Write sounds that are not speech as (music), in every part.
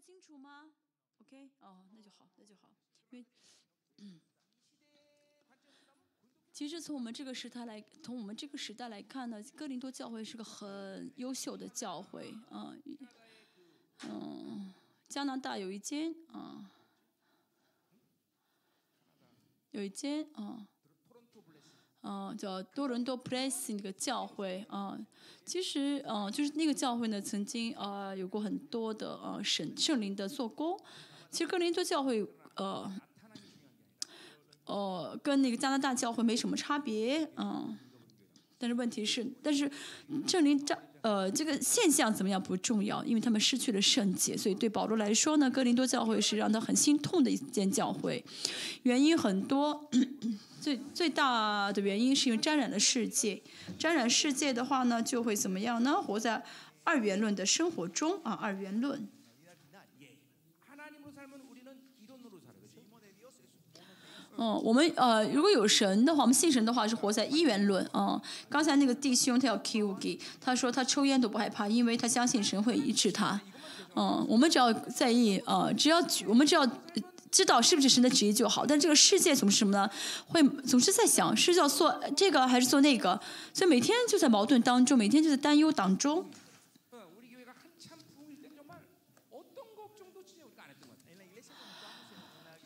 清楚吗？OK，哦，那就好，那就好，因为，其实从我们这个时代来，从我们这个时代来看呢，哥林多教会是个很优秀的教会啊，嗯，加拿大有一间啊，有一间啊。嗯，嗯叫多伦多 press 那个教会啊，其实嗯，就是那个教会呢，曾经呃有过很多的呃神圣灵的做工。其实哥林多教会呃，呃，跟那个加拿大教会没什么差别嗯，但是问题是，但是圣灵这呃这个现象怎么样不重要，因为他们失去了圣洁，所以对保罗来说呢，哥林多教会是让他很心痛的一间教会，原因很多。(clears throat) 最最大的原因是因为沾染了世界，沾染世界的话呢，就会怎么样呢？活在二元论的生活中啊，二元论。嗯，我们呃，如果有神的话，我们信神的话是活在一元论啊。刚才那个弟兄他要 Q 给，他说他抽烟都不害怕，因为他相信神会医治他。嗯，我们只要在意啊，只要我们只要。知道是不是神的旨意就好，但这个世界总是什么呢？会总是在想是要做这个还是做那个，所以每天就在矛盾当中，每天就在担忧当中。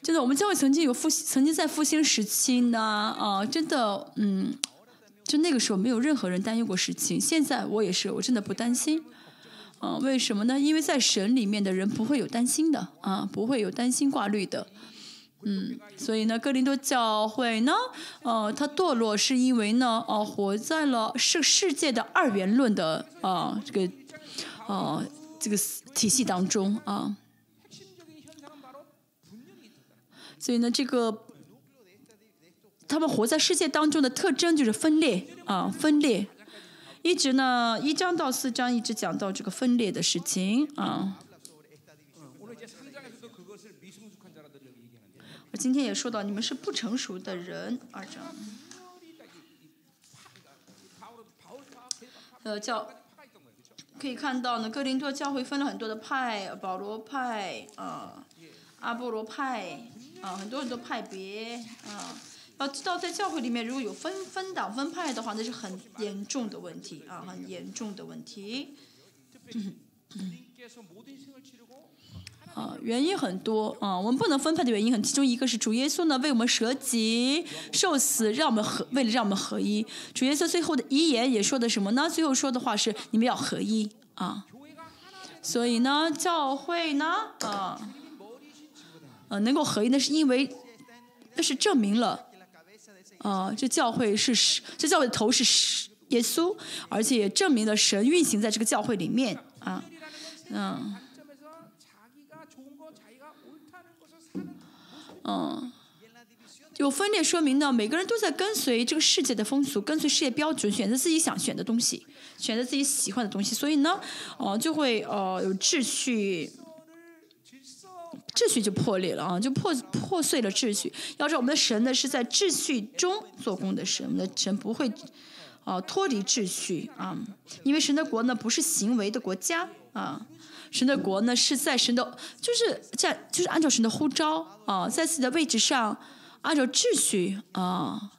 真的，我们教会曾经有复兴曾经在复兴时期呢，啊，真的，嗯，就那个时候没有任何人担忧过事情。现在我也是，我真的不担心。啊，为什么呢？因为在神里面的人不会有担心的啊，不会有担心挂虑的，嗯，所以呢，哥林多教会呢，呃，它堕落是因为呢，哦，活在了世世界的二元论的啊这个啊这个体系当中啊，所以呢，这个他们活在世界当中的特征就是分裂啊，分裂。一直呢，一章到四章一直讲到这个分裂的事情啊。我今天也说到，你们是不成熟的人。二章。呃，叫可以看到呢，哥林多教会分了很多的派，保罗派啊，阿波罗派啊，很多很多派别啊。要知道，在教会里面，如果有分分党分派的话，那是很严重的问题啊，很严重的问题。啊，(coughs) 原因很多啊，我们不能分派的原因很，其中一个是主耶稣呢为我们舍己受死，让我们合，为了让我们合一。主耶稣最后的遗言也说的什么呢？最后说的话是你们要合一啊。所以呢，教会呢啊，呃，能够合一，那是因为那是证明了。啊，这教会是这教会的头是耶稣，而且也证明了神运行在这个教会里面啊，嗯，嗯，有分裂说明呢，每个人都在跟随这个世界的风俗，跟随世界标准，选择自己想选的东西，选择自己喜欢的东西，所以呢，呃，就会呃有秩序。秩序就破裂了啊，就破破碎了秩序。要知道，我们的神呢是在秩序中做工的神，我们的神不会啊脱离秩序啊，因为神的国呢不是行为的国家啊，神的国呢是在神的，就是在就是按照神的呼召啊，在自己的位置上按照秩序啊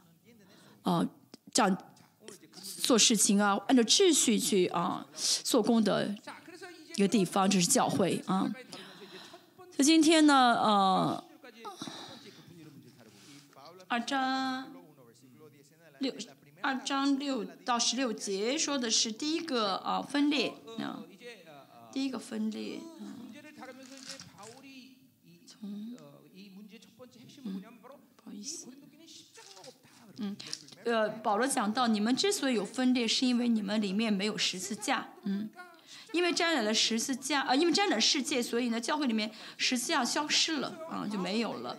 啊这样做事情啊，按照秩序去啊做工的一个地方，就是教会啊。那今天呢？呃，二章六二章六到十六节说的是第一个啊分裂啊，第一个分裂啊。从嗯，不好意思，嗯，呃，保罗讲到，你们之所以有分裂，是因为你们里面没有十字架，嗯。因为沾染了十字架啊，因为沾染世界，所以呢，教会里面十字架消失了啊，就没有了。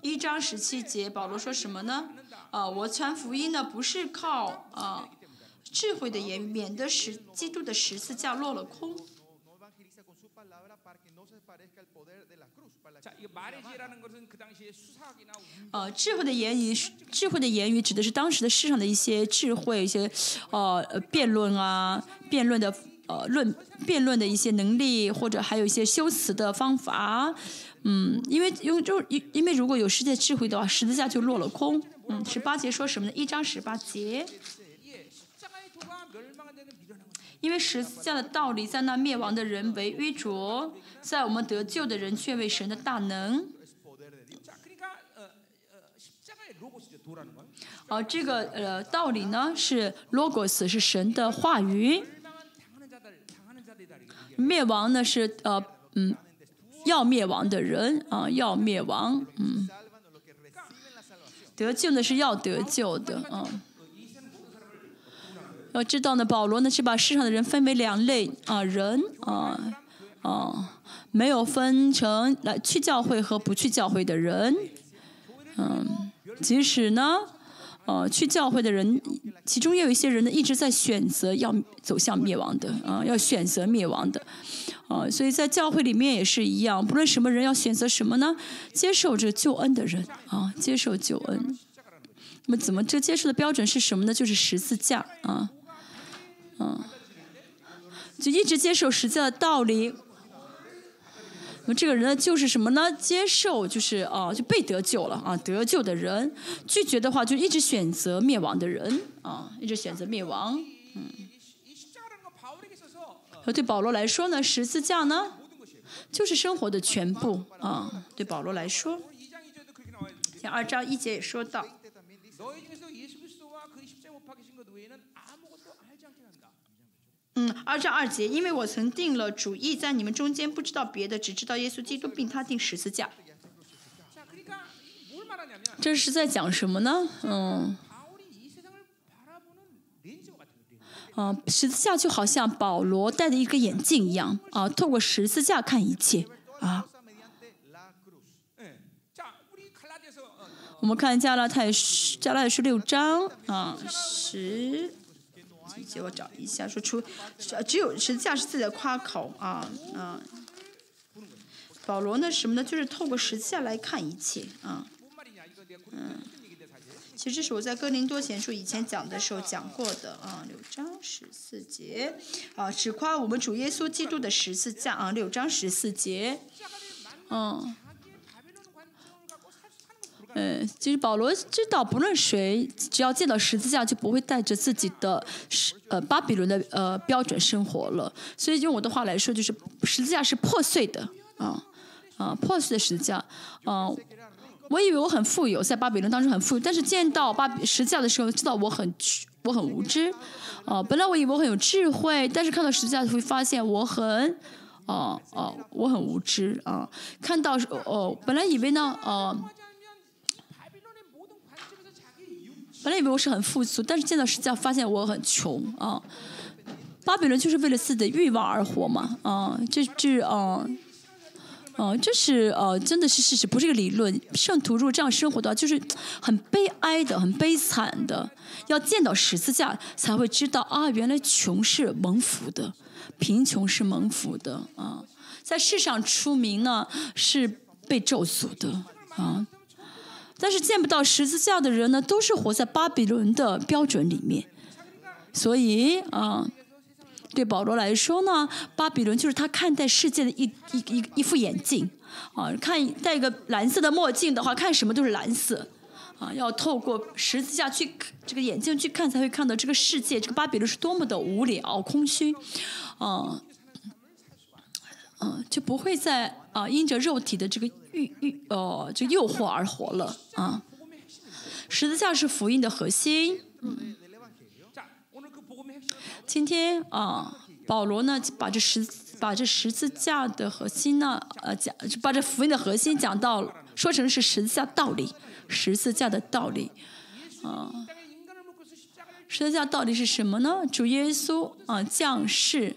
一章十七节，保罗说什么呢？啊，我传福音呢，不是靠啊智慧的言语，免得十基督的十字架落了空。呃，智慧的言语，智慧的言语指的是当时的世上的一些智慧，一些呃辩论啊，辩论的呃论辩论的一些能力，或者还有一些修辞的方法。嗯，因为因为就因因为如果有世界智慧的话，十字架就落了空。嗯，十八节说什么呢？一章十八节。因为十字架的道理，在那灭亡的人为愚拙，在我们得救的人却为神的大能。哦，这个呃道理呢是 logos 是神的话语，灭亡呢是呃嗯要灭亡的人啊要灭亡嗯，得救呢是要得救的啊。要知道呢，保罗呢是把世上的人分为两类啊，人啊啊，没有分成来去教会和不去教会的人，嗯，即使呢，呃，去教会的人，其中也有一些人呢一直在选择要走向灭亡的啊，要选择灭亡的啊，所以在教会里面也是一样，不论什么人要选择什么呢？接受这个救恩的人啊，接受救恩，那么怎么这接受的标准是什么呢？就是十字架啊。嗯，就一直接受实际的道理。那么这个人呢，就是什么呢？接受就是啊，就被得救了啊，得救的人。拒绝的话，就一直选择灭亡的人啊，一直选择灭亡。嗯。而对保罗来说呢，十字架呢，就是生活的全部啊。对保罗来说，像二章一节也说到。嗯，二章二节，因为我曾定了主意，在你们中间不知道别的，只知道耶稣基督，并他定十字架。这是在讲什么呢？嗯，嗯，十字架就好像保罗戴的一个眼镜一样啊，透过十字架看一切啊。我们看加拉太加拉太书六章啊十。我找一下，说出只有十字架是自己的夸口啊啊！保罗呢什么呢？就是透过十字架来看一切啊嗯。其实这是我在哥林多前书以前讲的时候讲过的啊，六章十四节啊，只夸我们主耶稣基督的十字架啊，六章十四节，嗯。嗯，其实保罗知道，不论谁，只要见到十字架，就不会带着自己的十呃巴比伦的呃标准生活了。所以用我的话来说，就是十字架是破碎的啊啊破碎的十字架啊！我以为我很富有，在巴比伦当中很富有，但是见到巴比十字架的时候，知道我很我很无知啊！本来我以为我很有智慧，但是看到十字架会发现我很哦哦我很无知啊！看到哦本来以为呢呃。本来以为我是很富足，但是见到实际上发现我很穷啊！巴比伦就是为了自己的欲望而活嘛啊！这这啊啊，这是呃真的是事实，不是一个理论。圣徒如果这样生活的话，就是很悲哀的、很悲惨的。要见到十字架，才会知道啊，原来穷是蒙福的，贫穷是蒙福的啊！在世上出名呢，是被咒诅的啊！但是见不到十字架的人呢，都是活在巴比伦的标准里面。所以啊，对保罗来说呢，巴比伦就是他看待世界的一一一一副眼镜啊。看戴一个蓝色的墨镜的话，看什么都是蓝色啊。要透过十字架去这个眼镜去看，才会看到这个世界，这个巴比伦是多么的无聊、空虚啊。嗯，就不会再啊因着肉体的这个欲欲哦就诱惑而活了啊。十字架是福音的核心。今天啊，保罗呢把这十把这十字架的核心呢呃讲把这福音的核心讲到说成是十字架道理，十字架的道理啊。十字架道理是什么呢？主耶稣啊降世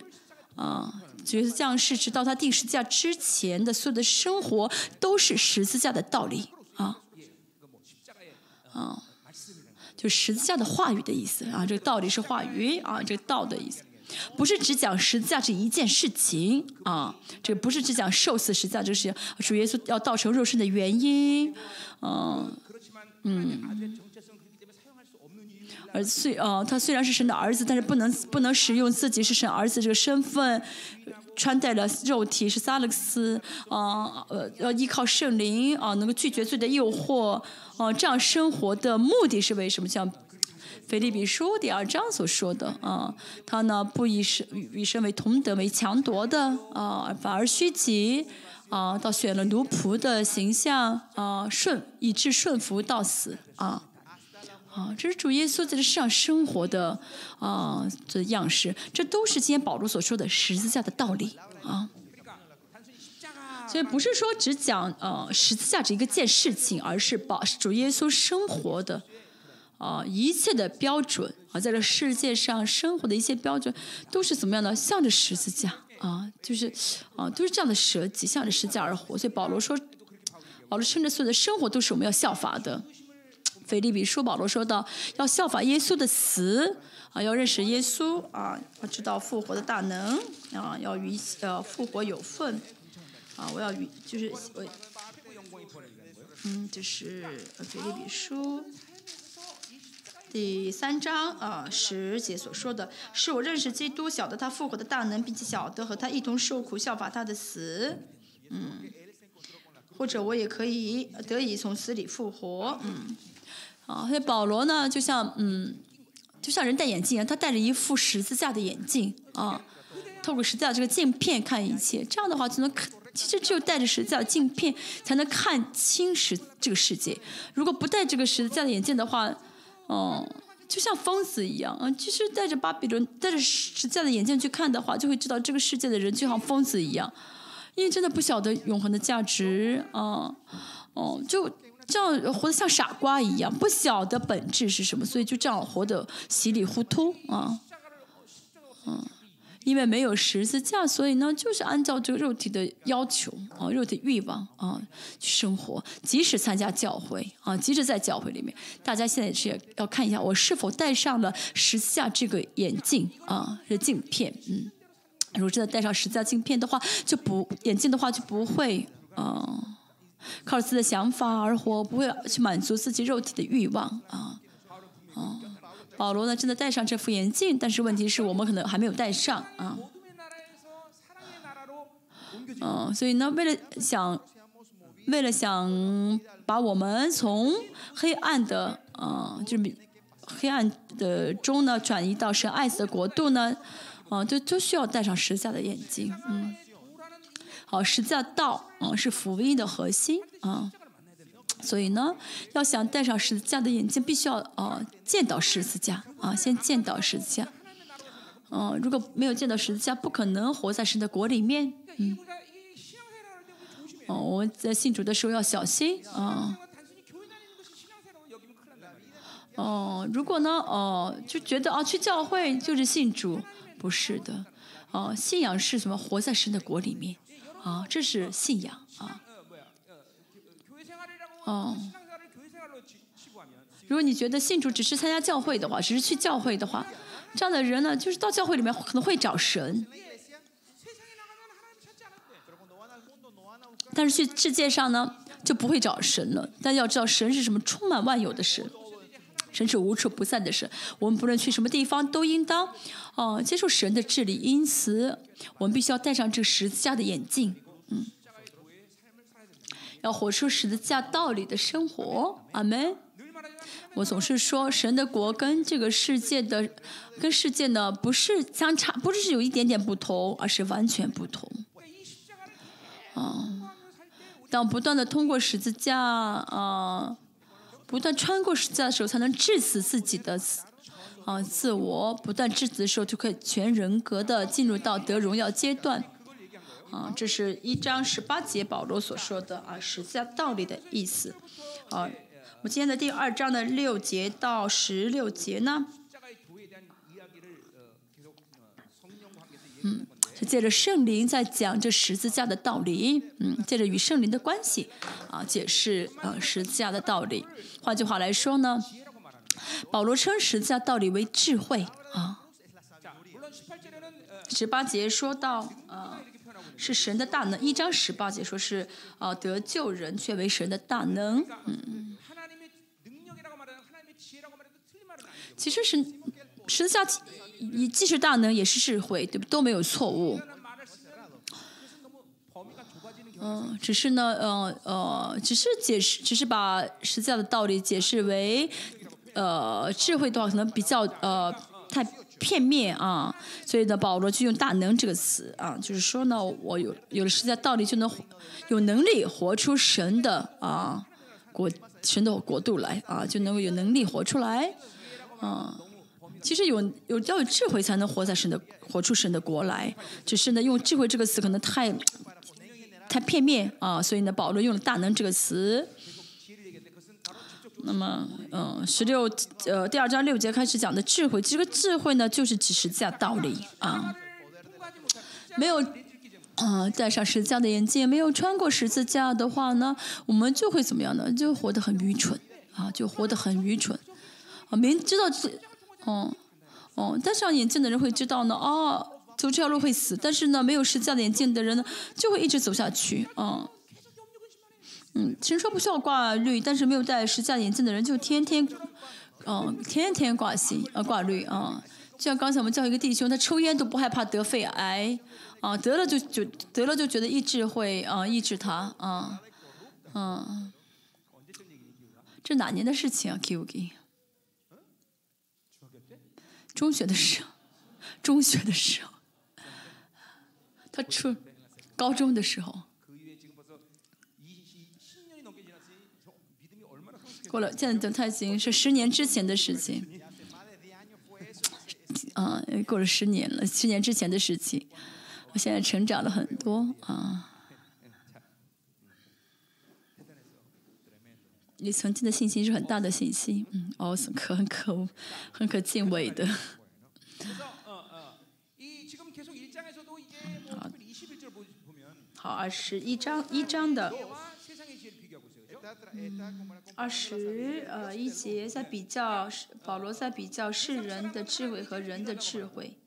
啊。角色降世，直到他定十字架之前的所有的生活，都是十字架的道理啊啊，就十字架的话语的意思啊。这个道理是话语啊，这个道的意思。不是只讲十字架这一件事情啊，这不是只讲受死十字架这个事情，主耶稣要道成肉身的原因，嗯嗯。而虽呃，他虽然是神的儿子，但是不能不能使用自己是神儿子这个身份，穿戴了肉体是萨勒斯啊呃要依靠圣灵啊，能够拒绝罪的诱惑啊，这样生活的目的是为什么？像腓立比书第二章所说的啊，他呢不以神与神为同等为强夺的啊，反而虚己啊，到选了奴仆的形象啊，顺以致顺服到死啊。啊，这是主耶稣在这世上生活的啊的样式，这都是今天保罗所说的十字架的道理啊。所以不是说只讲呃十字架这一个件事情，而是把主耶稣生活的啊一切的标准啊，在这世界上生活的一些标准都是怎么样的？向着十字架啊，就是啊都是这样的设计，向着十字架而活。所以保罗说，保罗称着所有的生活都是我们要效法的。腓利比书保罗说到，要效法耶稣的死啊，要认识耶稣啊，要知道复活的大能啊，要与呃复活有份啊，我要与就是我嗯，就是腓利比书。第三章啊十节所说的，是我认识基督，晓得他复活的大能，并且晓得和他一同受苦，效法他的死，嗯，或者我也可以得以从死里复活，嗯。啊，所以保罗呢，就像嗯，就像人戴眼镜一样，他戴着一副十字架的眼镜啊，透过十字架这个镜片看一切，这样的话就能看。其实只有戴着十字架镜片，才能看清十这个世界。如果不戴这个十字架的眼镜的话，嗯，就像疯子一样啊。其实戴着巴比伦戴着十字架的眼镜去看的话，就会知道这个世界的人就像疯子一样，因为真的不晓得永恒的价值啊，哦，就。这样活得像傻瓜一样，不晓得本质是什么，所以就这样活得稀里糊涂啊，嗯，因为没有十字架，所以呢，就是按照这个肉体的要求啊，肉体欲望啊去生活。即使参加教会啊，即使在教会里面，大家现在是要看一下我是否戴上了十字架这个眼镜啊，这镜片。嗯，如果真的戴上十字架镜片的话，就不眼镜的话就不会啊。靠着自己的想法而活，不会去满足自己肉体的欲望啊！哦，保罗呢，真的戴上这副眼镜，但是问题是我们可能还没有戴上啊。嗯，所以呢，为了想，为了想把我们从黑暗的啊，就是黑暗的中呢，转移到神爱子的国度呢，啊，就就需要戴上十字架的眼镜，嗯。好，十字架道啊是福音的核心啊，所以呢，要想戴上十字架的眼镜，必须要啊见到十字架啊，先见到十字架。嗯，如果没有见到十字架，不可能活在神的国里面。嗯。哦，我们在信主的时候要小心啊。哦，如果呢，哦，就觉得啊，去教会就是信主，不是的。哦，信仰是什么？活在神的国里面。啊，这是信仰啊！哦，如果你觉得信主只是参加教会的话，只是去教会的话，这样的人呢，就是到教会里面可能会找神，但是去世界上呢就不会找神了。但要知道，神是什么？充满万有的神，神是无处不在的神。我们不论去什么地方，都应当哦接受神的治理。因此，我们必须要戴上这个十字架的眼镜。嗯，要活出十字架道理的生活，阿门。我总是说，神的国跟这个世界的，跟世界呢不是相差，不是有一点点不同，而是完全不同。啊，当不断的通过十字架啊，不断穿过十字架的时候，才能致死自己的啊自我，不断质子的时候，就可以全人格的进入到得荣耀阶段。啊，这是一章十八节保罗所说的啊，十字架道理的意思。啊，我们今天的第二章的六节到十六节呢，嗯，是借着圣灵在讲这十字架的道理，嗯，借着与圣灵的关系啊，解释啊十字架的道理。换句话来说呢，保罗称十字架道理为智慧啊。十八节说到，呃，是神的大能。一章十八节说是，呃，得救人却为神的大能。嗯。其实是神下，你既是大能也是智慧，对不？都没有错误。嗯，只是呢，呃呃，只是解释，只是把十字架的道理解释为，呃，智慧的话可能比较呃太片面啊，所以呢，保罗就用“大能”这个词啊，就是说呢，我有有了实在道理，就能有能力活出神的啊国神的国度来啊，就能够有能力活出来啊。其实有有要有智慧才能活在神的活出神的国来，只是呢，用智慧这个词可能太。太片面啊，所以呢，保罗用了“大能”这个词。那么，嗯，十六呃第二章六节开始讲的智慧，这个智慧呢，就是指十字架道理啊。没有，嗯，戴上十字架的眼镜，没有穿过十字架的话呢，我们就会怎么样呢？就活得很愚蠢啊，就活得很愚蠢啊。明知道自，哦哦，戴上眼镜的人会知道呢，哦。走这条路会死，但是呢，没有十字架的眼镜的人呢，就会一直走下去啊。嗯，嗯，其实说不需要挂绿，但是没有戴十字架眼镜的人就天天，嗯，天天挂心啊挂绿啊。就像刚才我们叫一个弟兄，他抽烟都不害怕得肺癌啊，得了就就得了就觉得抑制会啊抑制他啊，嗯，这哪年的事情啊？Q Q，中学的时候，中学的时候。他初高中的时候，过了，现在等他已经是十年之前的事情，啊，过了十年了，十年之前的事情，我现在成长了很多啊。你曾经的信心是很大的信心，嗯，哦，可很可很可敬畏的。好，二十一章一章的二十呃一节在比较保罗在比较世人的智慧和人的智慧。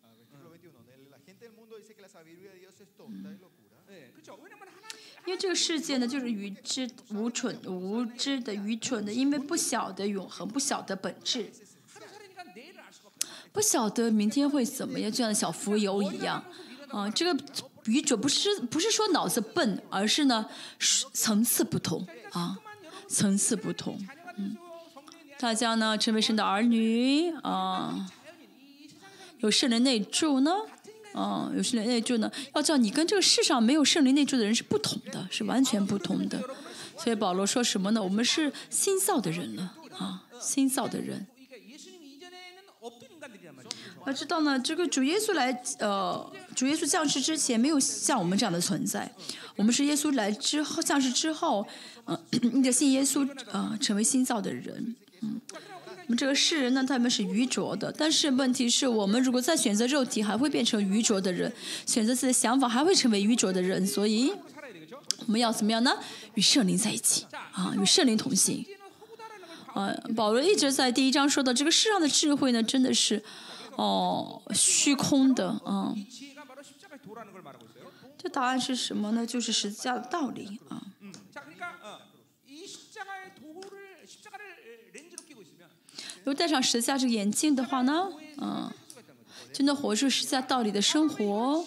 因为这个世界呢，就是愚知无蠢无知的愚蠢的，因为不晓得永恒，不晓得本质，不晓得明天会怎么样，就像小浮游一样啊，这个。愚蠢不是不是说脑子笨，而是呢层次不同啊，层次不同。嗯，大家呢成为神的儿女啊，有圣灵内住呢，啊有圣灵内住呢，要叫你跟这个世上没有圣灵内住的人是不同的，是完全不同的。所以保罗说什么呢？我们是新造的人了啊，新造的人。要知道呢，这个主耶稣来，呃，主耶稣降世之前没有像我们这样的存在，我们是耶稣来之后降世之后，嗯，你 (clears throat) 得信耶稣，呃，成为新造的人，嗯，我们这个世人呢，他们是愚拙的，但是问题是我们如果再选择肉体，还会变成愚拙的人，选择自己的想法，还会成为愚拙的人，所以我们要怎么样呢？与圣灵在一起，啊，与圣灵同行，啊，保罗一直在第一章说的这个世上的智慧呢，真的是。哦，虚空的，嗯，这答案是什么呢？就是十字架的道理啊。如果戴上十字架这个眼镜的话呢，嗯，就能活出十字架道理的生活。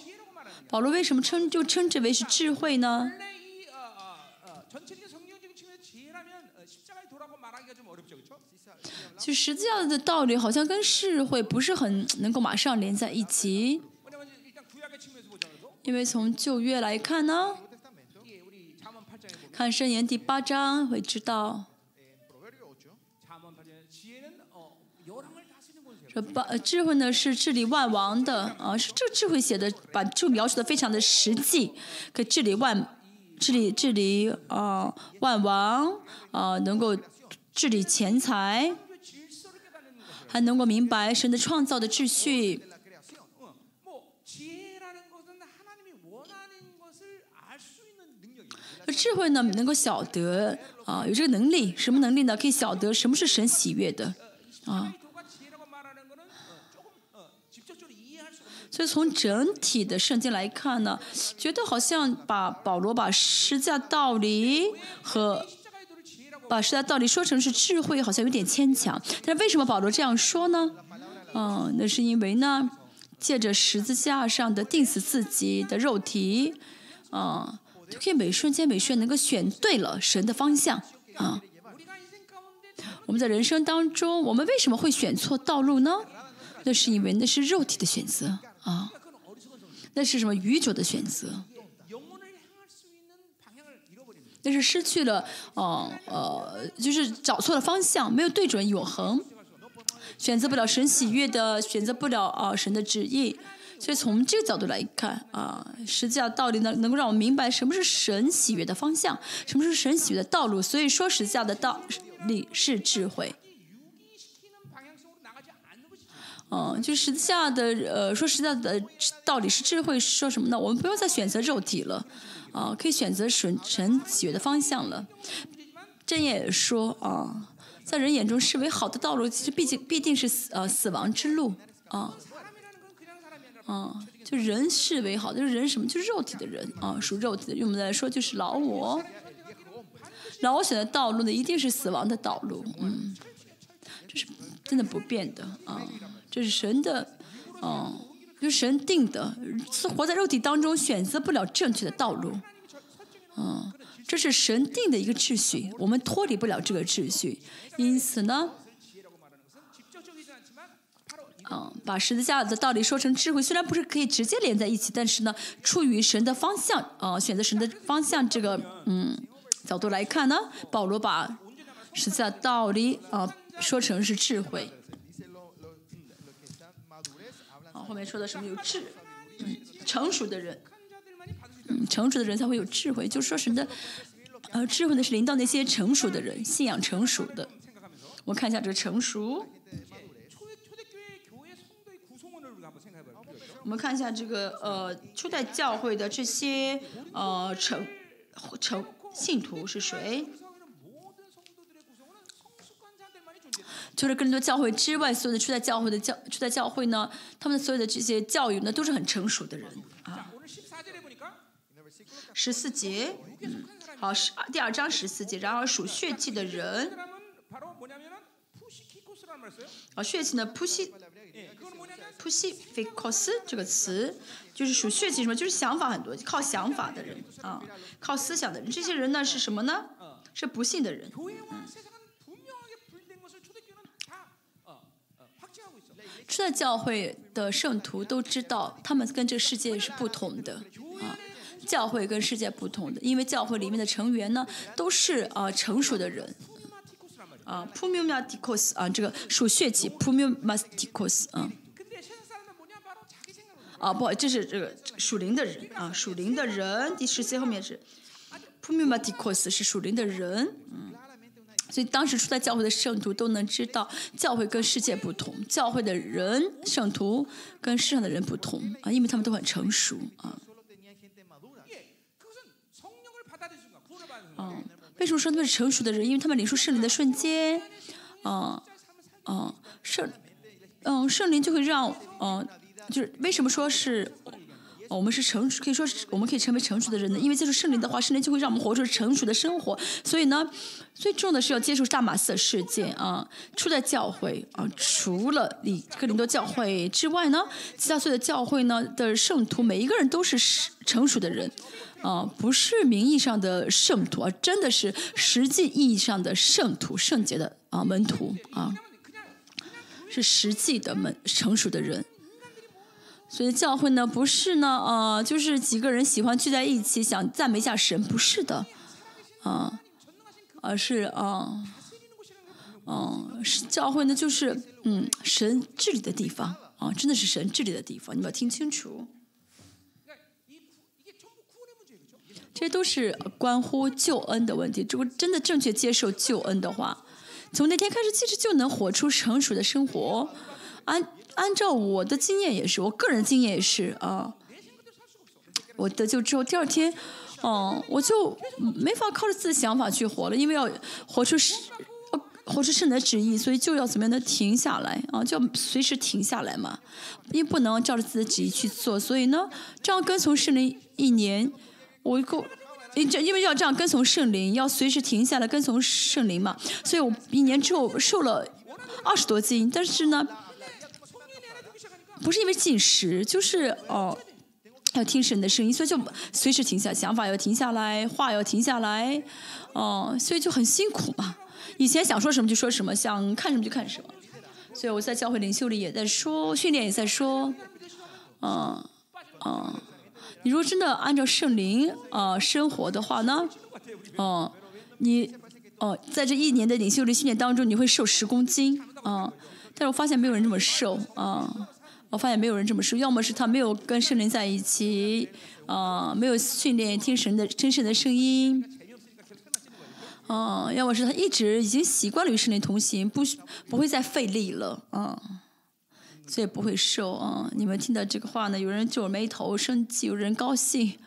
保罗为什么称就称之为是智慧呢？就实际上的道理，好像跟智慧不是很能够马上连在一起。因为从旧约来看呢，看圣言第八章会知道，这八智慧呢是治理万王的啊，是这智慧写的，把就描述的非常的实际，可以治理万治理治理啊万王啊，能够治理钱财。还能够明白神的创造的秩序。智慧呢，能够晓得啊，有这个能力，什么能力呢？可以晓得什么是神喜悦的啊。所以从整体的圣经来看呢，觉得好像把保罗把十字架道理和把十字架道理说成是智慧，好像有点牵强。但是为什么保罗这样说呢？嗯，那是因为呢，借着十字架上的定死自己的肉体，啊，就可以每瞬间每瞬能够选对了神的方向啊。我们在人生当中，我们为什么会选错道路呢？那是因为那是肉体的选择啊，那是什么愚拙的选择？那是失去了，呃呃，就是找错了方向，没有对准永恒，选择不了神喜悦的，选择不了啊神的旨意。所以从这个角度来看啊，实际上道理呢，能够让我们明白什么是神喜悦的方向，什么是神喜悦的道路。所以说，实际上的道理是智慧。嗯，就实际下的呃，说实在的道理是智慧，说什么呢？我们不用再选择肉体了，啊，可以选择神神喜悦的方向了。正言也说啊，在人眼中视为好的道路，其实毕竟必定是死呃死亡之路啊。啊，就人视为好，就是人什么？就是肉体的人啊，属肉体的。用我们来说，就是老我。老我选的道路呢，一定是死亡的道路，嗯，这是真的不变的啊。这是神的，嗯，就是神定的，是活在肉体当中，选择不了正确的道路，嗯，这是神定的一个秩序，我们脱离不了这个秩序，因此呢，嗯，把十字架的道理说成智慧，虽然不是可以直接连在一起，但是呢，出于神的方向，啊，选择神的方向这个，嗯，角度来看呢，保罗把十字架道理啊说成是智慧。后面说的什么有智，嗯，成熟的人，嗯，成熟的人才会有智慧。就是说神的，呃，智慧呢是临到那些成熟的人，信仰成熟的。我看一下这个成熟。我们看一下这个呃初代教会的这些呃成成信徒是谁？除了更多教会之外，所有的初代教会的教初代教会呢，他们所有的这些教育呢，都是很成熟的人啊。十四节，好，十二第二章十四节，然而属血气的人，啊，血气呢，扑西，扑西菲克斯这个词，就是属血气什么，就是想法很多，靠想法的人啊，靠思想的人，这些人呢是什么呢？是不幸的人。嗯初代教会的圣徒都知道，他们跟这个世界是不同的啊。教会跟世界不同的，因为教会里面的成员呢都是啊成熟的人啊。p u m a t i k o s 啊，这个属血气 p u m a t i k o s 啊。啊，不，这是这个属灵的人啊，属灵的人。第十节后面是 p u m a t i k o s 是属灵的人，嗯。所以当时出在教会的圣徒都能知道，教会跟世界不同，教会的人圣徒跟世上的人不同啊，因为他们都很成熟啊。嗯，为什么说他们是成熟的人？因为他们领受圣灵的瞬间，嗯嗯圣嗯圣灵就会让嗯就是为什么说是？我们是成熟，可以说是我们可以成为成熟的人呢。因为接受圣灵的话，圣灵就会让我们活出成熟的生活。所以呢，最重要的是要接受大马色事件啊，初代教会啊，除了里哥林多教会之外呢，其他所有的教会呢的圣徒，每一个人都是成熟的人啊，不是名义上的圣徒啊，真的是实际意义上的圣徒、圣洁的啊门徒啊，是实际的门成熟的人。所以教会呢，不是呢，呃，就是几个人喜欢聚在一起，想赞美一下神，不是的，啊，而是啊，嗯，是教会呢，就是嗯，神治理的地方啊，真的是神治理的地方，你们要听清楚。这些都是关乎救恩的问题。如果真的正确接受救恩的话，从那天开始，其实就能活出成熟的生活，安。按照我的经验也是，我个人经验也是啊。我得救之后第二天，嗯，我就没法靠着自己的想法去活了，因为要活出是活出圣的旨意，所以就要怎么样的停下来啊？就要随时停下来嘛，因为不能照着自己的旨意去做。所以呢，这样跟从圣灵一年，我一个，因因为要这样跟从圣灵，要随时停下来跟从圣灵嘛。所以我一年之后瘦了二十多斤，但是呢，不是因为进食，就是哦，要听神的声音，所以就随时停下，想法要停下来，话要停下来，哦，所以就很辛苦嘛。以前想说什么就说什么，想看什么就看什么，所以我在教会领袖里也在说，训练也在说，嗯嗯，你如果真的按照圣灵啊生活的话呢，哦，你哦在这一年的领袖的训练当中，你会瘦十公斤啊，但是我发现没有人这么瘦啊，我发现没有人这么瘦，要么是他没有跟圣灵在一起，啊，没有训练听神的真神的声音。啊，要么是他一直已经习惯了与圣灵同行，不不会再费力了，啊，所以不会瘦啊。你们听到这个话呢？有人皱眉头生气，有人高兴，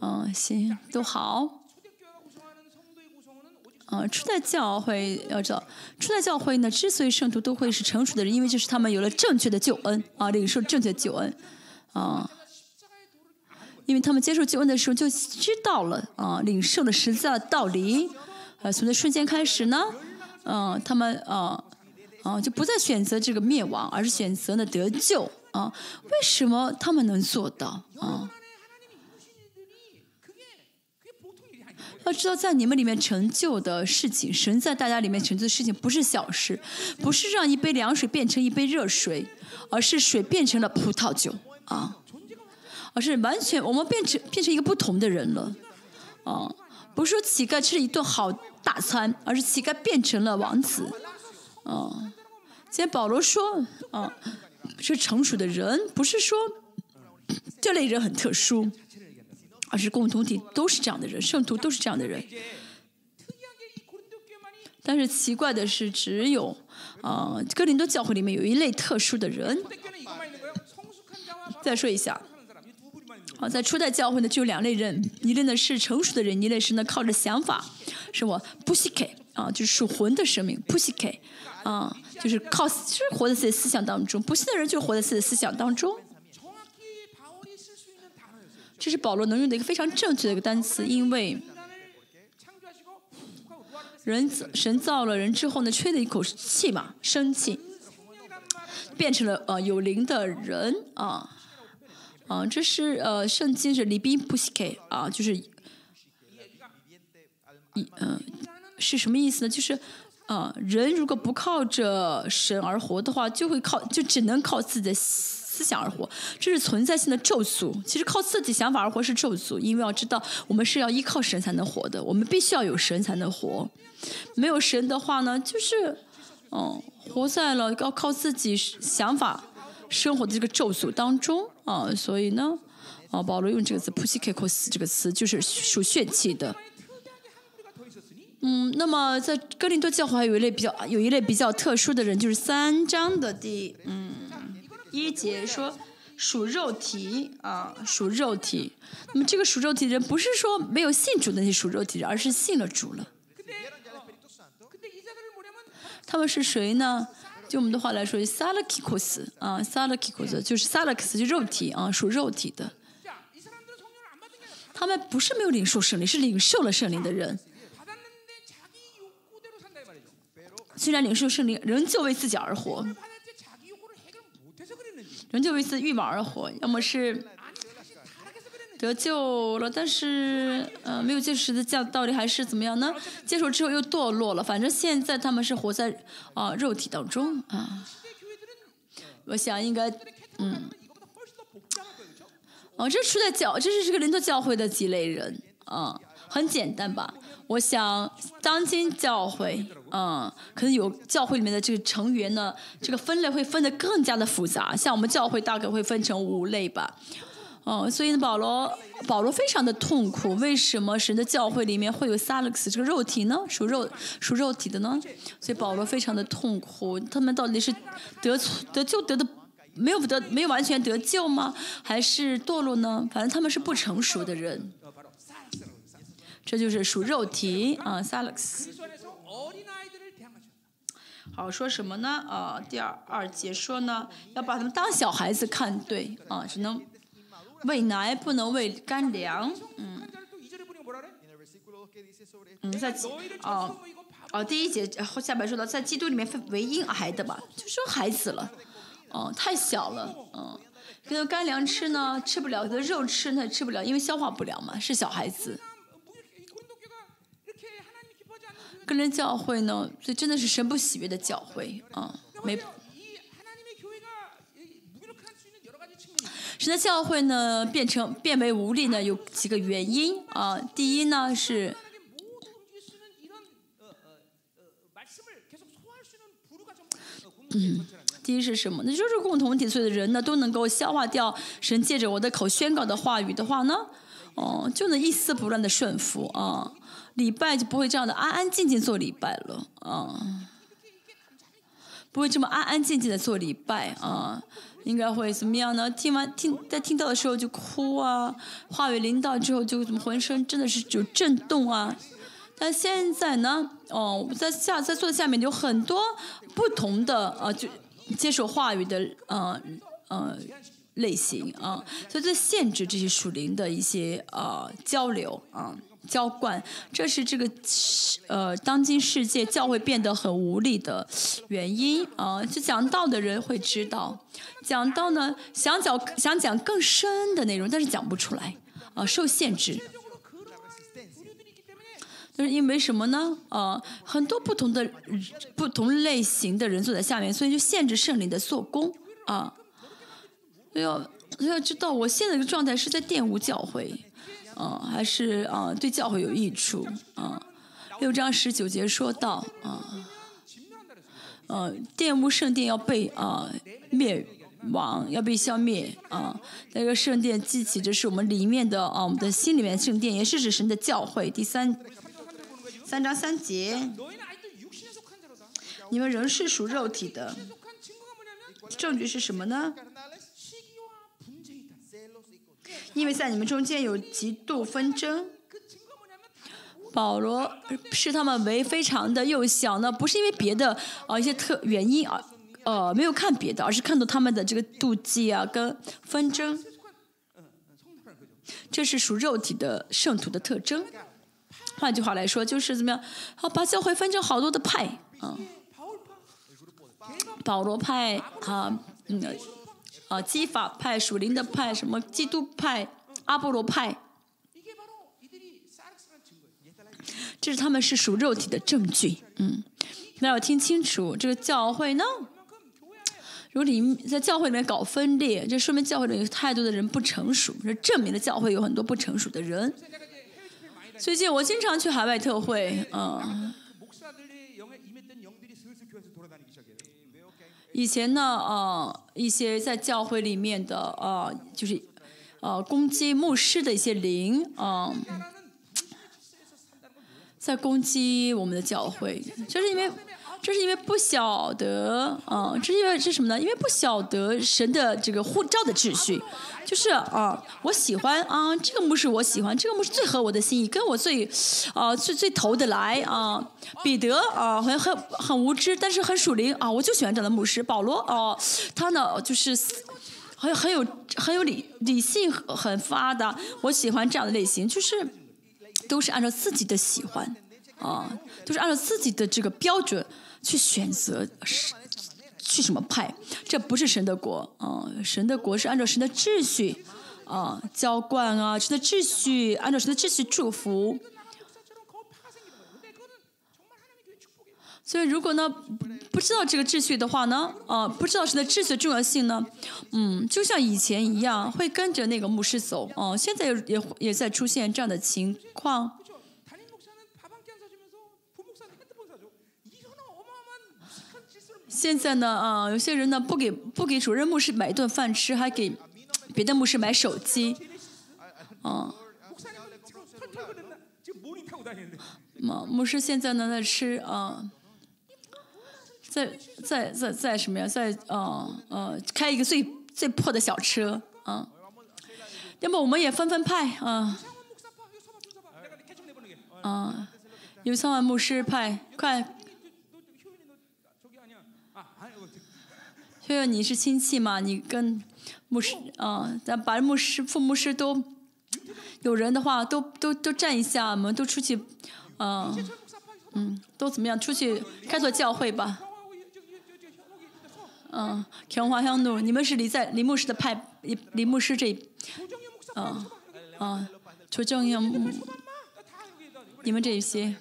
嗯，行，都好。啊，初代教会要知道，初代教会呢，之所以圣徒都会是成熟的人，因为就是他们有了正确的救恩啊，领受正确的救恩啊，因为他们接受救恩的时候就知道了啊，领受了十字架的道理。呃，从那瞬间开始呢，嗯，他们啊，啊，就不再选择这个灭亡，而是选择呢得救啊。为什么他们能做到啊？要知道，在你们里面成就的事情，神在大家里面成就的事情不是小事，不是让一杯凉水变成一杯热水，而是水变成了葡萄酒啊，而是完全我们变成变成一个不同的人了，啊。不是说乞丐吃了一顿好大餐，而是乞丐变成了王子。啊，今天保罗说，啊，是成熟的人，不是说这类人很特殊，而是共同体都是这样的人，圣徒都是这样的人。但是奇怪的是，只有啊，哥林多教会里面有一类特殊的人。再说一下。啊，在初代教会呢，就有两类人，一类呢是成熟的人，一类是呢靠着想法，是我 p u s h k 啊，就是属魂的生命 p u s h k 啊，就是靠就是活在自己思想当中，不信的人就活在自己的思想当中。这是保罗能用的一个非常正确的一个单词，因为人神造了人之后呢，吹了一口气嘛，生气，变成了呃有灵的人啊。啊，这是呃，圣经是里宾布西克啊，就是一嗯，是什么意思呢？就是啊，人如果不靠着神而活的话，就会靠就只能靠自己的思想而活，这是存在性的咒诅。其实靠自己想法而活是咒诅，因为要知道我们是要依靠神才能活的，我们必须要有神才能活。没有神的话呢，就是嗯，活在了要靠自己想法。生活的这个咒诅当中啊，所以呢，啊，保罗用这个词 “pusikos” 这个词就是属血气的。嗯，那么在哥林多教会还有一类比较有一类比较特殊的人，就是三章的第嗯一节说属肉体啊，属肉体。那么这个属肉体的人不是说没有信主的那些属肉体人，而是信了主了。他们是谁呢？就我们的话来说，萨拉基库斯啊，萨拉基库斯就是萨拉克斯，就肉体啊，属肉体的。他们不是没有领受圣灵，是领受了圣灵的人。虽然领受圣灵，仍旧为自己而活，仍旧为自己欲望而活，要么是。得救了，但是呃没有接受十字架，到底还是怎么样呢？接受之后又堕落了，反正现在他们是活在啊肉体当中啊。我想应该嗯，哦，这初代教，这是这个灵多教会的几类人啊，很简单吧？我想当今教会嗯，可能有教会里面的这个成员呢，这个分类会分得更加的复杂，像我们教会大概会分成五类吧。哦，所以，保罗保罗非常的痛苦。为什么神的教会里面会有萨勒克斯这个肉体呢？属肉属肉体的呢？所以保罗非常的痛苦。他们到底是得得救得的没有得没有完全得救吗？还是堕落呢？反正他们是不成熟的人。这就是属肉体啊，萨勒克斯。好说什么呢？啊，第二二节说呢，要把他们当小孩子看，对啊，只能喂奶，不能喂干粮。嗯。嗯，在哦哦，第一节后下边说到，在基督里面分为婴孩的吧，就说孩子了，哦，太小了，嗯，给他干粮吃呢，吃不了；给他肉吃呢，吃不了，因为消化不了嘛，是小孩子。个人教会呢，这真的是神不喜悦的教会啊，没。神的教会呢，变成变为无力呢，有几个原因啊。第一呢是。嗯，第一是什么？那就是共同体，所有的人呢都能够消化掉神借着我的口宣告的话语的话呢，哦，就能一丝不乱的顺服啊，礼拜就不会这样的安安静静做礼拜了啊，不会这么安安静静的做礼拜啊，应该会怎么样呢？听完听在听到的时候就哭啊，话语临到之后就怎么浑身真的是有震动啊。但现在呢，哦，在下在坐在下面有很多不同的呃，就接受话语的呃呃类型啊，所以在限制这些属灵的一些呃交流啊浇灌，这是这个呃当今世界教会变得很无力的原因啊。就讲道的人会知道，讲道呢想讲想讲更深的内容，但是讲不出来啊，受限制。就是因为什么呢？呃，很多不同的不同类型的人坐在下面，所以就限制圣灵的做工啊。要要知道，我现在的状态是在玷污教会，啊，还是啊对教会有益处啊？六章十九节说到啊，呃，玷污圣殿要被啊灭亡，要被消灭啊。那个圣殿记起这是我们里面的啊，我们的心里面圣殿，也是指神的教会。第三。三章三节，你们仍是属肉体的，证据是什么呢？因为在你们中间有极度纷争。保罗视他们为非常的幼小呢，不是因为别的啊一些特原因啊，呃没有看别的，而是看到他们的这个妒忌啊跟纷争，这是属肉体的圣徒的特征。换句话来说，就是怎么样？好，把教会分成好多的派，啊，保罗派啊，嗯，啊，基法派、属灵的派，什么基督派、阿波罗派，这是他们是属肉体的证据，嗯，那要听清楚，这个教会呢，如果你在教会里面搞分裂，这说明教会里有太多的人不成熟，这证明了教会有很多不成熟的人。最近我经常去海外特会，嗯。以前呢，呃，一些在教会里面的，呃，就是，呃，攻击牧师的一些灵，嗯，在攻击我们的教会，就是因为。这是因为不晓得，啊，这是因为是什么呢？因为不晓得神的这个护照的秩序，就是啊，我喜欢啊，这个牧师我喜欢，这个牧师最合我的心意，跟我最，啊，最最投得来啊。彼得啊，很很很无知，但是很属灵啊，我就喜欢这样的牧师。保罗哦，他呢就是很很有很有理理性很发达，我喜欢这样的类型，就是都是按照自己的喜欢啊，都是按照自己的这个标准。去选择是去什么派？这不是神的国啊！神的国是按照神的秩序啊浇灌啊，神的秩序按照神的秩序祝福。所以，如果呢不知道这个秩序的话呢，啊，不知道神的秩序的重要性呢，嗯，就像以前一样，会跟着那个牧师走啊。现在也也在出现这样的情况。现在呢，啊，有些人呢不给不给主任牧师买一顿饭吃，还给别的牧师买手机，啊，牧牧师现在呢在吃啊，在在在在什么呀？在啊呃开一个最最破的小车。啊，要么我们也分分派啊，啊，有三万牧师派快。因为你是亲戚嘛，你跟牧师啊，咱把牧师、副牧师都有人的话，都都都站一下，我们都出去，嗯嗯，都怎么样？出去开拓教会吧。嗯，琼华香怒，你们是离在李牧师的派，李李牧师这，嗯嗯，求正要，你们这一些。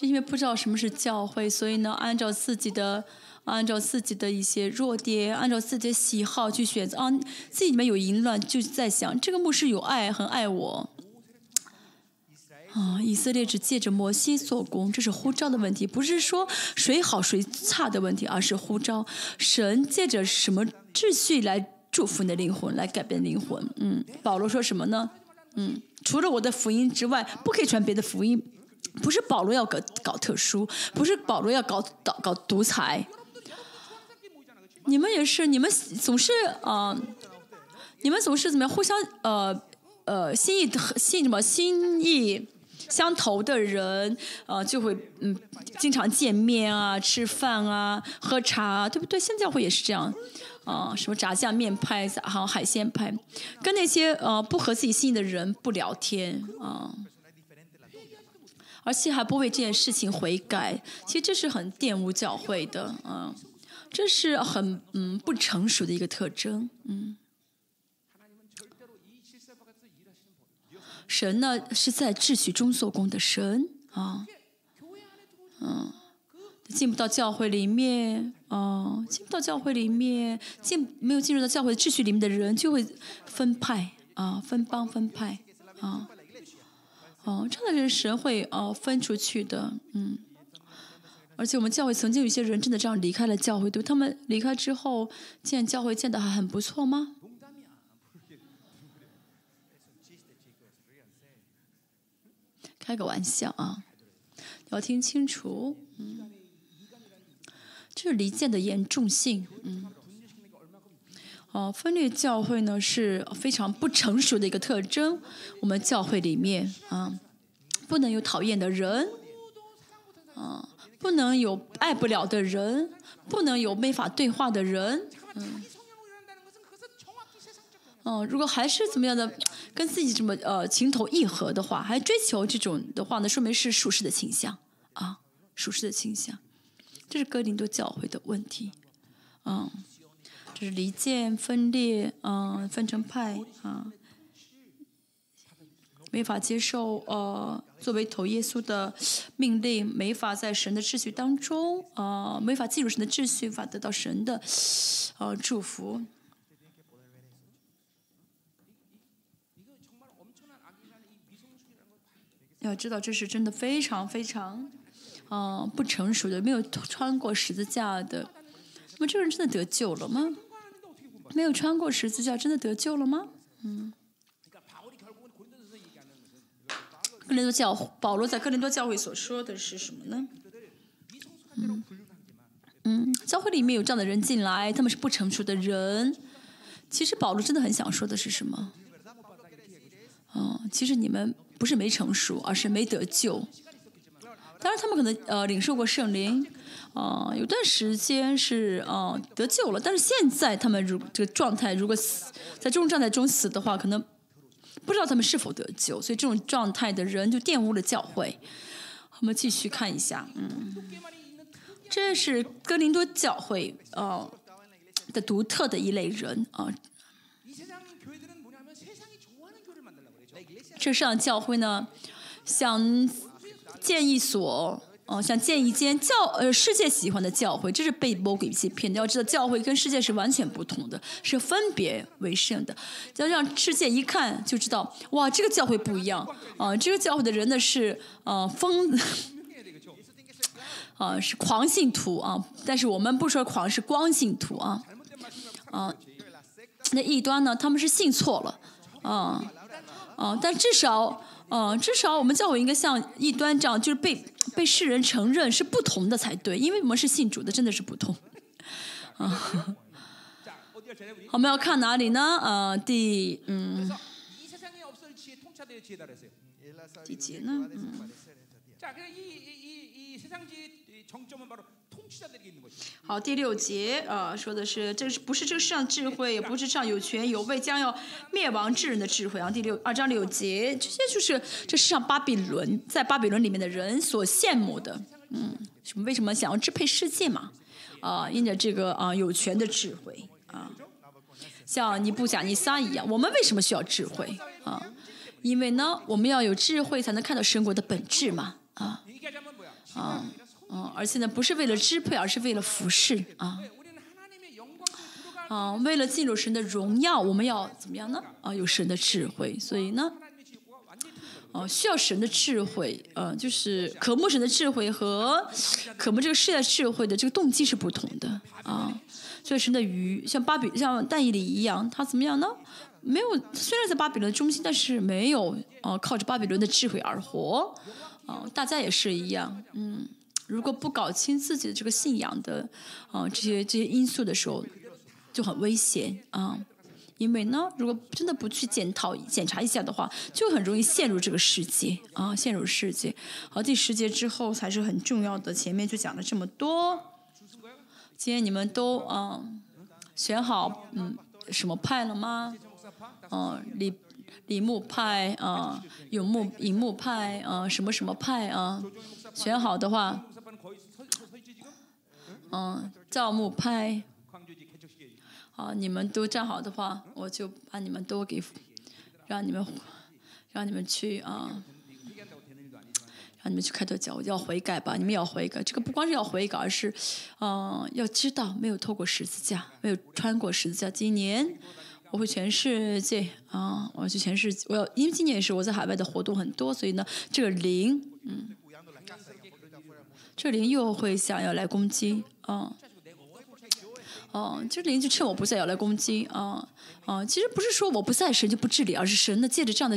是因为不知道什么是教会，所以呢，按照自己的、按照自己的一些弱点，按照自己的喜好去选择啊，自己里面有淫乱，就在想这个牧师有爱，很爱我。啊，以色列只借着摩西做工，这是呼召的问题，不是说谁好谁差的问题，而是呼召神借着什么秩序来祝福你的灵魂，来改变灵魂。嗯，保罗说什么呢？嗯，除了我的福音之外，不可以传别的福音。不是保罗要搞搞特殊，不是保罗要搞搞搞独裁。你们也是，你们总是啊，你们总是怎么样？互相呃呃心意心什么心意相投的人呃，就会嗯经常见面啊，吃饭啊，喝茶，对不对？现在会也是这样啊，什么炸酱面派，还有海鲜派，跟那些呃不合自己心意的人不聊天啊。而且还不为这件事情悔改，其实这是很玷污教会的，嗯，这是很嗯不成熟的一个特征，嗯。神呢是在秩序中做工的神啊，嗯，进不到教会里面，哦，进不到教会里面，进没有进入到教会秩序里面的人就会分派啊，分帮分派啊。哦，这样的人神会哦分出去的，嗯。而且我们教会曾经有些人真的这样离开了教会，对他们离开之后建教会建的还很不错吗？开个玩笑啊，要听清楚，嗯。这是离间的严重性，嗯。哦，分裂教会呢是非常不成熟的一个特征。我们教会里面啊，不能有讨厌的人，啊，不能有爱不了的人，不能有没法对话的人，嗯。哦，如果还是怎么样的，跟自己这么呃情投意合的话，还追求这种的话呢，说明是属实的倾向啊，属实的倾向，这是哥林多教会的问题，嗯。就是离间、分裂，嗯，分成派，啊，没法接受，呃，作为头耶稣的命令，没法在神的秩序当中，呃，没法进入神的秩序，无法得到神的，呃，祝福。要知道，这是真的非常非常，嗯，不成熟的，没有穿过十字架的。那么，这个人真的得救了吗？没有穿过十字架，真的得救了吗？嗯。哥林多教保罗在哥林多教会所说的是什么呢？嗯，嗯，教会里面有这样的人进来，他们是不成熟的人。其实保罗真的很想说的是什么？哦，其实你们不是没成熟，而是没得救。当然，他们可能呃领受过圣灵。啊，有段时间是啊得救了，但是现在他们如这个状态，如果死在这种状态中死的话，可能不知道他们是否得救，所以这种状态的人就玷污了教会。我们继续看一下，嗯，这是哥林多教会啊的独特的一类人啊。这上教会呢，想建一所。哦，想建一间教呃世界喜欢的教会，这是被魔鬼欺骗的。要知道，教会跟世界是完全不同的，是分别为圣的。要让世界一看就知道，哇，这个教会不一样啊！这个教会的人呢是呃疯，啊 (laughs) 是狂信徒啊。但是我们不说狂，是光信徒啊啊。那异端呢，他们是信错了啊啊，但至少。哦，至少我们教我应该像异端这样，就是被被世人承认是不同的才对，因为我们是信主的，真的是不同。啊，我们要看哪里呢？呃，第嗯，第几呢？嗯。好第六节啊说的是这是不是这个世上智慧也不是上有权有位将要灭亡之人的智慧。啊第六二章六节这些就是这世上巴比伦在巴比伦里面的人所羡慕的。嗯什么为什么想要支配世界嘛？啊因着这个啊有权的智慧。啊像尼布甲尼撒一样我们为什么需要智慧？啊因为呢我们要有智慧才能看到生活的本质嘛。啊啊嗯，而且呢，不是为了支配，而是为了服侍啊。嗯，为了进入神的荣耀，我们要怎么样呢？啊，有神的智慧，所以呢，哦，需要神的智慧。呃，就是渴慕神的智慧和渴慕这个世界智慧的这个动机是不同的啊。所以神的鱼，像巴比，像但以里一样，他怎么样呢？没有，虽然在巴比伦中心，但是没有啊，靠着巴比伦的智慧而活。啊，大家也是一样，嗯。如果不搞清自己的这个信仰的啊、这些这些因素的时候，就很危险啊。因为呢，如果真的不去检讨、检查一下的话，就很容易陷入这个世界啊，陷入世界。好，第十节之后才是很重要的，前面就讲了这么多。今天你们都啊选好嗯什么派了吗？嗯，李李木派啊，永木尹木派啊，什么什么派啊？选好的话，嗯造木拍。好你们都站好的话我就把你们都给让你们让你们去啊让你们去开拓脚要悔改吧你们也要悔改。这个不光是要悔改而是嗯要知道没有透过十字架没有穿过十字架。今年我会全世界啊我要去全世界我要因为今年也是我在海外的活动很多所以呢这个零嗯这灵又会想要来攻击，啊。哦，这灵就趁我不在要来攻击啊啊！其实不是说我不在神就不治理，而是神呢借着这样的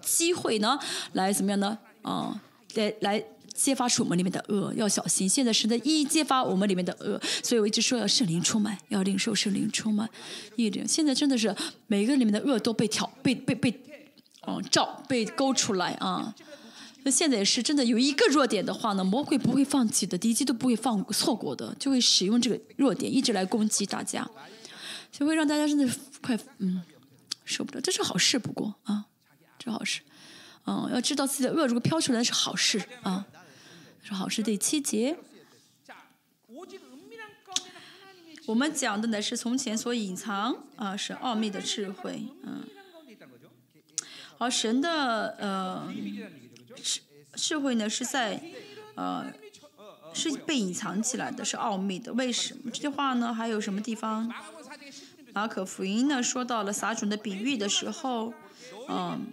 机会呢，来怎么样呢？啊，来来揭发出我们里面的恶，要小心。现在神在一一揭发我们里面的恶，所以我一直说要圣灵充满，要领受圣灵充满。一领，现在真的是每个里面的恶都被挑被被被，哦照被勾出来啊。那现在也是真的，有一个弱点的话呢，魔鬼不会放弃的，敌机都不会放错过的，就会使用这个弱点一直来攻击大家，就会让大家真的快嗯受不了。这是好事，不过啊，这好事，嗯，要知道自己的恶如果飘出来是好事啊，是好事。第七节。我们讲的呢是从前所隐藏啊，是奥秘的智慧，嗯，而神的呃。社社会呢是在，呃，是被隐藏起来的，是奥秘的。为什么这句话呢？还有什么地方？马可福音呢？说到了撒种的比喻的时候，嗯，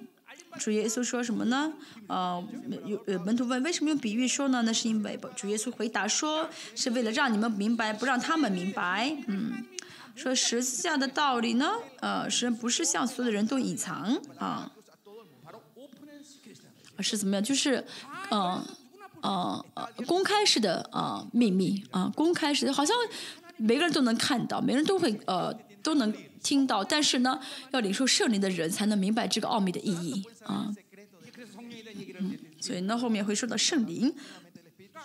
主耶稣说什么呢？呃，有有门徒问为什么用比喻说呢？那是因为主耶稣回答说，是为了让你们明白，不让他们明白。嗯，说十字架的道理呢，呃，是不是向所有的人都隐藏啊？是怎么样？就是，嗯，呃，公开式的啊，秘密啊，公开式的，好像每个人都能看到，每个人都会呃都能听到，但是呢，要领受圣灵的人才能明白这个奥秘的意义啊。嗯，所以呢，后面会说到圣灵，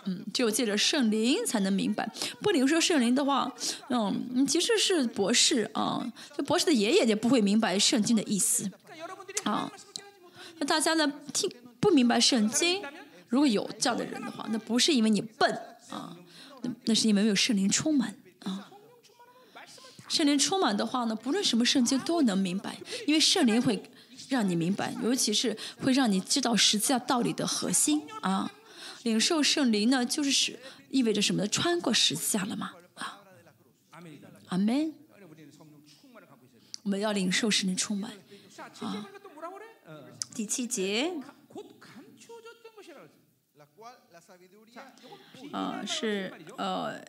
嗯，只有借着圣灵才能明白，不领受圣灵的话，嗯，即使是博士啊，就博士的爷爷也不会明白圣经的意思啊。那大家呢，听。不明白圣经，如果有教的人的话，那不是因为你笨啊，那那是因为没有圣灵充满啊。圣灵充满的话呢，不论什么圣经都能明白，因为圣灵会让你明白，尤其是会让你知道十字架道理的核心啊。领受圣灵呢，就是使意味着什么呢？穿过十字架了嘛啊。阿门。我们要领受圣灵充满啊。第七节。嗯是呃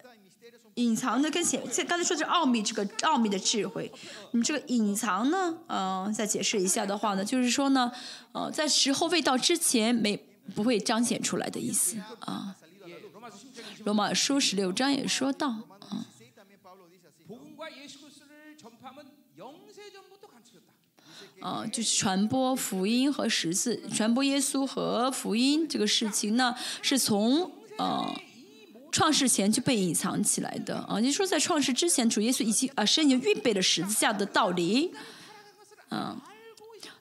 隐藏的跟显现刚才说是奥秘这个奥秘的智慧。你这个隐藏呢嗯再解释一下的话呢就是说呢呃在时候未到之前没不会彰显出来的意思啊。罗马书十六章也说到嗯。呃就是传播福音和十字传播耶稣和福音这个事情呢是从呃创世前就被隐藏起来的。啊你说在创世之前主耶稣已经啊神已经预备了十字架的道理。嗯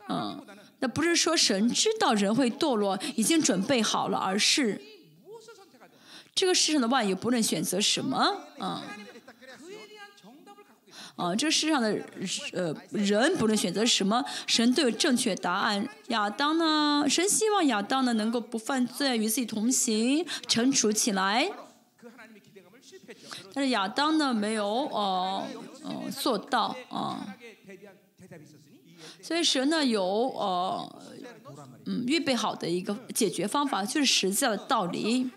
嗯那不是说神知道人会堕落已经准备好了而是这个世上的万有不能选择什么？啊啊这世上的人不论选择什么？神都有正确答案亚当呢？神希望亚当呢能够不犯罪与自己同行惩处起来。但是亚当呢没有哦哦做到啊。所以神呢有呃嗯预备好的一个解决方法就是实际的道理。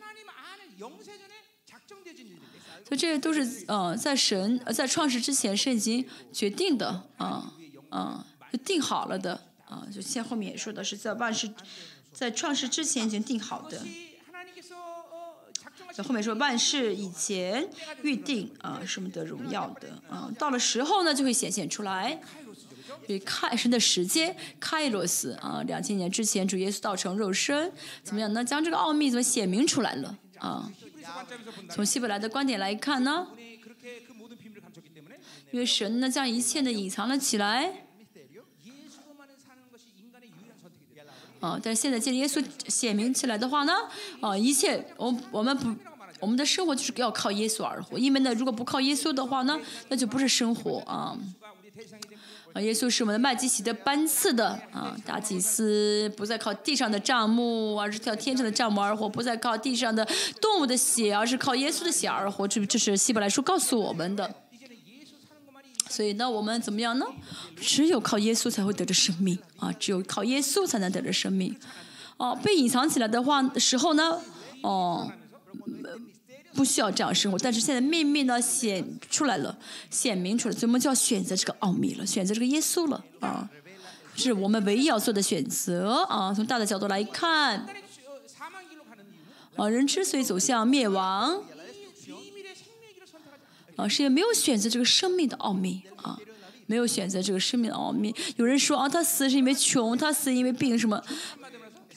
所以这些都是呃在神呃在创世之前是已经决定的啊啊就定好了的啊就像后面也说的是在万事在创世之前已经定好的。在后面说万事以前预定啊，什么的荣耀的啊，到了时候呢就会显现出来。以开神的时间，开罗斯啊，两千年之前主耶稣道成肉身，怎么样呢？将这个奥秘怎么显明出来了啊？从希伯来的观点来看呢，因为神呢将一切呢隐藏了起来。啊，但是现在借着耶稣显明起来的话呢，啊，一切我我们不我们的生活就是要靠耶稣而活，因为呢，如果不靠耶稣的话呢，那就不是生活啊。啊，耶稣是我们的麦基洗的班次的啊，大祭司不再靠地上的帐目，而是靠天上的帐目而活；不再靠地上的动物的血，而是靠耶稣的血而活。这这是希伯来书告诉我们的。所以呢我们怎么样呢？只有靠耶稣才会得着生命啊只有靠耶稣才能得着生命。哦被隐藏起来的话时候呢哦不需要这样生活但是现在秘密呢显出来了显明出来所以我们就要选择这个奥秘了选择这个耶稣了啊是我们唯一要做的选择啊从大的角度来看。啊人之所以走向灭亡啊，是也没有选择这个生命的奥秘啊，没有选择这个生命的奥秘。有人说啊，他死是因为穷，他死因为病什么。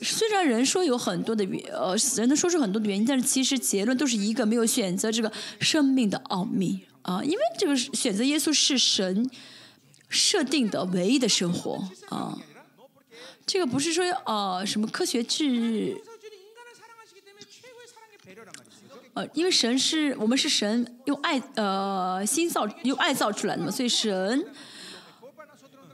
虽然人说有很多的原，呃，人能说出很多的原因，但是其实结论都是一个，没有选择这个生命的奥秘啊。因为这个选择耶稣是神设定的唯一的生活啊。这个不是说呃什么科学治呃，因为神是我们是神用爱呃心造用爱造出来的嘛，所以神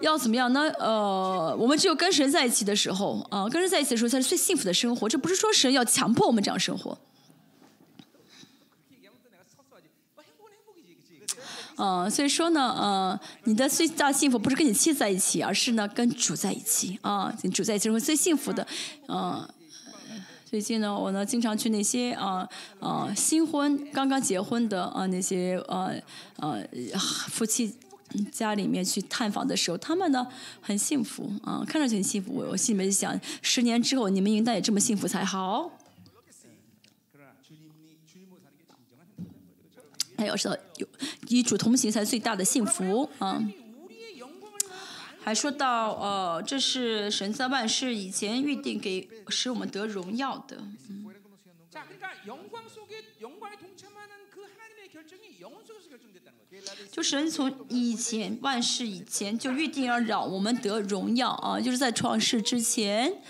要怎么样呢？呃，我们只有跟神在一起的时候啊，跟神在一起的时候才是最幸福的生活。这不是说神要强迫我们这样生活。嗯，所以说呢，嗯，你的最大幸福不是跟你妻子在一起，而是呢跟主在一起啊，跟主在一起是最幸福的，嗯。最近呢，我呢经常去那些啊啊新婚刚刚结婚的啊那些呃呃夫妻家里面去探访的时候，他们呢很幸福啊，看上去很幸福。我我心里面就想，十年之后你们应该也这么幸福才好。哎，要说有与主同行才最大的幸福啊。还说到，呃，这是神在万事以前预定给使我们得荣耀的，嗯，就神从以前万事以前就预定要让我们得荣耀啊，就是在创世之前，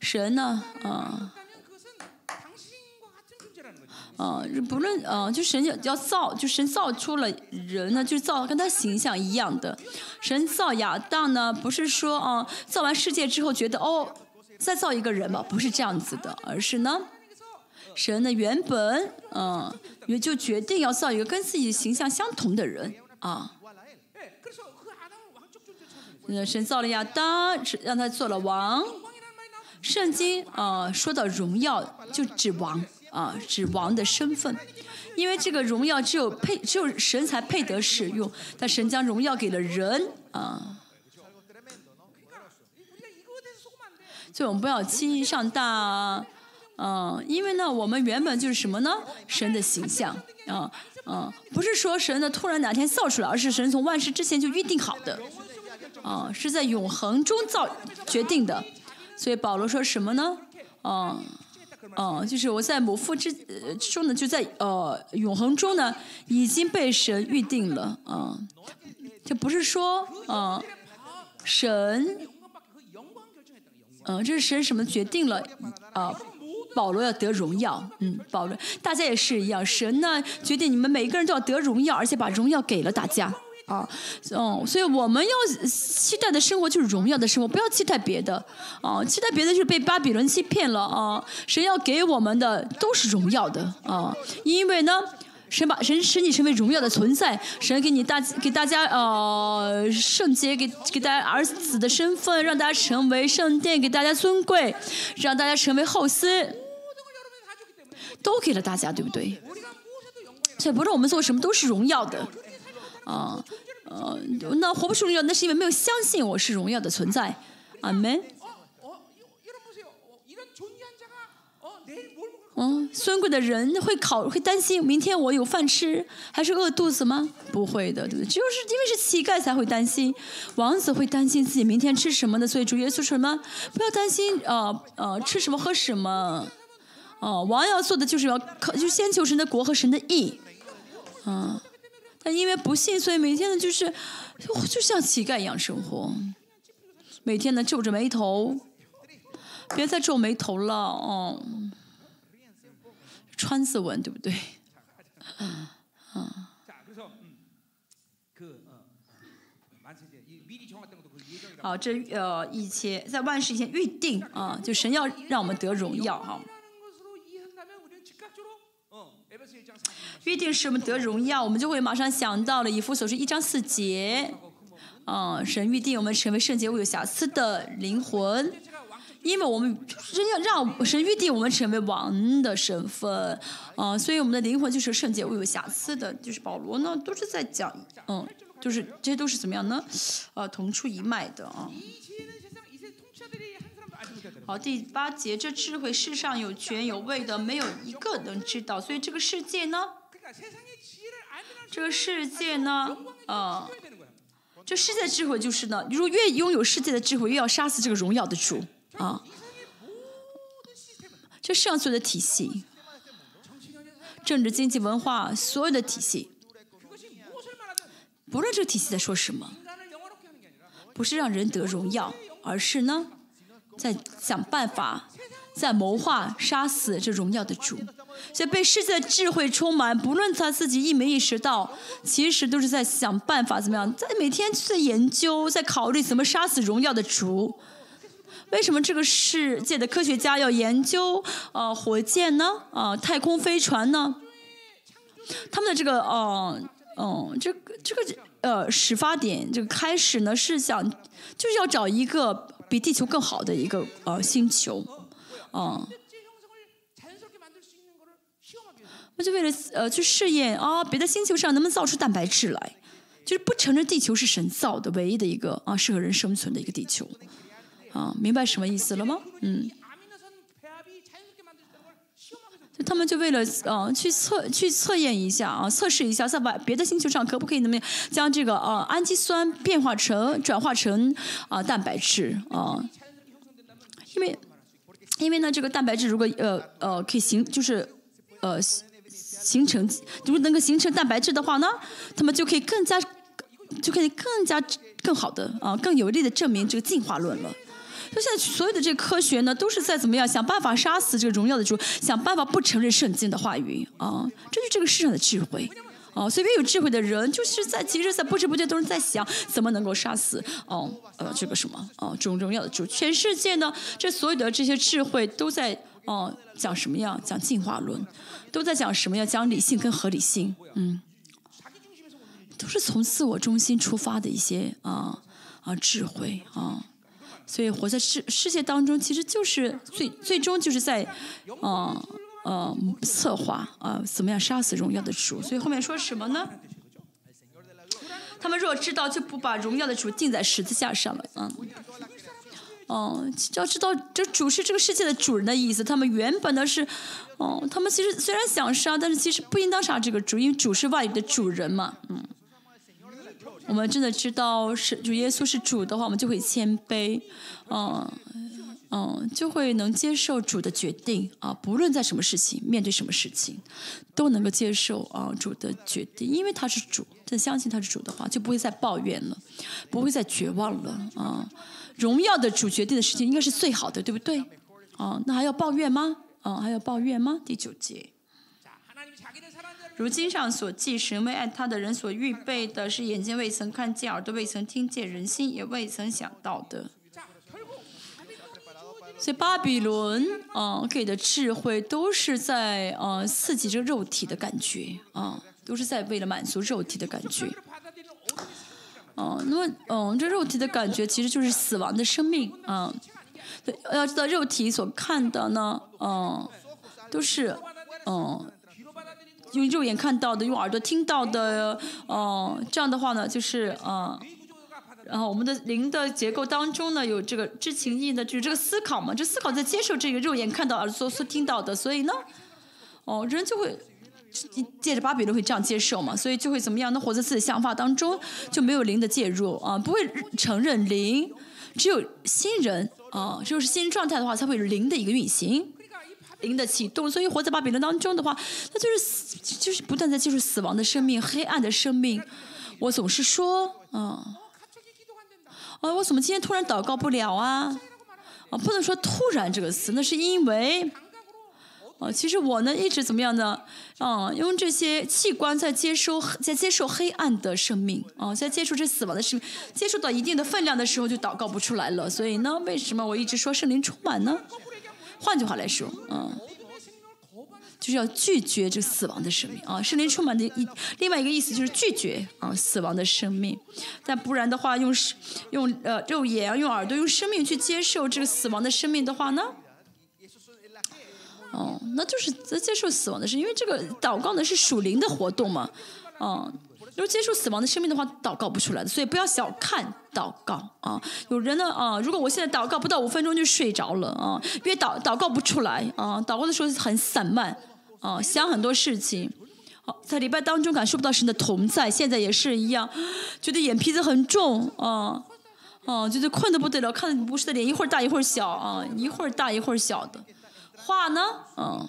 神呢，啊。啊，不论，啊，就神要要造，就神造出了人呢，就造跟他形象一样的。神造亚当呢，不是说啊造完世界之后觉得哦再造一个人吧，不是这样子的，而是呢，神呢原本嗯也就决定要造一个跟自己形象相同的人。啊。神造了亚当，让他做了王。圣经啊说的荣耀就指王。啊，指王的身份，因为这个荣耀只有配，只有神才配得使用。但神将荣耀给了人啊，所以我们不要轻易上当。嗯，因为呢，我们原本就是什么呢？神的形象。嗯嗯，不是说神的突然哪天造出来，而是神从万事之前就预定好的。嗯，是在永恒中造决定的。所以保罗说什么呢？嗯。嗯就是我在母腹之呃之中呢就在呃永恒中呢已经被神预定了嗯。这不是说嗯神嗯这是神什么决定了啊保罗要得荣耀嗯保罗大家也是一样神呢决定你们每一个人都要得荣耀而且把荣耀给了大家。啊，嗯，所以我们要期待的生活就是荣耀的生活，不要期待别的，啊，期待别的就是被巴比伦欺骗了啊。神要给我们的都是荣耀的啊，因为呢。神把神使你成为荣耀的存在，神给你大给大家呃圣洁，给给大家儿子的身份，让大家成为圣殿，给大家尊贵，让大家成为后嗣，都给了大家，对不对？所以不论我们做什么，都是荣耀的。啊，呃，那活不出荣耀，那是因为没有相信我是荣耀的存在。阿门。嗯、哦，尊贵的人会考会担心明天我有饭吃还是饿肚子吗？不会的，对不对？只有是因为是乞丐才会担心，王子会担心自己明天吃什么的。所以主耶稣说什么？不要担心，呃呃，吃什么喝什么，哦、呃，王要做的就是要靠，就先求神的国和神的义，嗯、但因为不幸所以每天呢就是就像乞丐一样生活。每天呢皱着眉头别再皱眉头了哦川字纹对不对？啊。啊好这呃一切在万事前预定啊就神要让我们得荣耀啊预定是我们得荣耀，我们就会马上想到了以弗所书一章四节，嗯，神预定我们成为圣洁无有瑕疵的灵魂，因为我们要让神预定我们成为王的身份，嗯，所以我们的灵魂就是圣洁无有瑕疵的，就是保罗呢都是在讲，嗯，就是这些都是怎么样呢？呃，同出一脉的啊。好，第八节，这智慧世上有权有位的，没有一个能知道，所以这个世界呢？这个世界呢？啊，这世界智慧就是呢，如果越拥有世界的智慧，越要杀死这个荣耀的主。啊。这上述的体系，政治、经济、文化，所有的体系。不论这体系在说什么，不是让人得荣耀，而是呢。在想办法，在谋划杀死这荣耀的主。所以被世界的智慧充满，不论他自己意没意识到，其实都是在想办法怎么样，在每天在研究，在考虑怎么杀死荣耀的主。为什么这个世界的科学家要研究呃火箭呢？啊、太空飞船呢？他们的这个呃嗯、这个这个呃始发点这个开始呢是想就是要找一个比地球更好的一个呃星球。嗯。那就为了呃去试验啊别的星球上能不能造出蛋白质来。就是不承认地球是神造的唯一的一个啊适合人生存的一个地球。啊明白什么意思了吗？嗯。他们就为了呃去测去测验一下啊，测试一下在外别的星球上可不可以那么将这个呃氨基酸变化成转化成啊、蛋白质啊、因为因为呢这个蛋白质如果呃呃可以形就是呃形成如果能够形成蛋白质的话呢，他们就可以更加就可以更加更好的啊、更有力的证明这个进化论了。就现在所有的这个科学呢，都是在怎么样想办法杀死这个荣耀的主，想办法不承认圣经的话语啊，这就是这个世上的智慧。哦，所以越有智慧的人，就是在其实，在不知不觉都是在想怎么能够杀死哦呃这个什么哦这种荣耀的主。全世界呢，这所有的这些智慧都在哦讲什么样？讲进化论，都在讲什么呀？讲理性跟合理性，嗯，都是从自我中心出发的一些啊啊智慧啊。所以活在世世界当中，其实就是最最终就是在，呃呃策划啊、怎么样杀死荣耀的主。所以后面说什么呢？他们若知道，就不把荣耀的主钉在十字架上了。嗯，嗯，要知道这主是这个世界的主人的意思。他们原本呢是，哦，他们其实虽然想杀，但是其实不应当杀这个主，因为主是万有的主人嘛。嗯，我们真的知道是主耶稣是主的话，我们就会谦卑，嗯嗯，就会能接受主的决定啊，不论在什么事情，面对什么事情，都能够接受啊主的决定，因为他是主，真相信他是主的话，就不会再抱怨了，不会再绝望了啊。荣耀的主决定的事情应该是最好的，对不对？啊，那还要抱怨吗？啊，还要抱怨吗？第九节，如今上所记，神为爱他的人所预备的，是眼睛未曾看见，耳朵未曾听见，人心也未曾想到的。所以巴比伦，啊，给的智慧都是在，啊，刺激这肉体的感觉，啊，都是在为了满足肉体的感觉。啊，那么，嗯，这肉体的感觉其实就是死亡的生命，啊，对，要知道肉体所看的呢，嗯，都是，嗯。用肉眼看到的用耳朵听到的哦这样的话呢就是嗯然后我们的灵的结构当中呢有这个知情意的就是这个思考嘛就思考在接受这个肉眼看到耳朵所听到的所以呢哦人就会借着巴比伦会这样接受嘛所以就会怎么样呢活在自己想法当中就没有灵的介入啊不会承认灵只有新人啊只有是新人状态的话才会有灵的一个运行。灵的启动，所以活在巴比伦当中的话，那就是死，就是不断在接受死亡的生命、黑暗的生命。我总是说，嗯，啊，我怎么今天突然祷告不了啊？啊，不能说突然这个词，那是因为，啊，其实我呢一直怎么样呢？啊，用这些器官在接收，在接受黑暗的生命，啊，在接受这死亡的生命，接受到一定的分量的时候就祷告不出来了。所以呢，为什么我一直说圣灵充满呢？换句话来说嗯就是要拒绝这死亡的生命。啊圣灵充满的一另外一个意思就是拒绝啊死亡的生命。但不然的话用用呃肉眼用耳朵用生命去接受这个死亡的生命的话呢？哦那就是在接受死亡的是因为这个祷告呢是属灵的活动嘛。嗯如果接触死亡的生命的话，祷告不出来的，所以不要小看祷告啊。有人呢啊，如果我现在祷告不到五分钟就睡着了啊，因为祷祷告不出来啊，祷告的时候很散漫啊，想很多事情。好，在礼拜当中感受不到神的同在，现在也是一样，觉得眼皮子很重啊，啊，觉得困得不得了，看牧师的脸一会儿大一会儿小啊，一会儿大一会儿小的，话呢，嗯，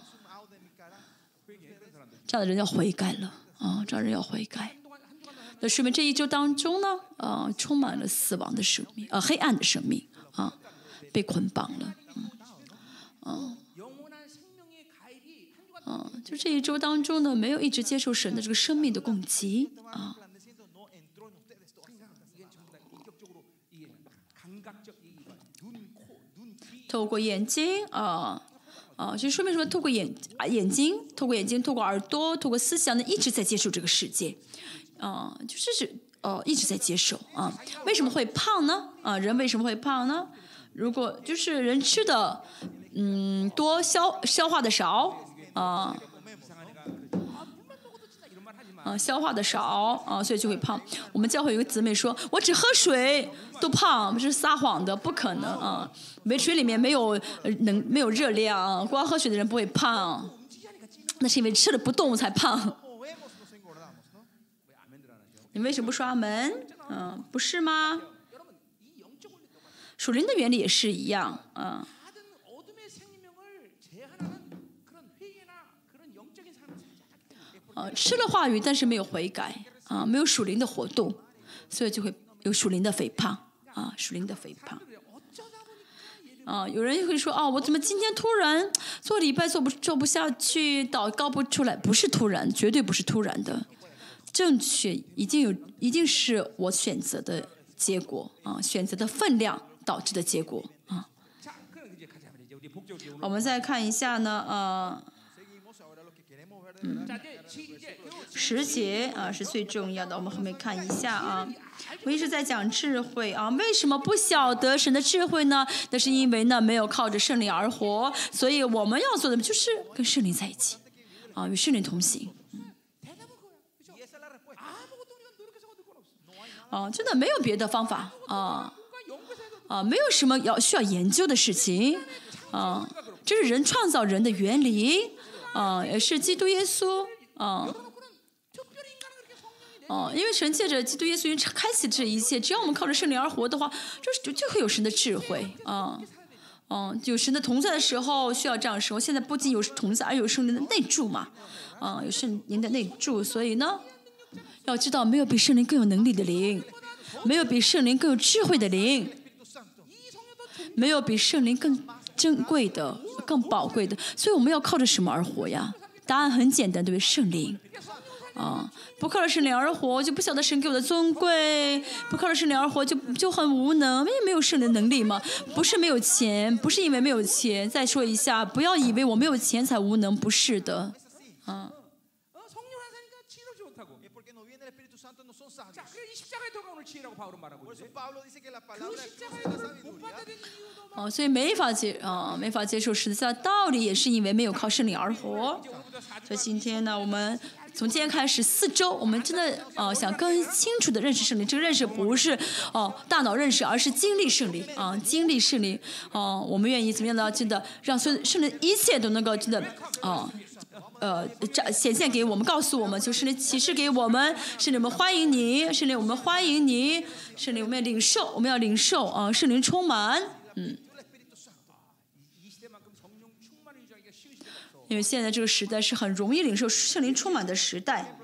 这样的人要悔改了啊，这样人要悔改。那说明这一周当中呢啊充满了死亡的生命啊黑暗的生命啊被捆绑了嗯嗯就这一周当中呢没有一直接受神的这个生命的供给啊。透过眼睛啊啊就说明什么透过眼啊眼睛透过眼睛透过耳朵透过思想呢一直在接触这个世界啊，就是是哦，一直在接受啊。为什么会胖呢？啊，人为什么会胖呢？如果就是人吃的嗯多，消消化的少啊。啊，消化的少啊，所以就会胖。我们教会有个姊妹说：“我只喝水都胖，是撒谎的，不可能啊！没水里面没有能没有热量，光喝水的人不会胖，那是因为吃了不动才胖。你为什么不刷门？嗯，不是吗？属灵的原理也是一样，嗯。呃，吃了话语，但是没有悔改，啊，没有属灵的活动，所以就会有属灵的肥胖，啊，属灵的肥胖。啊，有人会说，哦，我怎么今天突然做礼拜做不做不下去，祷告不出来？不是突然，绝对不是突然的。正确一定有，一定是我选择的结果啊，选择的分量导致的结果啊。我们再看一下呢，呃，嗯，时节啊是最重要的，我们后面看一下啊。我一直在讲智慧啊，为什么不晓得神的智慧呢？那是因为呢没有靠着圣灵而活，所以我们要做的就是跟圣灵在一起，啊，与圣灵同行。哦，真的没有别的方法啊，啊，没有什么要需要研究的事情，啊，这是人创造人的原理，啊，也是基督耶稣，啊，哦，因为神借着基督耶稣开启这一切，只要我们靠着圣灵而活的话，就就就会有神的智慧，啊，啊，有神的同在的时候需要这样生活，现在不仅有同在，而有圣灵的内住嘛，啊，有圣灵的内住，所以呢。要知道没有比圣灵更有能力的灵，没有比圣灵更有智慧的灵，没有比圣灵更珍贵的、更宝贵的，所以我们要靠着什么而活呀？答案很简单，对不对？圣灵。啊，不靠着圣灵而活，就不晓得神给我的尊贵；不靠着圣灵而活，就就很无能，因为没有圣灵能力嘛。不是没有钱，不是因为没有钱。再说一下，不要以为我没有钱才无能，不是的，啊。哦，所以没法接啊，没法接受十字架道理，也是因为没有靠圣灵而活。所以今天呢，我们从今天开始四周，我们真的呃想更清楚的认识圣灵。这个认识不是哦大脑认识，而是经历圣灵啊，经历圣灵。哦，我们愿意怎么样呢？真的让所有圣灵一切都能够真的啊。呃，展显现给我们，告诉我们，就是启示给我们，圣灵，我们欢迎你，圣灵，我们欢迎你，圣灵，我们要领受，我们要领受啊，圣灵充满，嗯。因为现在这个时代是很容易领受圣灵充满的时代。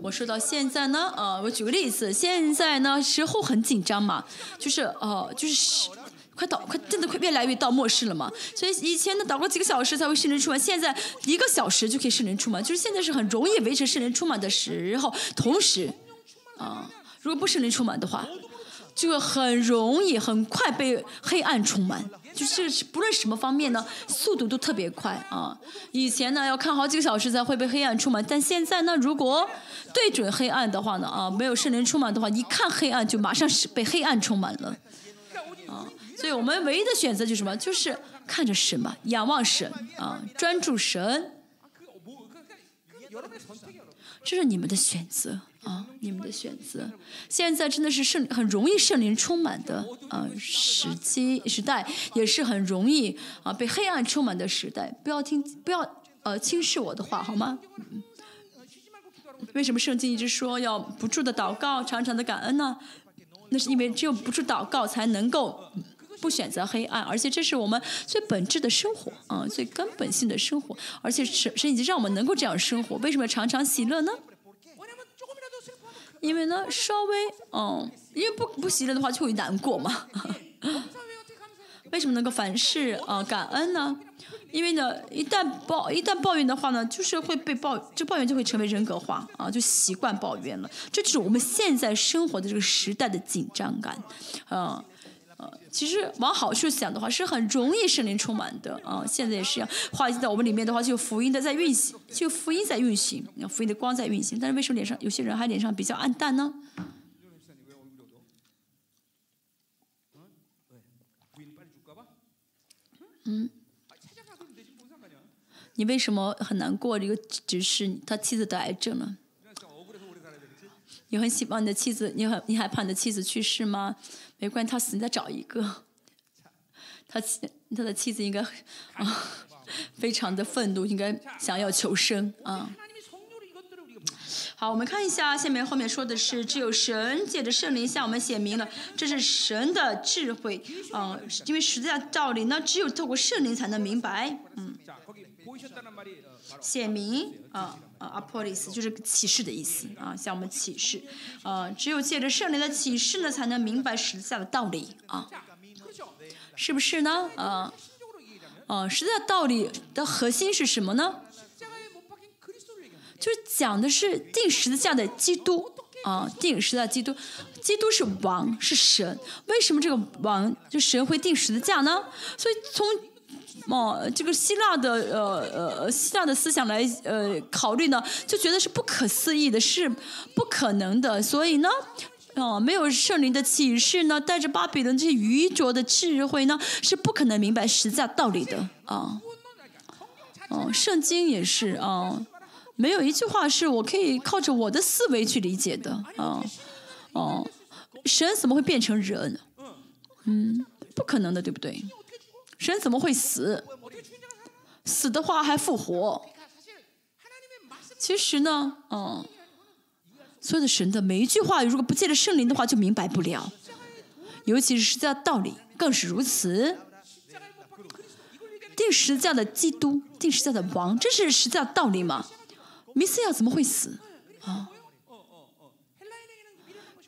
我说到现在呢，呃，我举个例子，现在呢时候很紧张嘛，就是呃，就是。快到，快真的快越来越到末世了嘛？所以以前呢，祷告几个小时才会圣灵出满，现在一个小时就可以圣灵出满，就是现在是很容易维持圣灵出满的时候。同时，啊，如果不圣灵出满的话，就很容易很快被黑暗充满，就是不论什么方面呢，速度都特别快啊。以前呢要看好几个小时才会被黑暗充满，但现在呢，如果对准黑暗的话呢，啊，没有圣灵充满的话，一看黑暗就马上是被黑暗充满了，所以我们唯一的选择就是什么？就是看着神嘛，仰望神啊，专注神。这是你们的选择啊，你们的选择。现在真的是圣很容易圣灵充满的啊时机时代，也是很容易啊被黑暗充满的时代。不要听，不要呃轻视我的话，好吗？为什么圣经一直说要不住的祷告，常常的感恩呢？那是因为只有不住祷告，才能够。不选择黑暗，而且这是我们最本质的生活啊，最根本性的生活。而且神神已经让我们能够这样生活，为什么常常喜乐呢？因为呢，稍微嗯，因为不不喜乐的话就会难过嘛。为什么能够凡事啊感恩呢？因为呢，一旦抱一旦抱怨的话呢，就是会被抱，这抱怨就会成为人格化啊，就习惯抱怨了。这就是我们现在生活的这个时代的紧张感，啊。其实往好处想的话，是很容易圣灵充满的啊。现在也是一样，话在我们里面的话，就有福音的在运行，就福音在运行，福音的光在运行。但是为什么脸上有些人还脸上比较暗淡呢？嗯，你为什么很难过？这个只是他妻子得癌症了。你很希望你的妻子，你很你害怕你的妻子去世吗？没关系，他死你再找一个。(laughs) 他妻他的妻子应该啊，非常的愤怒，应该想要求生啊。好，我们看一下下面后面说的是，只有神借着圣灵向我们显明了，这是神的智慧啊。因为实在道理，那只有透过圣灵才能明白，嗯。显明啊啊阿波利斯就是启示的意思啊，向我们启示，啊，只有借着圣灵的启示呢，才能明白十字架的道理啊，是不是呢？啊，啊，十字架道理的核心是什么呢？就是讲的是定十字架的基督啊，定十字架基督，基督是王是神，为什么这个王就神会定十字架呢？所以从哦，这个希腊的呃呃希腊的思想来呃考虑呢，就觉得是不可思议的，是不可能的。所以呢，哦，没有圣灵的启示呢，带着巴比伦这些愚拙的智慧呢，是不可能明白实在道理的啊。哦，圣经也是啊，没有一句话是我可以靠着我的思维去理解的啊，哦，神怎么会变成人？嗯，不可能的，对不对？神怎么会死？死的话还复活？其实呢，嗯，所有的神的每一句话，如果不借着圣灵的话，就明白不了。尤其是十字架道理更是如此。定十字架的基督，定十字架的王，这是十字架道理吗？弥赛亚怎么会死？啊？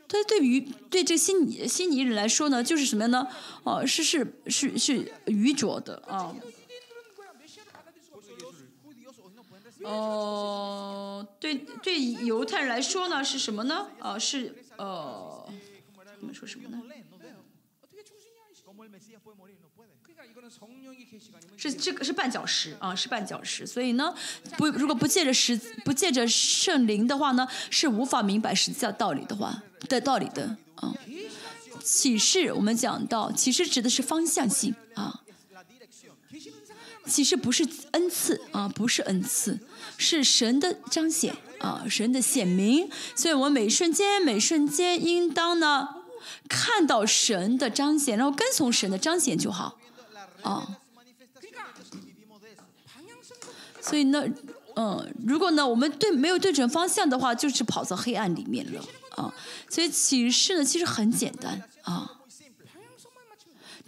他对于对这新新尼人来说呢，就是什么呢？哦，是是是是愚拙的啊。哦，对对，犹太人来说呢，是什么呢？啊，是呃，你们说什么呢？是这个是绊脚石啊，是绊脚石。所以呢，不如果不借着十不借着圣灵的话呢，是无法明白十字架道理的话的道理的啊。启示我们讲到，启示指的是方向性啊。启示不是恩赐啊，不是恩赐，是神的彰显啊，神的显明。所以我们每瞬间每瞬间应当呢看到神的彰显，然后跟从神的彰显就好啊。所以呢，嗯，如果呢我们对没有对准方向的话，就是跑到黑暗里面了啊。所以启示呢其实很简单啊，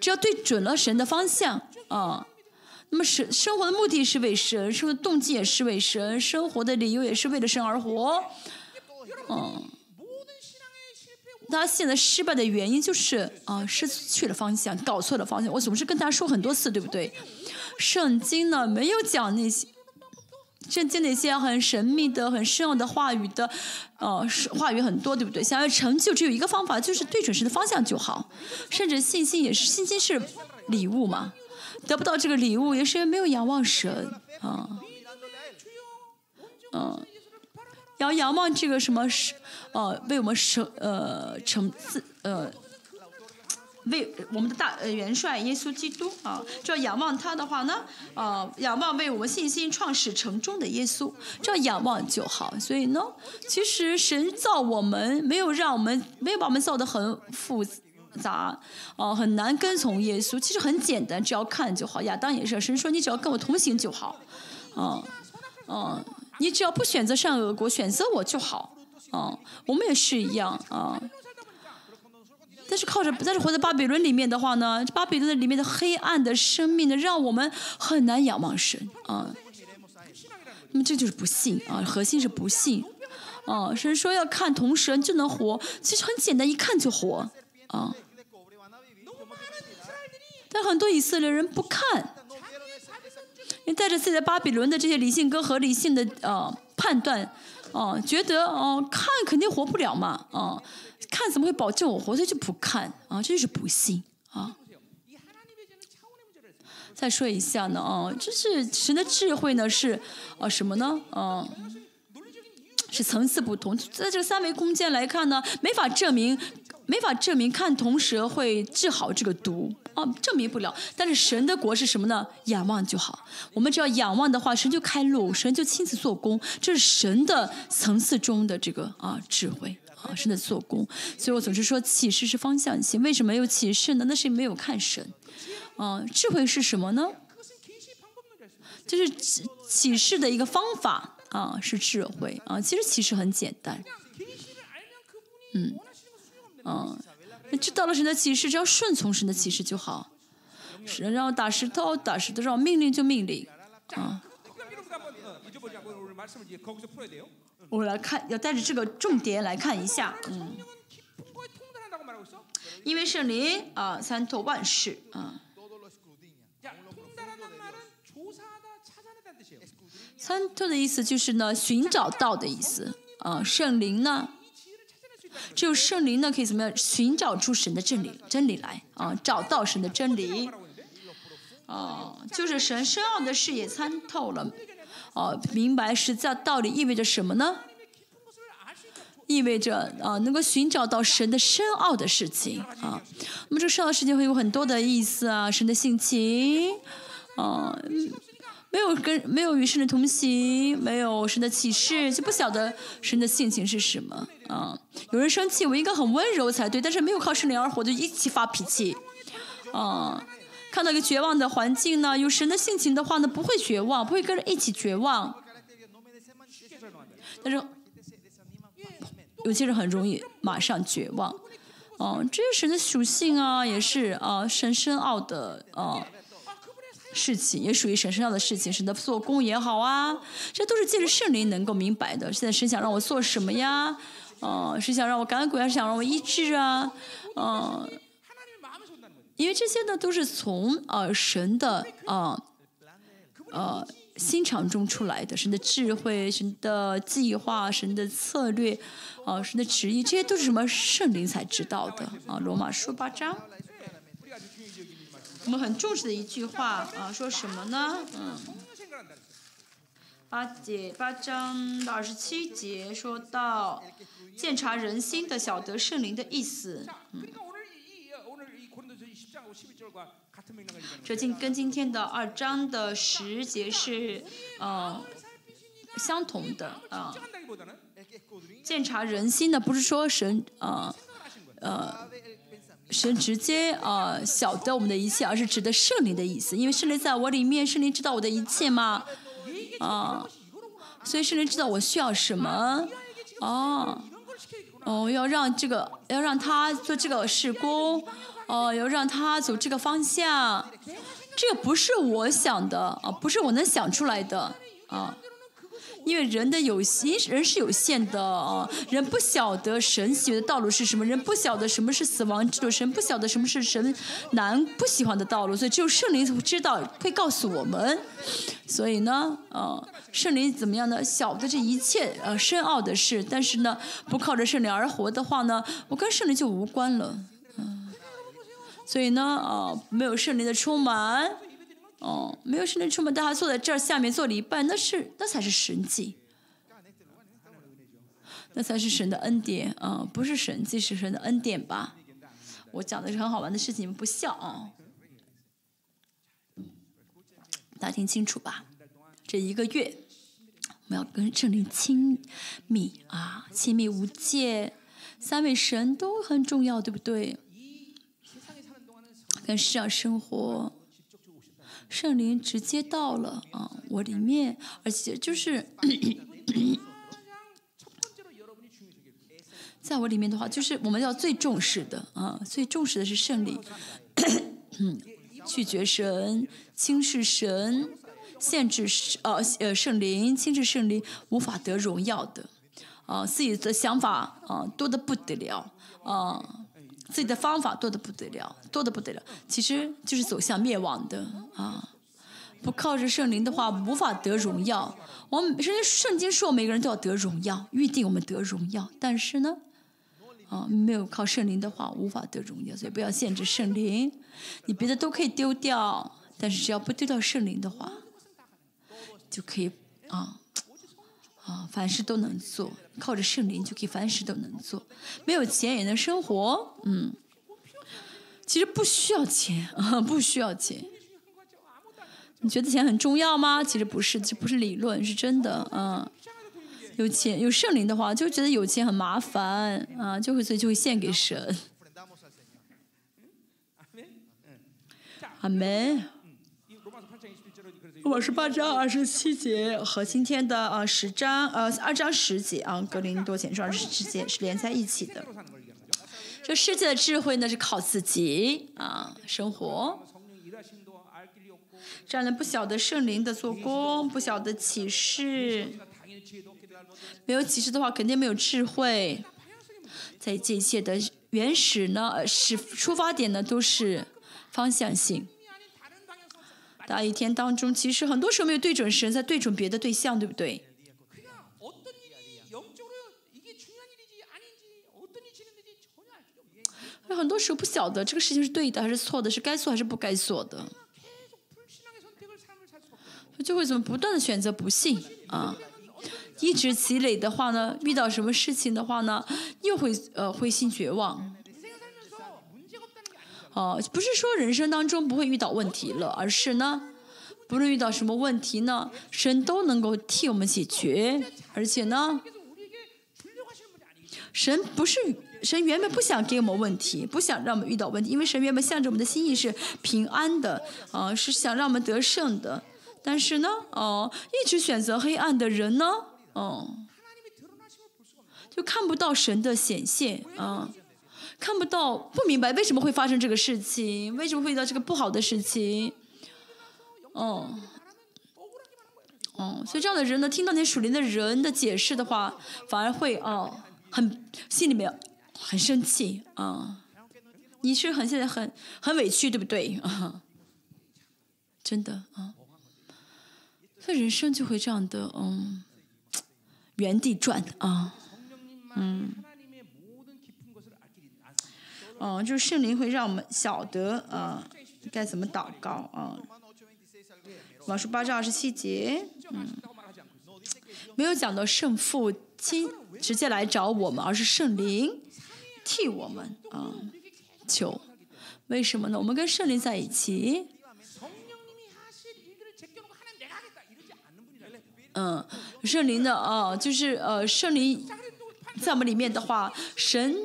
只要对准了神的方向啊。那么生生活的目的是为神，生活的动机也是为神，生活的理由也是为了神而活。嗯，他现在失败的原因就是啊，失去了方向，搞错了方向。我总是跟大家说很多次，对不对？圣经呢没有讲那些，圣经那些很神秘的、很深奥的话语的，呃，话语很多，对不对？想要成就，只有一个方法，就是对准神的方向就好。甚至信心也是，信心是礼物嘛。得不到这个礼物，也是因为没有仰望神啊，嗯，要仰望这个什么是呃为我们神呃成自呃为我们的大元帅耶稣基督啊，这仰望他的话呢，啊仰望为我们信心创始成终的耶稣，这样仰望就好。所以呢，其实神造我们，没有让我们没有把我们造的很复杂。啊，很难跟从耶稣。其实很简单，只要看就好。亚当也是，神说你只要跟我同行就好。啊，啊，你只要不选择善恶国，选择我就好。啊，我们也是一样啊。但是靠着，但是活在巴比伦里面的话呢，巴比伦的里面的黑暗的生命呢，让我们很难仰望神啊。那么这就是不信啊，核心是不信。哦，神说要看同神就能活，其实很简单，一看就活。啊！但很多以色列人不看，你带着自己的巴比伦的这些理性跟合理性的呃判断，哦，觉得哦看肯定活不了嘛，啊，看怎么会保证我活？着就不看啊，这就是不信啊。再说一下呢，啊，就是神的智慧呢是啊什么呢？啊，是层次不同，在这个三维空间来看呢，没法证明。没法证明看铜蛇会治好这个毒哦，证明不了。但是神的国是什么呢？仰望就好。我们只要仰望的话，神就开路，神就亲自做工。这是神的层次中的这个啊智慧啊，神的做工。所以我总是说启示是方向性。为什么有启示呢？那是没有看神啊。智慧是什么呢？就是启启示的一个方法啊，是智慧啊。其实启示很简单，嗯。嗯，知道了神的启示，只要顺从神的启示就好。是，然后打石头，打石头，让命令就命令。啊。我来看，要带着这个重点来看一下。嗯。因为圣灵啊，参透万事啊。参透的意思就是呢，寻找到的意思。啊，圣灵呢？只有圣灵呢，可以怎么样寻找出神的真理真理来啊？找到神的真理，啊，就是神深奥的视野参透了，哦，明白实在道理意味着什么呢？意味着啊，能够寻找到神的深奥的事情啊。那么这深奥的事情会有很多的意思啊，神的性情，啊，没有跟没有与神的同行，没有神的启示，就不晓得神的性情是什么啊。有人生气，我应该很温柔才对，但是没有靠圣灵而活，就一起发脾气，啊。看到一个绝望的环境呢，有神的性情的话呢，不会绝望，不会跟着一起绝望。但是有些人很容易马上绝望，哦，这是神的属性啊，也是啊，神深奥的啊事情，也属于神深奥的事情，神的做工也好啊，这都是借着圣灵能够明白的。现在神想让我做什么呀？哦，是想让我赶鬼，还是想让我医治啊？嗯。因为这些呢，都是从呃神的啊呃心肠中出来的，神的智慧、神的计划、神的策略，啊神的旨意，这些都是什么圣灵才知道的啊。罗马书八章，我们很重视的一句话啊，说什么呢？嗯，八节八章的二十七节说到，鉴察人心的，晓得圣灵的意思，嗯。这今跟今天的二章的十节是呃相同的啊。鉴察人心的不是说神啊呃神直接啊晓得我们的一切，而是指的圣灵的意思。因为圣灵在我里面，圣灵知道我的一切嘛啊，所以圣灵知道我需要什么哦哦要让这个要让他做这个事工。哦，要让他走这个方向，这个不是我想的啊，不是我能想出来的啊，因为人的有心，人是有限的啊，人不晓得神喜悦的道路是什么，人不晓得什么是死亡之路，神不晓得什么是神难不喜欢的道路，所以只有圣灵知道，会告诉我们。所以呢，呃，圣灵怎么样呢？晓得这一切呃深奥的事，但是呢，不靠着圣灵而活的话呢，我跟圣灵就无关了。嗯所以呢，啊，没有圣灵的充满，哦，没有圣灵充满，大家坐在这儿下面坐了一半，那是那才是神迹，那才是神的恩典啊，不是神迹，是神的恩典吧？我讲的是很好玩的事情，你们不笑啊？大家听清楚吧？这一个月，我们要跟圣灵亲密啊，亲密无间，三位神都很重要，对不对？跟世上生活，圣灵直接到了啊，我里面，而且就是 (coughs) 在我里面的话，就是我们要最重视的啊，最重视的是圣灵，(coughs) 拒绝神，轻视神，限制呃呃圣灵，轻视圣灵，无法得荣耀的啊，自己的想法啊多的不得了啊。自己的方法多的不得了，多的不得了，其实就是走向灭亡的啊！不靠着圣灵的话，无法得荣耀。我们圣经圣经说，每个人都要得荣耀，预定我们得荣耀。但是呢，啊，没有靠圣灵的话，无法得荣耀。所以不要限制圣灵，你别的都可以丢掉，但是只要不丢掉圣灵的话，就可以啊。啊，凡事都能做，靠着圣灵就可以凡事都能做。没有钱也能生活，嗯，其实不需要钱啊，(laughs) 不需要钱。你觉得钱很重要吗？其实不是，这不是理论，是真的啊。有钱有圣灵的话，就觉得有钱很麻烦啊，就会所以就会献给神。阿门。我是八章二十七节和今天的呃十章呃二章十节啊，格林多前书二十七节是连在一起的。这世界的智慧呢是靠自己啊生活，这样的不晓得圣灵的做工，不晓得启示，没有启示的话肯定没有智慧。在这一切的原始呢是出发点呢都是方向性。大一天当中，其实很多时候没有对准神，在对准别的对象，对不对？那很多时候不晓得这个事情是对的还是错的，是该做还是不该做的，就会怎么不断的选择不信啊？一直积累的话呢，遇到什么事情的话呢，又会呃灰心绝望。哦不是说人生当中不会遇到问题了而是呢不论遇到什么问题呢神都能够替我们解决而且呢神不是神原本不想给我们问题不想让我们遇到问题因为神原本向着我们的心意是平安的啊是想让我们得胜的。但是呢哦一直选择黑暗的人呢哦就看不到神的显现啊看不到，不明白为什么会发生这个事情，为什么会遇到这个不好的事情，哦。哦，所以这样的人呢，听到那属灵的人的解释的话，反而会哦，很心里面很生气啊、你是很现在很很委屈，对不对啊？(laughs) 真的啊，所以人生就会这样的嗯，原地转啊。嗯嗯，就是圣灵会让我们晓得啊，该怎么祷告啊。马书八章二十七节，嗯，没有讲到圣父亲直接来找我们，而是圣灵替我们啊求。为什么呢？我们跟圣灵在一起。嗯，圣灵的啊，就是呃，圣灵在我们里面的话，神。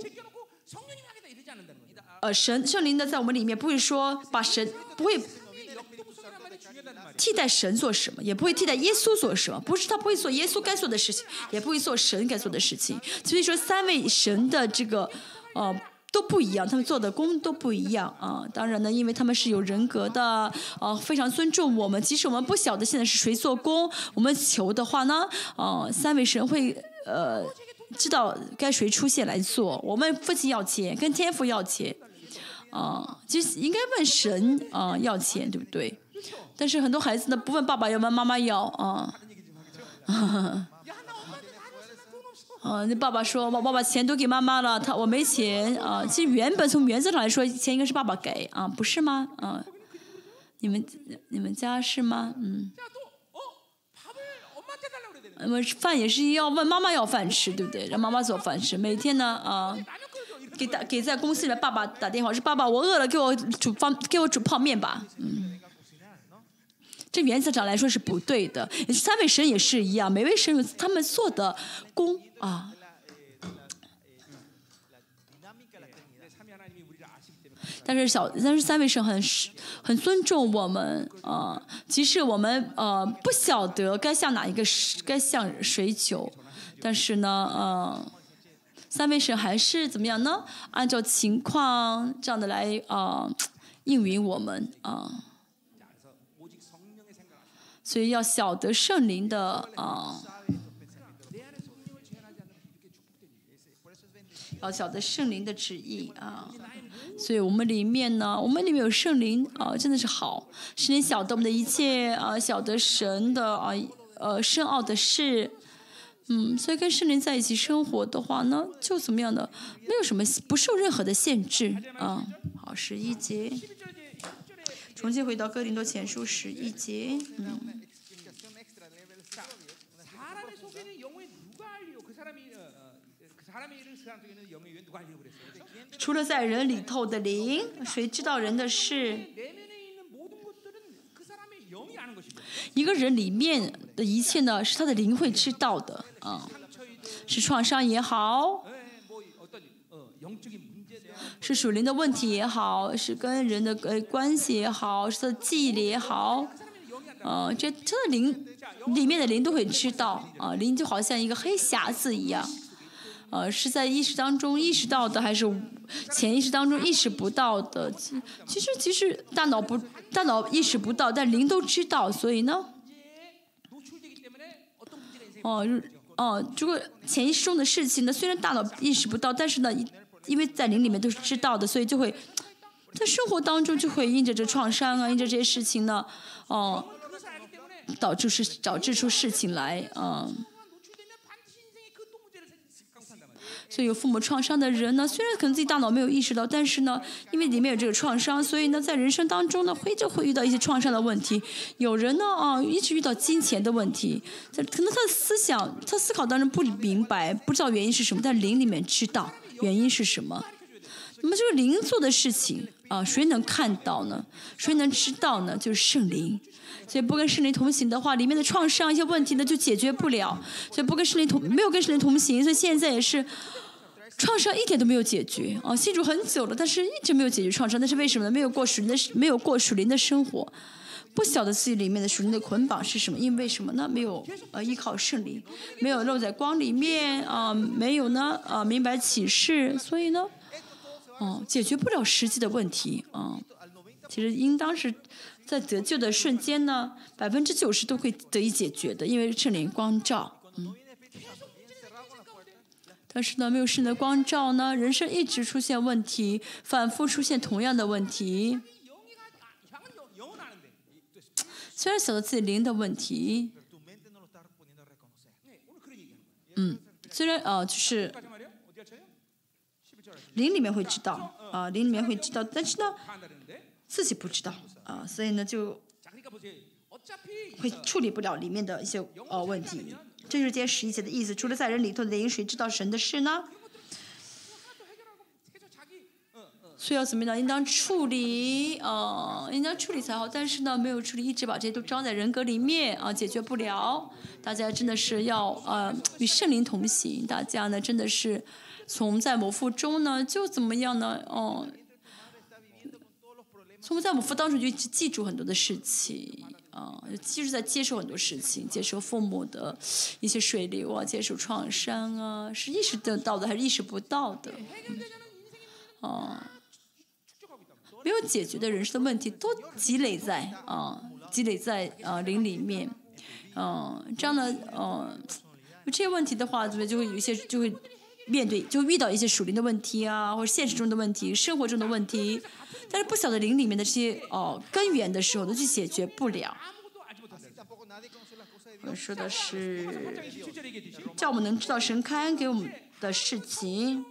呃，神圣灵呢，在我们里面不会说把神不会替代神做什么，也不会替代耶稣做什么，不是他不会做耶稣该做的事情，也不会做神该做的事情。所以说，三位神的这个呃都不一样，他们做的工都不一样啊。当然呢，因为他们是有人格的，呃，非常尊重我们。即使我们不晓得现在是谁做工，我们求的话呢，呃，三位神会呃。知道该谁出现来做，我们父亲要钱，跟天父要钱，啊，就是应该问神啊要钱，对不对？但是很多孩子呢不问爸爸要，问妈妈要啊。(laughs) 啊，那爸爸说，我爸把钱都给妈妈了，他我没钱啊。其实原本从原则上来说，钱应该是爸爸给啊，不是吗？啊，你们你们家是吗？嗯。那么饭也是要问妈妈要饭吃，对不对？让妈妈做饭吃，每天呢啊。给打给在公司里的爸爸打电话，是爸爸，我饿了，给我煮方给我煮泡面吧。嗯，这原则上来说是不对的。三位神也是一样，每位神他们做的功啊。但是小但是三位神很很尊重我们啊。即使我们呃不晓得该向哪一个该向谁求，但是呢，嗯。三位神还是怎么样呢？按照情况这样的来啊应允我们啊。所以要晓得圣灵的啊。要晓得圣灵的旨意啊。所以我们里面呢我们里面有圣灵啊真的是好。圣灵晓得我们的一切啊晓得神的啊呃深奥的事嗯，所以跟圣灵在一起生活的话呢，就怎么样的，没有什么不受任何的限制啊。好，十一节，重新回到哥林多前书十一节。嗯，除了在人里头的灵，谁知道人的事？一个人里面的一切呢，是他的灵会知道的。嗯，是创伤也好，是属灵的问题也好，是跟人的呃关系也好，是记忆里也好，嗯，这真的灵里面的灵都会知道啊，灵就好像一个黑匣子一样，呃，是在意识当中意识到的，还是潜意识当中意识不到的？其实其实大脑不大脑意识不到，但灵都知道，所以呢，哦。哦，如果潜意识中的事情呢，虽然大脑意识不到，但是呢，因为在灵里面都是知道的，所以就会在生活当中就会因着这创伤啊，因着这些事情呢，哦，导致是导致出事情来。嗯。所以有父母创伤的人呢，虽然可能自己大脑没有意识到，但是呢，因为里面有这个创伤，所以呢，在人生当中呢，会就会遇到一些创伤的问题。有人呢，啊，一直遇到金钱的问题，这可能他的思想、他思考当中不明白，不知道原因是什么，但灵里面知道原因是什么。那么这个灵做的事情啊，谁能看到呢？谁能知道呢？就是圣灵。所以不跟圣灵同行的话，里面的创伤一些问题呢就解决不了。所以不跟圣灵同，没有跟圣灵同行，所以现在也是创伤一点都没有解决啊。信主很久了，但是一直没有解决创伤，那是为什么呢？没有过属灵的，没有过属灵的生活，不晓得自己里面的属灵的捆绑是什么。因为什么呢？没有呃依靠圣灵，没有露在光里面啊，没有呢啊明白启示，所以呢，哦解决不了实际的问题啊。其实应当是。在得救的瞬间呢，百分之九十都会得以解决的，因为圣灵光照。嗯。但是呢，没有圣的光照呢，人生一直出现问题，反复出现同样的问题。虽然晓得自己灵的问题，嗯，虽然呃就是灵里面会知道啊，灵里面会知道，但是呢，自己不知道。啊，所以呢，就会处理不了里面的一些呃问题。这就是今天十一节的意思。除了在人里头的灵，谁知道神的事呢？所以要怎么样？应当处理，呃，应当处理才好。但是呢，没有处理，一直把这些都装在人格里面啊，解决不了。大家真的是要呃与圣灵同行。大家呢，真的是从在某腹中呢，就怎么样呢？哦。从在母腹当中就记住很多的事情啊，就是在接受很多事情，接受父母的一些水流啊，接受创伤啊，是意识得到的还是意识不到的？啊，没有解决的人生的问题都积累在啊，积累在啊灵里面，嗯，这样的嗯，这些问题的话，怎么就会有一些就会面对，就遇到一些属灵的问题啊，或者现实中的问题、生活中的问题。但是不晓得灵里面的这些哦根源的时候，都去解决不了。我说的是，叫我们能知道神开恩给我们的事情。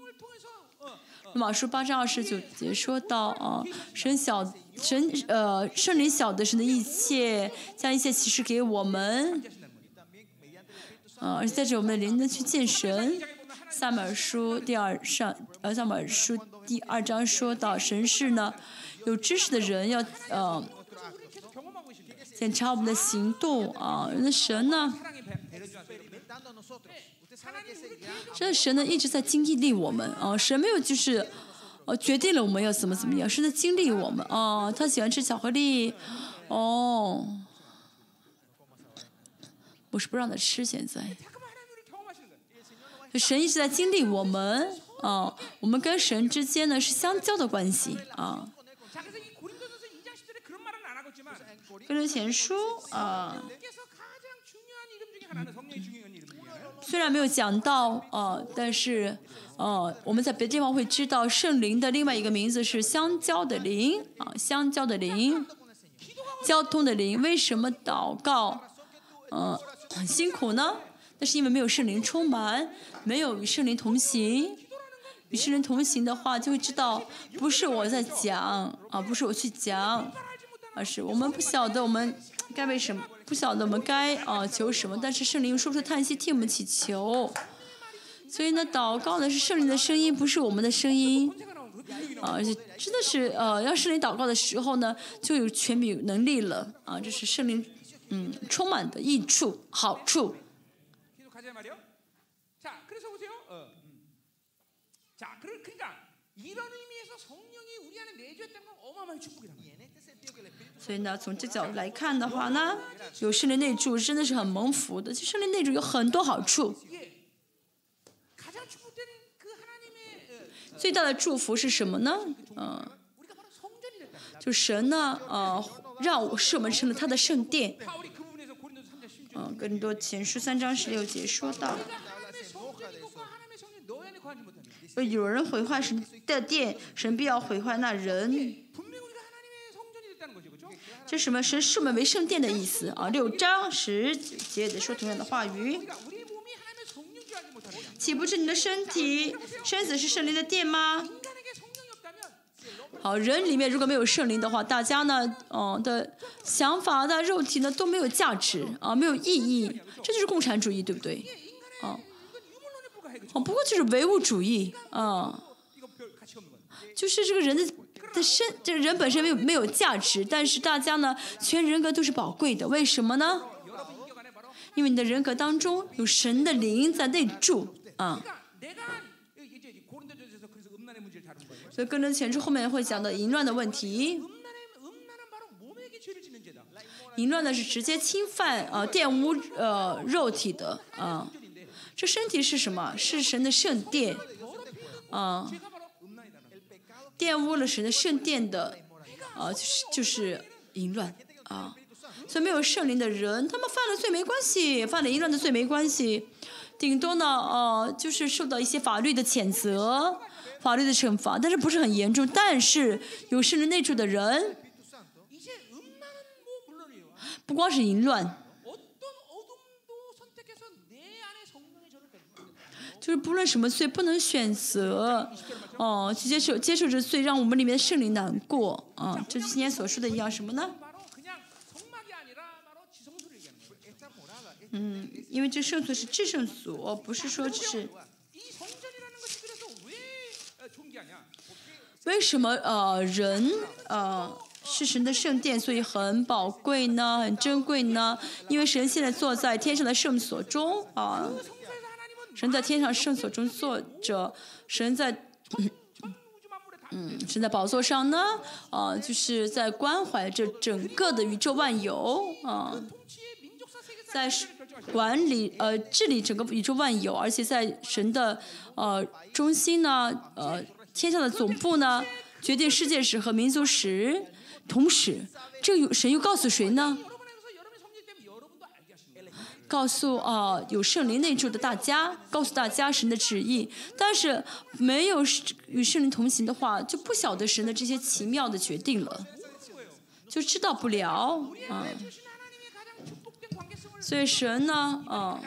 马书八章二十九节说到啊，神晓神呃圣灵晓得神的一切，将一切启示给我们。啊，而且在这我们的灵能去见神。萨母书第二上呃萨母书。第二章说到神是呢，有知识的人要呃检查我们的行动啊。那神呢，这神呢一直在经历我们啊。神没有就是呃决定了我们要怎么怎么样，是在经历我们啊。他喜欢吃巧克力，哦，我是不让他吃现在。神一直在经历我们。啊，我们跟神之间呢是相交的关系啊。跟着前书啊，虽然没有讲到呃，但是呃，我们在别的地方会知道圣灵的另外一个名字是相交的灵啊，相交的灵，(laughs) 交通的灵。为什么祷告嗯很辛苦呢？是因为没有圣灵充满，没有与圣灵同行。与圣灵同行的话，就会知道不是我在讲啊，不是我去讲，而是我们不晓得我们该为什么，不晓得我们该啊求什么，但是圣灵又说出叹息替我们祈求，所以呢，祷告呢是圣灵的声音，不是我们的声音啊，而且真的是呃，要圣灵祷告的时候呢，就有权柄能力了啊，这是圣灵嗯充满的益处好处。所以呢，从这角度来看的话呢，有圣灵内住真的是很蒙福的。其实圣灵内住有很多好处。最大的祝福是什么呢？嗯，就神呢，呃，让我是我们成了他的圣殿。嗯，更多前书三章十六节说到。有人毁坏神的殿，神必要毁坏那人。这什么？神视我们为圣殿的意思啊！六章十节的说同样的话语。岂不是你的身体、身子是圣灵的殿吗？好，人里面如果没有圣灵的话，大家呢，嗯的想法、的肉体呢都没有价值啊，没有意义。这就是共产主义，对不对？啊。哦，不过就是唯物主义啊，就是这个人的的身，这人本身没有没有价值，但是大家呢，全人格都是宝贵的，为什么呢？因为你的人格当中有神的灵在内住，啊。所以跟着前面后面会讲到淫乱的问题。淫乱呢是直接侵犯呃玷污呃肉体的，啊。这身体是什么？是神的圣殿，啊。玷污了神的圣殿的，呃，就是就是淫乱，啊，所以没有圣灵的人，他们犯了罪没关系，犯了淫乱的罪没关系，顶多呢，呃，就是受到一些法律的谴责，法律的惩罚，但是不是很严重，但是有圣灵内住的人。不光是淫乱。就是不论什么罪，不能选择，哦，去接受接受这罪，让我们里面的圣灵难过，啊，这是今天所说的一样什么呢？嗯，因为这圣所是至圣所，不是说只是。为什么呃人呃是神的圣殿，所以很宝贵呢，很珍贵呢？因为神现在坐在天上的圣所中啊。神在天上圣所中坐着，神在嗯，神在宝座上呢，呃，就是在关怀着整个的宇宙万有，啊，在管理，呃，治理整个宇宙万有，而且在神的呃中心呢，呃，天上的总部呢，决定世界史和民族史，同时这个神又告诉谁呢？告诉啊，有圣灵内住的大家，告诉大家神的旨意。但是没有与圣灵同行的话，就不晓得神的这些奇妙的决定了，就知道不了啊。所以神呢，啊，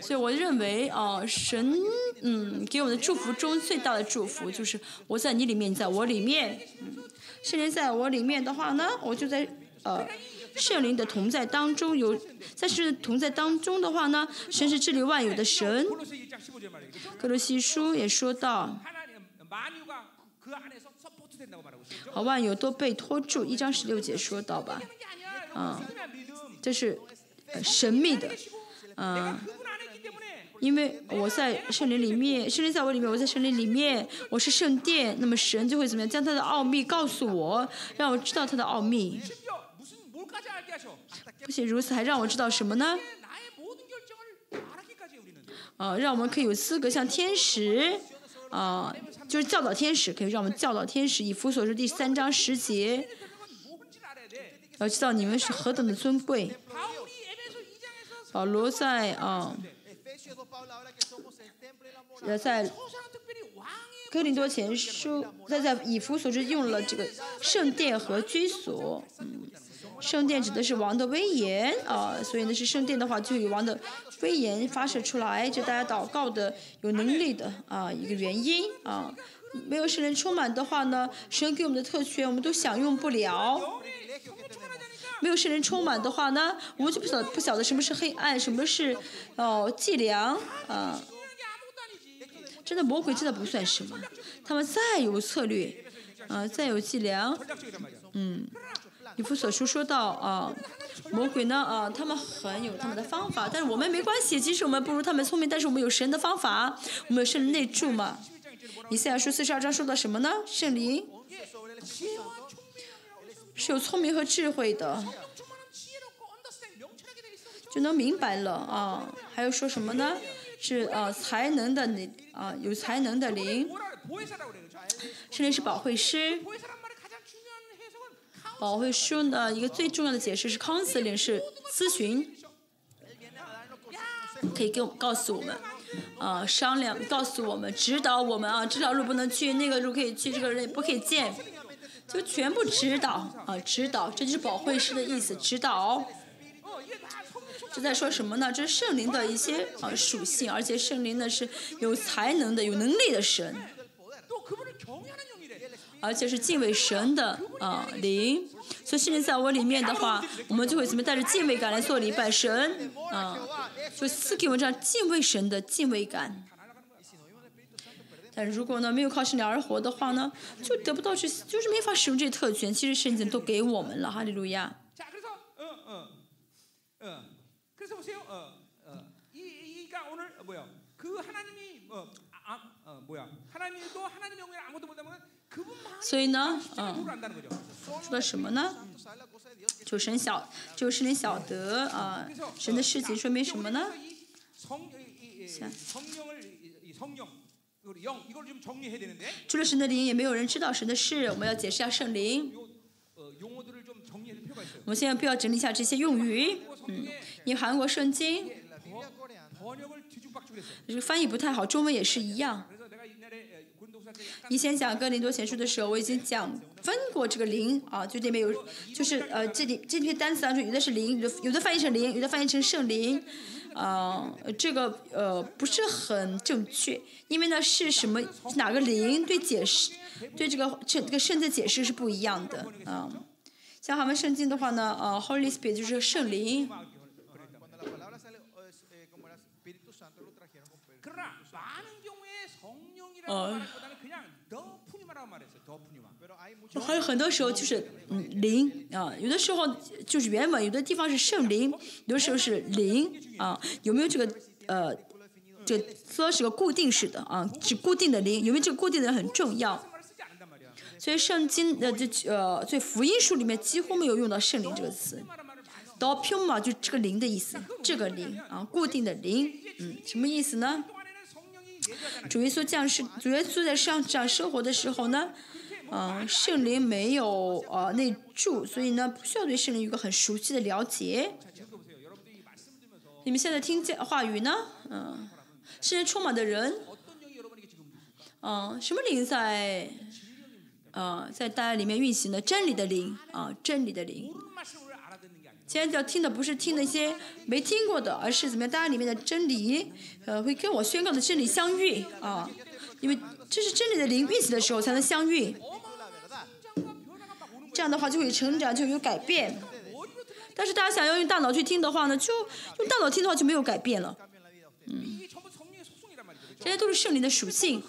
所以我认为啊，神嗯给我们的祝福中最大的祝福就是我在你里面，在我里面，圣灵在我里面的话呢，我就在呃。圣灵的同在当中有，在圣同在当中的话呢，神是治理万有的神。格罗西书也说到，好，万有都被托住，一章十六节说到吧，啊，这是神秘的，啊，因为我在圣灵里面，圣灵在我里面，我在圣灵里面，我是圣殿，那么神就会怎么样，将他的奥秘告诉我，让我知道他的奥秘。不仅如此，还让我知道什么呢？啊，让我们可以有资格向天使，啊，就是教导天使，可以让我们教导天使。以弗所书第三章十节，要知道你们是何等的尊贵。保罗在啊，在哥林多前书，在在以弗所书用了这个圣殿和居所，嗯。圣殿指的是王的威严啊，所以呢是圣殿的话，就有王的威严发射出来。就大家祷告的有能力的啊，一个原因啊。没有圣人充满的话呢，神给我们的特权我们都享用不了。没有圣人充满的话呢，我们就不晓不晓得什么是黑暗，什么是哦计量啊。真的魔鬼真的不算什么，他们再有策略啊，再有计量嗯。以弗所书说到啊，魔鬼呢啊，他们很有他们的方法，但是我们没关系，即使我们不如他们聪明，但是我们有神的方法，我们有圣灵内住嘛。以赛亚书四十二章说到什么呢？圣灵是有聪明和智慧的，就能明白了啊。还有说什么呢？是啊，才能的灵啊，有才能的灵，圣灵是保惠师。保，会师呢一个最重要的解释是 counseling 是咨询，可以给我告诉我们，啊，商量告诉我们，指导我们啊，这条路不能去，那个路可以去，这个人不可以见，就全部指导啊，指导，这就是保会师的意思，指导。这在说什么呢？这是圣灵的一些啊属性，而且圣灵呢是有才能的、有能力的神。而且是敬畏神的啊灵。所以圣灵在我里面的话，我们就会怎么带着敬畏感来做礼拜神啊，就赐给我们这样敬畏神的敬畏感。但如果呢没有靠圣灵而活的话呢，就得不到这，就是没法使用这些特权。其实圣经都给我们了，哈利路亚。所以呢，嗯，说了什么呢？就神晓，就是你晓得啊，神的事情，说明什么呢？除了神的灵，也没有人知道神的事。我们要解释一下圣灵。我们现在不要整理一下这些用语，嗯，你韩国圣经，这个翻译不太好，中文也是一样。以前讲《哥林多前书》的时候，我已经讲分过这个“灵”啊，就里面有，就是呃，这里这篇单词当中，有的是“灵”，有的翻译成“灵”，有的翻译成“圣灵”，啊，这个呃不是很正确，因为呢是什么哪个“灵”对解释对这个这这个圣字解释是不一样的啊。像他们圣经的话呢，呃，Holy Spirit 就是圣灵。呃，还有很多时候就是嗯灵啊，有的时候就是原文，有的地方是圣灵，有的时候是灵啊，有没有这个呃，这说是个固定式的啊，是固定的灵，有没有这个固定的很重要。所以圣经呃这呃，所以福音书里面几乎没有用到圣灵这个词。d o p u m 嘛，就这个灵的意思，这个灵啊，固定的灵，嗯，什么意思呢？主耶稣降世，主耶稣在上这样生活的时候呢，嗯、圣灵没有呃内住，所以呢，不需要对圣灵有个很熟悉的了解。你们现在听见话语呢？嗯、呃，圣灵充满的人，嗯、什么灵在？呃，在大家里面运行的真理的灵啊、真理的灵。现在要听的不是听那些没听过的，而是怎么样？大家里面的真理，呃，会跟我宣告的真理相遇啊，因为这是真理的灵运行的时候才能相遇。这样的话就会成长，就有改变。但是大家想要用大脑去听的话呢，就用大脑听的话就没有改变了。嗯，这些都是圣灵的属性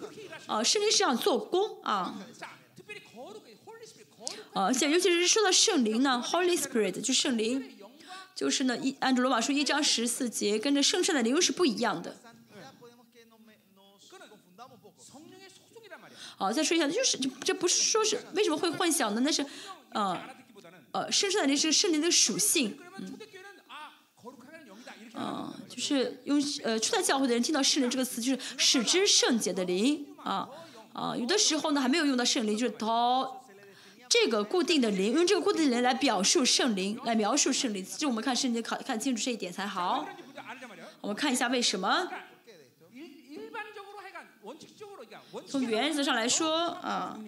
啊，圣灵是要做工啊。啊，现尤其是说到圣灵呢，Holy Spirit 就圣灵，就是呢一按照罗马书一章十四节，跟着圣圣的灵是不一样的。好、啊，再说一下，就是这不是说是为什么会幻想呢，那是，呃、啊，呃、圣圣的灵是圣灵的属性，嗯，啊，就是用呃初代教会的人听到圣灵这个词，就是使之圣洁的灵，啊。啊，有的时候呢还没有用到圣灵，就是 t 这个固定的灵，用这个固定的灵来表述圣灵，来描述圣灵。这我们看圣经，考看清楚这一点才好。我们看一下为什么？从原则上来说，啊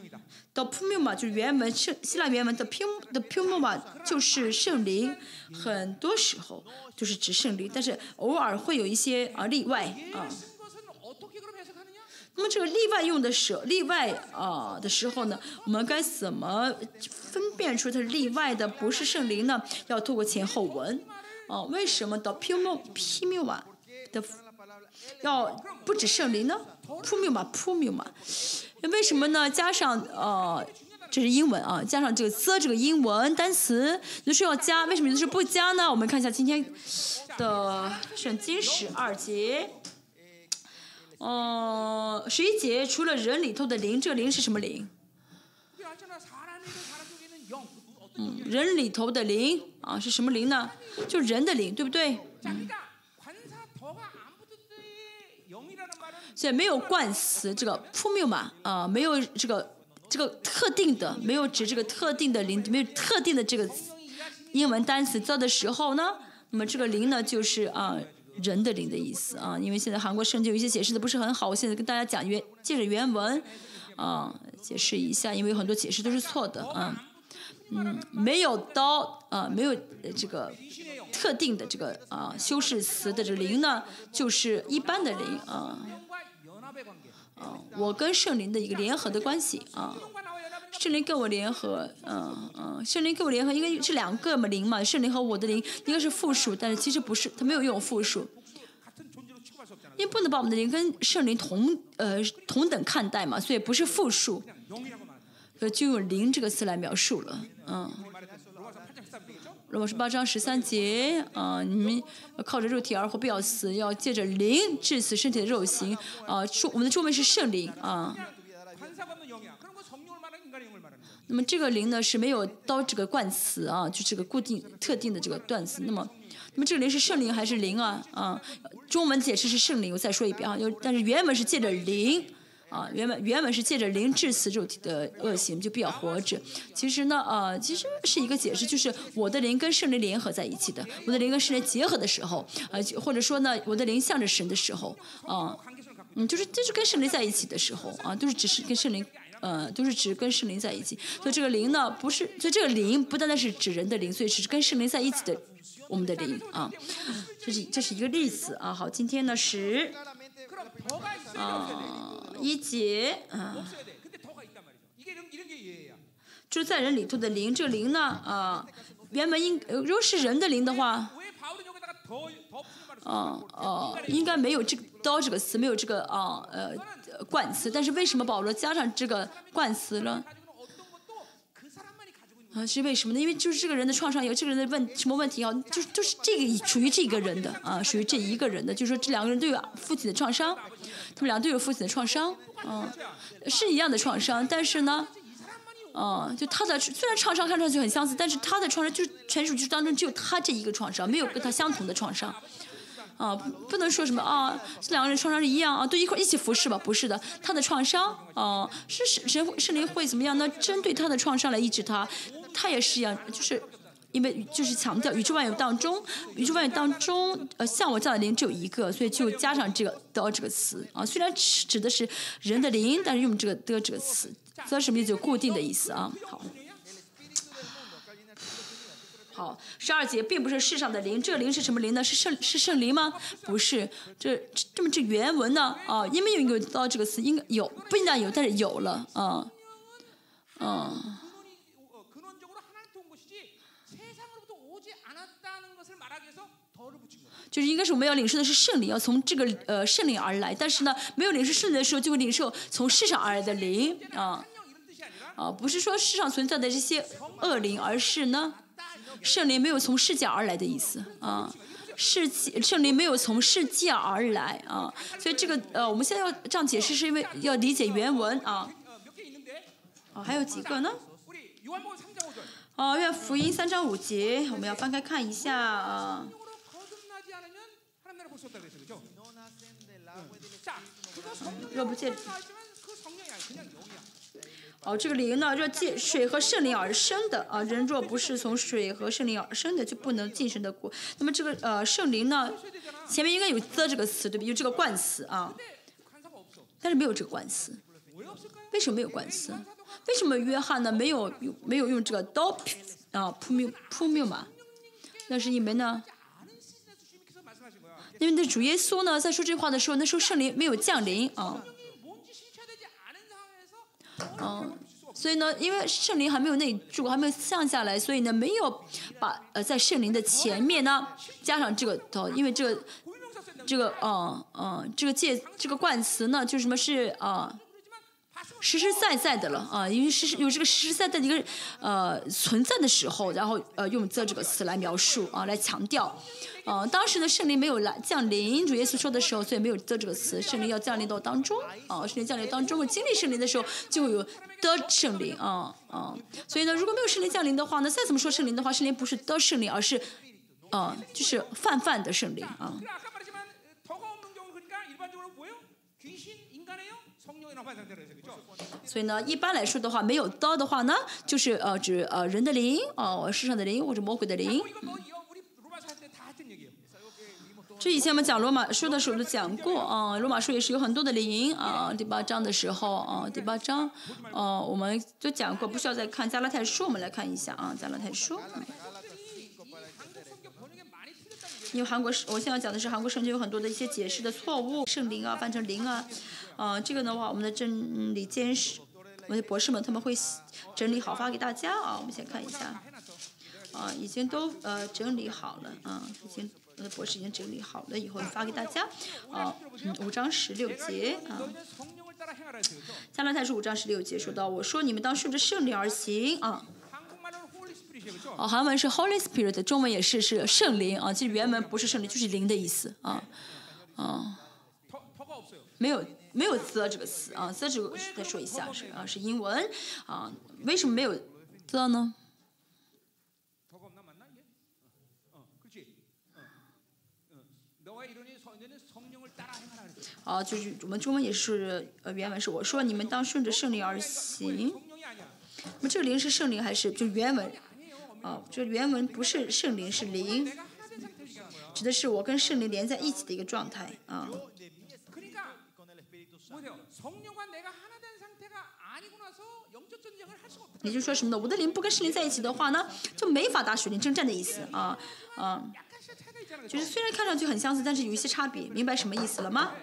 ，the puma 就是原文圣希腊原文的 p u m the puma 就是圣灵。很多时候就是指圣灵，但是偶尔会有一些啊例外啊。那么这个例外用的时，例外啊的时候呢，我们该怎么分辨出它是例外的不是圣灵呢？要透过前后文啊。为什么的 p u m p u m a 的要不止圣灵呢 p u m a p u m a 为什么呢？加上呃，这是英文啊，加上这个 the 这个英文单词，有的时候要加，为什么有的时候不加呢？我们看一下今天的圣经十二节。嗯谁解除了人里头的零这个零是什么零嗯人里头的零啊是什么零呢？就人的零对不对？所以没有冠词这个扑灭嘛啊没有这个这个特定的没有指这个特定的零没有特定的这个英文单词做的时候呢那么这个零呢就是啊人的灵的意思啊，因为现在韩国圣经有一些解释的不是很好，我现在跟大家讲原借着原文啊解释一下，因为有很多解释都是错的啊。嗯，没有刀啊，没有这个特定的这个啊修饰词的这个灵呢，就是一般的灵啊。啊，我跟圣灵的一个联合的关系啊。圣灵跟我联合嗯嗯圣灵跟我联合应该是两个嘛灵嘛圣灵和我的灵应该是复数但是其实不是它没有用复数因为不能把我们的灵跟圣灵同呃同等看待嘛所以不是复数呃就用灵这个词来描述了嗯。如果是八章十三节啊你们靠着肉体而活不要死要借着灵致死身体的肉形啊说我们的中文是圣灵啊。那么这个灵呢，是没有到这个冠词啊，就这个固定特定的这个段子。那么那么这个灵是圣灵还是灵啊？啊，中文解释是圣灵。我再说一遍啊，就但是原文是借着灵啊，原本原本是借着灵致死肉体的恶行，就比较活着。其实呢，呃，其实是一个解释，就是我的灵跟圣灵联合在一起的。我的灵跟圣灵结合的时候，呃，或者说呢，我的灵向着神的时候，啊，嗯，就是就是跟圣灵在一起的时候，啊，就是只是跟圣灵。呃，都是指跟圣灵在一起。所以这个灵呢不是所以这个灵不单单是指人的灵所以只是跟圣灵在一起的我们的灵啊。这是这是一个例子啊。好今天呢十啊一节啊就是在人里头的灵这个灵呢啊原本应如果是人的灵的话啊哦应该没有这个刀这个词没有这个啊呃冠词但是为什么保罗加上这个冠词呢？啊是为什么呢？因为就是这个人的创伤有这个人的问什么问题啊？就就是这个属于这个人的啊属于这一个人的就是说这两个人都有父亲的创伤他们俩都有父亲的创伤嗯是一样的创伤但是呢嗯就他的虽然创伤看上去很相似但是他的创伤就是全属就当中只有他这一个创伤没有跟他相同的创伤。啊，不能说什么啊，这两个人创伤是一样啊，都一块一起服侍吧？不是的，他的创伤啊，是神神会圣灵会怎么样呢？针对他的创伤来医治他，他也是一样，就是因为就是强调宇宙万有当中，宇宙万有当中，呃，像我这样的灵只有一个，所以就加上这个“的”这个词啊，虽然指的是人的灵，但是用这个“的”这个词，的什么意思？就固定的意思啊。好。哦十二节并不是世上的灵这灵是什么灵呢？是圣是圣灵吗？不是这这么这原文呢？啊因为有一个到这个词应该有不应该有但是有了啊嗯。就是应该是我们要领受的是圣灵要从这个呃圣灵而来但是呢没有领受圣灵的时候就会领受从世上而来的灵啊。啊不是说世上存在的这些恶灵而是呢圣灵没有从世界而来的意思啊，世界圣灵没有从世界而来啊，所以这个呃，我们现在要这样解释，是因为要理解原文啊。啊，还有几个呢？哦、啊，愿福音三章五节，我们要翻开看一下啊。若不见。哦，这个灵呢，若借水和圣灵而生的啊，人若不是从水和圣灵而生的，就不能进神的国。那么这个呃圣灵呢，前面应该有 the 这个词，对不对？有这个冠词啊，但是没有这个冠词，为什么没有冠词？为什么约翰呢没有用没有用这个 d o p 啊 p u m p u m 嘛？那是因为呢，因为那主耶稣呢在说这话的时候，那时候圣灵没有降临啊。嗯，所以呢，因为圣灵还没有内住，还没有降下来，所以呢，没有把呃在圣灵的前面呢，加上这个头。因为这个这个嗯嗯，这个介这个冠词呢，就什么是啊。实实在在的了啊，因为实实有这个实实在在的一个呃存在的时候，然后呃用这这个词来描述啊，来强调。呃，当时呢，圣灵没有来降临，主耶稣说的时候，所以没有的这个词，圣灵要降临到当中啊，圣灵降临当中，经历圣灵的时候，就有的圣灵啊啊，所以呢，如果没有圣灵降临的话呢，再怎么说圣灵的话，圣灵不是的圣灵，而是啊，就是泛泛的圣灵啊。所以呢，一般来说的话，没有刀的话呢，就是呃，指呃人的灵哦，世上的灵或者魔鬼的灵。这以前我们讲罗马书的时候都讲过啊，罗马书也是有很多的灵啊，第八章的时候啊，第八章哦，我们都讲过，不需要再看加拉太书，我们来看一下啊，加拉太书。因为韩国，我现在讲的是韩国圣经有很多的一些解释的错误，圣灵啊，翻成灵啊。啊，这个的话，我们的真理监视，我们的博士们他们会整理好发给大家啊。我们先看一下，啊，已经都呃整理好了，啊，已经我的博士已经整理好了，以后发给大家，啊，五章十六节啊。加拉太书五章十六节说到：“我说你们当顺着圣灵而行啊。”哦，韩文是 Holy Spirit，中文也是是圣灵啊。其实原文不是圣灵，就是灵的意思啊。啊，没有没有 the 这个词啊 the 这个再说一下是啊是英文啊为什么没有 the 呢？啊就是我们中文也是呃原文是我说你们当顺着圣灵而行。那么这个灵是圣灵还是就原文？啊这原文不是圣灵是灵指的是我跟圣灵连在一起的一个状态啊。也就是说什么呢？我的灵不跟圣灵在一起的话呢，就没法打属灵征战的意思啊啊！就是虽然看上去很相似，但是有一些差别，明白什么意思了吗？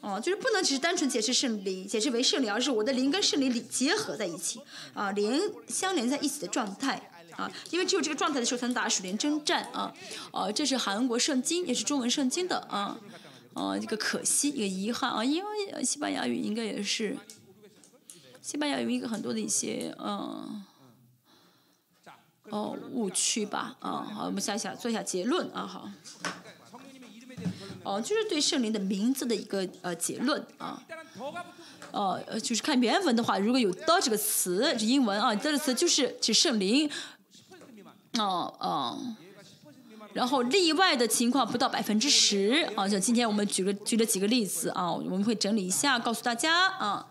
哦，就是不能只是单纯解释圣灵，解释为圣灵，而是我的灵跟圣灵结合在一起啊，连相连在一起的状态啊，因为只有这个状态的时候才能打属灵征战啊！哦，这是韩国圣经，也是中文圣经的啊。哦一个可惜一个遗憾啊因为西班牙语应该也是西班牙语一个很多的一些嗯哦误区吧嗯好我们下一下做一下结论啊好。哦就是对圣灵的名字的一个呃结论啊。哦就是看原文的话如果有的这个词这英文啊这个词就是指圣灵。哦哦然后例外的情况不到百分之十啊，就今天我们举个举了几个例子啊，我们会整理一下告诉大家啊。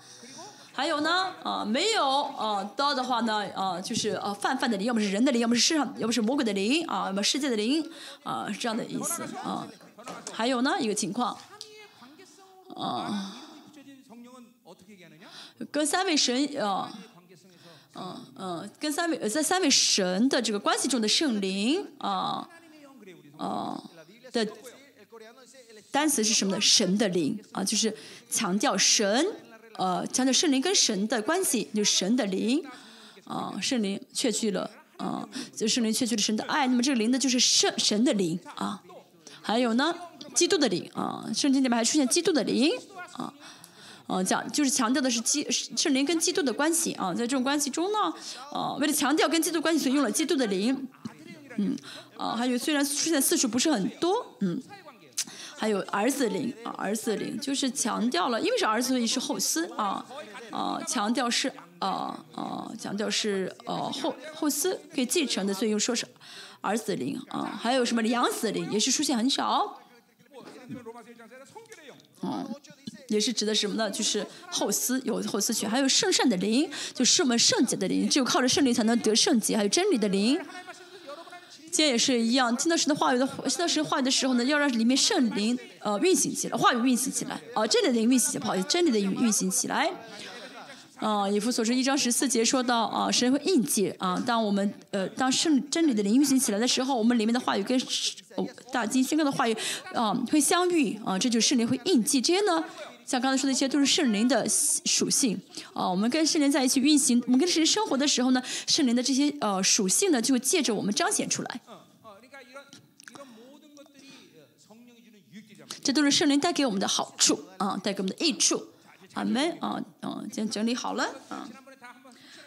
还有呢啊，没有啊，的的话呢啊，就是啊，泛泛的灵，要么是人的灵，要么是世上，要么是魔鬼的灵啊，要么世界的灵啊，是这样的意思啊。还有呢一个情况啊，跟三位神啊，嗯嗯，跟三位在三位神的这个关系中的圣灵啊。哦，的单词是什么的？神的灵啊，就是强调神，呃，强调圣灵跟神的关系，就神的灵，啊，圣灵确据了，啊，就圣灵确据了神的爱。那么这个灵呢，就是圣神的灵啊。还有呢，基督的灵啊，圣经里面还出现基督的灵啊，嗯，讲就是强调的是基圣灵跟基督的关系啊，在这种关系中呢，呃，为了强调跟基督关系，所以用了基督的灵。嗯啊，还有虽然出现次数不是很多，嗯，还有儿子灵啊，儿子灵就是强调了，因为是儿子，所以是后嗣啊，啊，强调是啊啊，强调是呃、啊、后后嗣可以继承的，所以又说是儿子灵啊，还有什么养子灵也是出现很少，嗯，也是指的什么呢？就是后嗣有后嗣权，还有圣善的灵，就是我们圣洁的灵，只有靠着圣灵才能得圣洁，还有真理的灵。今天也是一样，听到神的话语的，听到神话语的时候呢，要让里面圣灵呃运行起来，话语运行起来，啊、真理的运行起来，不好意思，真理的运行起来。啊、以弗所书一章十四节说到啊、神会印记啊、当我们呃当圣真理的灵运行起来的时候，我们里面的话语跟大经宣告的话语啊、会相遇啊、这就是圣灵会印记。这些呢，像刚才说的一些，都是圣灵的属性。啊，我们跟圣灵在一起运行，我们跟圣灵生活的时候呢，圣灵的这些呃属性呢，就借着我们彰显出来。这都是圣灵带给我们的好处啊，带给我们的益处。阿门啊啊，先整理好了。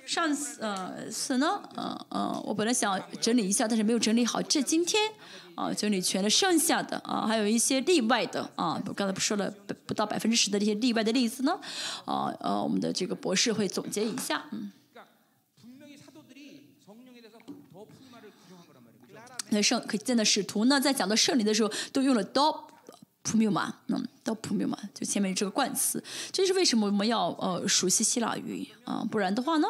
上次呃次呢，嗯嗯，我本来想整理一下，但是没有整理好。这今天。啊就你全的剩下的啊还有一些例外的啊我刚才不说了不到百分之十的这些例外的例子呢？啊呃我们的这个博士会总结一下嗯。那圣可见的使徒呢在讲到圣灵的时候都用了 dopuma 嗯 dopuma 就前面这个冠词。这是为什么我们要呃熟悉希腊语啊不然的话呢？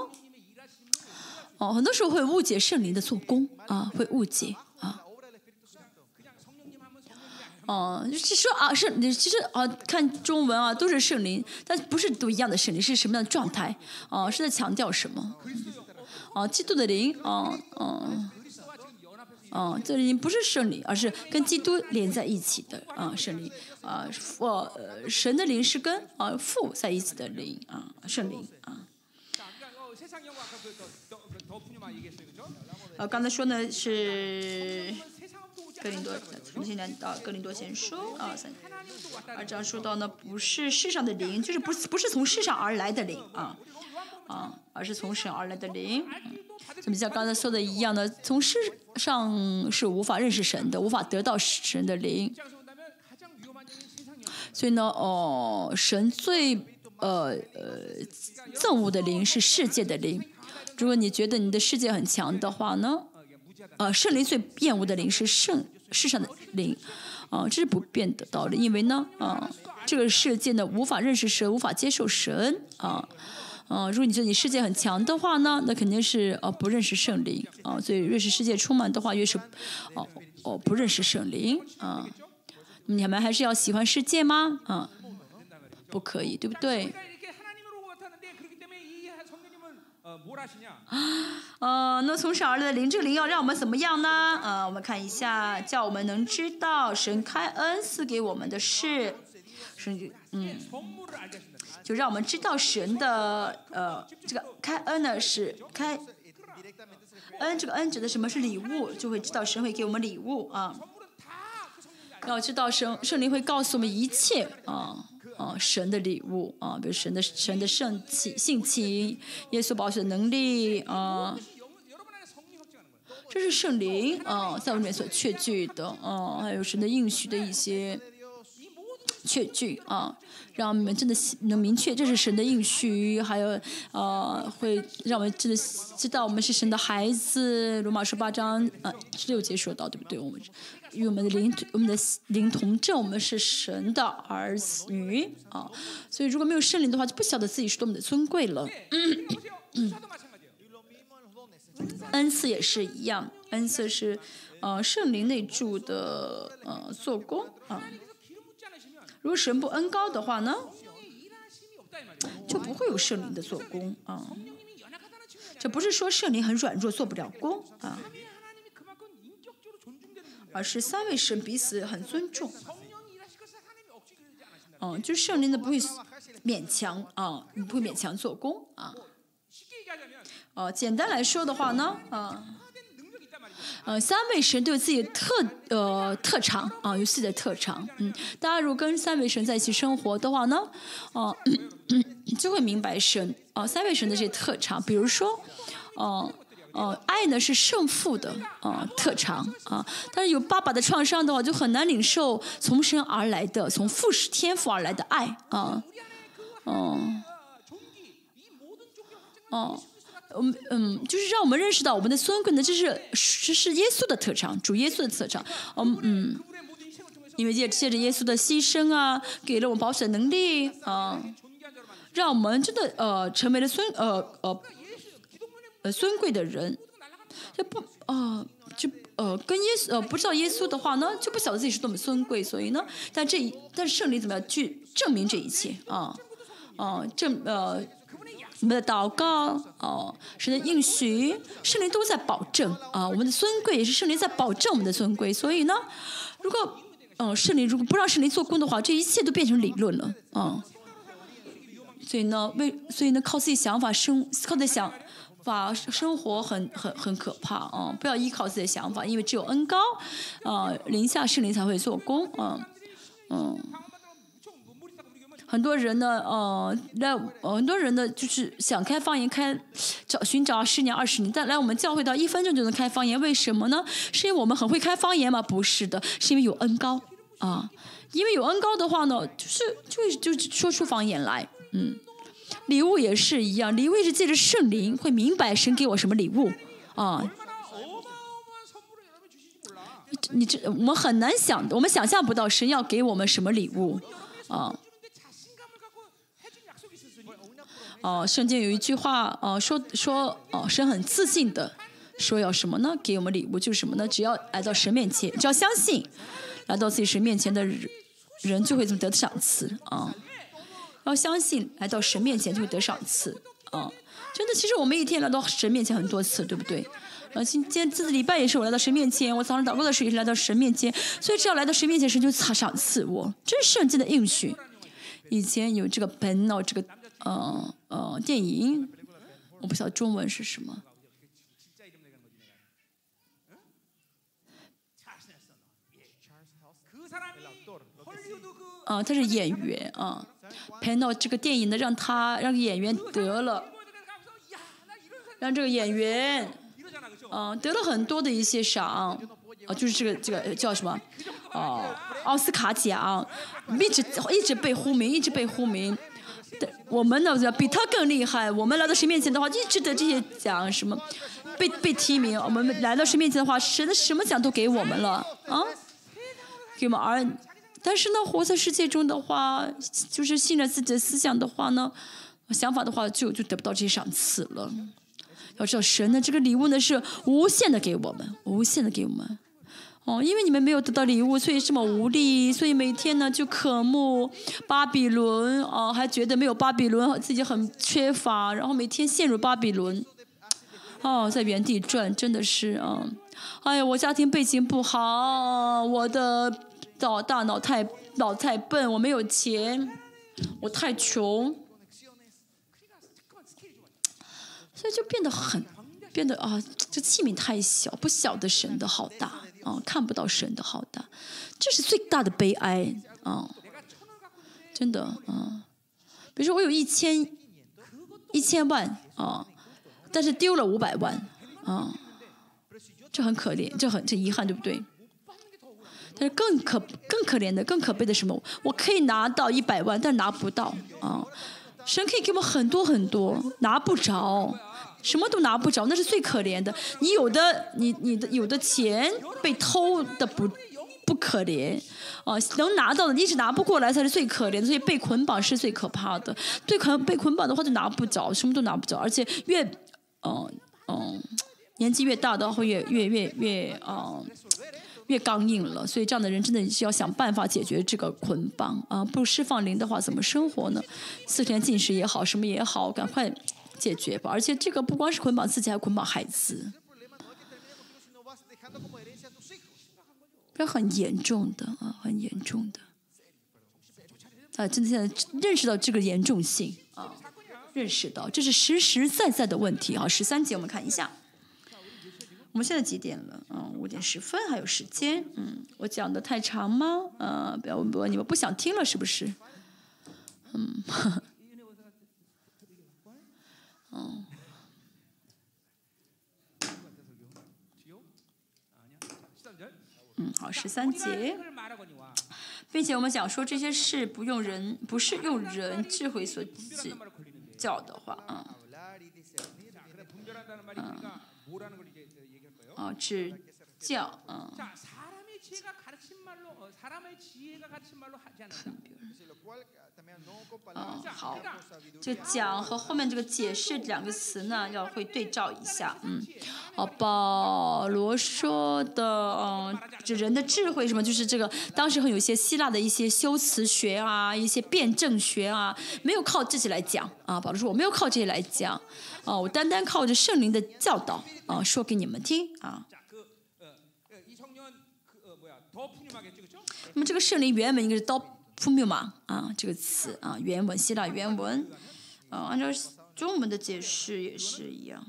哦很多时候会误解圣灵的做工啊会误解啊哦，是说啊，是，其实啊，看中文啊，都是圣灵，但不是都一样的圣灵，是什么样的状态？哦，是在强调什么？哦，基督的灵，哦哦哦，这灵不是圣灵，而是跟基督连在一起的啊，圣灵啊，父神的灵是跟啊父在一起的灵啊，圣灵啊。啊，刚才说呢是。格林多，从现在到格林多前书啊，三，而这样说到呢，不是世上的灵，就是不是不是从世上而来的灵啊，啊，而是从神而来的灵。那么像刚才说的一样呢，从世上是无法认识神的，无法得到神的灵。所以呢，哦，神最呃呃憎恶的灵是世界的灵。如果你觉得你的世界很强的话呢？呃，圣灵最厌恶的灵是圣世上的灵，啊、这是不变的道理。因为呢，啊、这个世界呢无法认识神，无法接受神，啊、啊、如果你觉得你世界很强的话呢，那肯定是呃不认识圣灵啊、所以越是世界充满的话，越是哦哦不认识圣灵啊。你们还是要喜欢世界吗？啊、不可以，对不对？啊，(gasps) 那从神而来的林志玲要让我们怎么样呢？啊，我们看一下，叫我们能知道神开恩赐给我们的事。是，嗯，就让我们知道神的呃，这个开恩呢，是开恩。这个恩指的什么是礼物，就会知道神会给我们礼物啊。要知道神，圣灵会告诉我们一切啊。啊，神的礼物啊，比如神的神的圣气性情，耶稣保守的能力啊，这是圣灵啊，在我们里面所确据的啊，还有神的应许的一些确据啊，让我们真的能明确这是神的应许，还有呃，会让我们真的知道我们是神的孩子。罗马十八章啊，十六节说到，对不对？我们。与我们的灵，我们的灵童证。我们是神的儿女啊，所以如果没有圣灵的话，就不晓得自己是多么的尊贵了。恩赐也是一样，恩赐是呃圣灵内住的呃做工啊。如果神不恩高的话呢，就不会有圣灵的做工啊。这不是说圣灵很软弱，做不了工啊。而是三位神彼此很尊重。嗯就圣灵的不会勉强啊你不会勉强做工啊。哦简单来说的话呢啊嗯三位神都有自己的特呃特长啊有自己的特长嗯。大家如果跟三位神在一起生活的话呢哦 (coughs) 就会明白神啊三位神的这些特长。比如说哦哦，爱呢是胜负的啊，特长啊，但是有爸爸的创伤的话，就很难领受从生而来的、从父是天赋而来的爱啊，哦，哦，嗯，就是让我们认识到我们的尊贵呢，这是这是耶稣的特长，主耶稣的特长，嗯嗯，因为借借着耶稣的牺牲啊，给了我们保险能力啊，让我们真的呃成为了尊呃呃。呃，尊贵的人，就不啊，就呃，跟耶稣呃，不知道耶稣的话呢，就不晓得自己是多么尊贵。所以呢，但这一，但圣灵怎么样去证明这一切啊？啊，证呃，我们的祷告哦，神的应许，圣灵都在保证啊，我们的尊贵也是圣灵在保证我们的尊贵。所以呢，如果嗯，圣灵如果不让圣灵做工的话，这一切都变成理论了啊。所以呢，为所以呢，靠自己想法生，靠在想。法生活很很很可怕啊不要依靠自己的想法因为只有恩高啊林下士灵才会做工啊嗯。很多人呢呃那呃很多人呢就是想开方言开找寻找十年二十年但来我们教会到一分钟就能开方言为什么呢？是因为我们很会开方言吗不是的是因为有恩高啊因为有恩高的话呢就是就就说出方言来嗯。礼物也是一样礼物是借着圣灵会明白神给我什么礼物。啊你这我们很难想我们想象不到神要给我们什么礼物。啊哦瞬间有一句话哦说说哦神很自信的说要什么呢？给我们礼物就是什么呢？只要来到神面前只要相信来到自己神面前的人人就会得到赏赐。啊。要相信来到神面前就会得赏赐啊！真的，其实我们一天来到神面前很多次，对不对？然后今天这个礼拜也是我来到神面前，我早上祷告的时候也是来到神面前，所以只要来到神面前，神就赏赐我，这是圣经的应许。以前有这个本脑这个嗯嗯电影，我不晓得中文是什么。啊，他是演员啊。拍到这个电影的让他让演员得了。让这个演员嗯得了很多的一些赏。啊就是这个这个叫什么？奥奥斯卡奖。一直一直被呼名一直被呼名。我们呢比他更厉害我们来到谁面前的话一直得这些奖什么被被提名。我们来到谁面前的话谁的什么奖都给我们了啊？给我们儿但是呢，活在世界中的话，就是信着自己的思想的话呢，想法的话，就就得不到这些赏赐了。要知道，神的这个礼物呢是无限的给我们，无限的给我们。哦，因为你们没有得到礼物，所以这么无力，所以每天呢就渴慕巴比伦，哦，还觉得没有巴比伦自己很缺乏，然后每天陷入巴比伦，哦，在原地转，真的是啊、哎呀，我家庭背景不好，我的脑大脑太脑太笨，我没有钱，我太穷，所以就变得很，变得啊，这器皿太小，不晓得神的好大啊，看不到神的好大，这是最大的悲哀啊，真的啊。比如说我有一千一千万啊，但是丢了五百万啊，这很可怜，这很这遗憾，对不对？但是更可更可怜的、更可悲的什么？我可以拿到一百万，但拿不到啊。神可以给我很多很多，拿不着，什么都拿不着，那是最可怜的。你有的，你你的有的钱被偷的不不可怜，啊、能拿到的你一直拿不过来才是最可怜的。所以被捆绑是最可怕的。最可被捆绑的话就拿不着，什么都拿不着，而且越嗯嗯、年纪越大的会越越越越嗯。越刚硬了，所以这样的人真的是要想办法解决这个捆绑啊！不释放灵的话，怎么生活呢？四天禁食也好，什么也好，赶快解决吧！而且这个不光是捆绑自己，还捆绑孩子，这很严重的啊，很严重的。啊，真的现在认识到这个严重性啊，认识到这是实实在在的问题啊。十三节我们看一下，我们现在几点了？嗯，五点十分，还有时间。嗯，我讲的太长吗？呃，不要问不，你们不想听了是不是？嗯，嗯，嗯，好，十三节。并且我们讲说这些事不用人，不是用人智慧所教的话，啊，嗯。哦，指教，嗯，嗯，好，这个讲和后面这个解释两个词呢，要会对照一下，嗯，哦，保罗说的，嗯，这人的智慧什么，就是这个当时很有一些希腊的一些修辞学啊，一些辩证学啊，没有靠这些来讲，啊，保罗说，我没有靠这些来讲。哦我单单靠着圣灵的教导啊说给你们听啊。那么这个圣灵原文应该是刀扑灭吗啊这个词啊原文希腊原文啊按照中文的解释也是一样。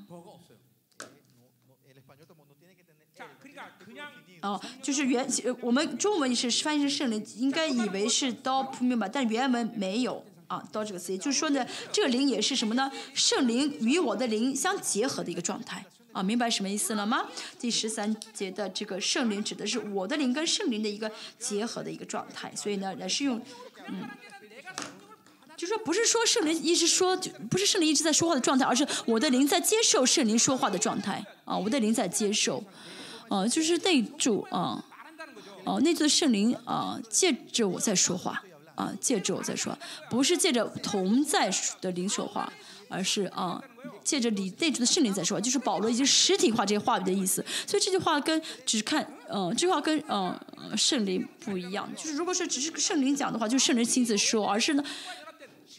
哦就是原我们中文是翻译成圣灵应该以为是刀扑灭吗但原文没有啊，到这个词，就是说呢，这个灵也是什么呢？圣灵与我的灵相结合的一个状态啊，明白什么意思了吗？第十三节的这个圣灵指的是我的灵跟圣灵的一个结合的一个状态，所以呢，也是用，嗯，就说不是说圣灵一直说，就不是圣灵一直在说话的状态，而是我的灵在接受圣灵说话的状态啊，我的灵在接受，啊，就是内住啊，哦，内住的圣灵啊，借着我在说话。啊，借着我在说，不是借着同在的灵说话，而是啊，借着里内住的圣灵在说，就是保罗已经实体化这些话语的意思。所以这句话跟只看，嗯、这句话跟嗯、圣灵不一样。就是如果说只是圣灵讲的话，就是圣灵亲自说，而是呢。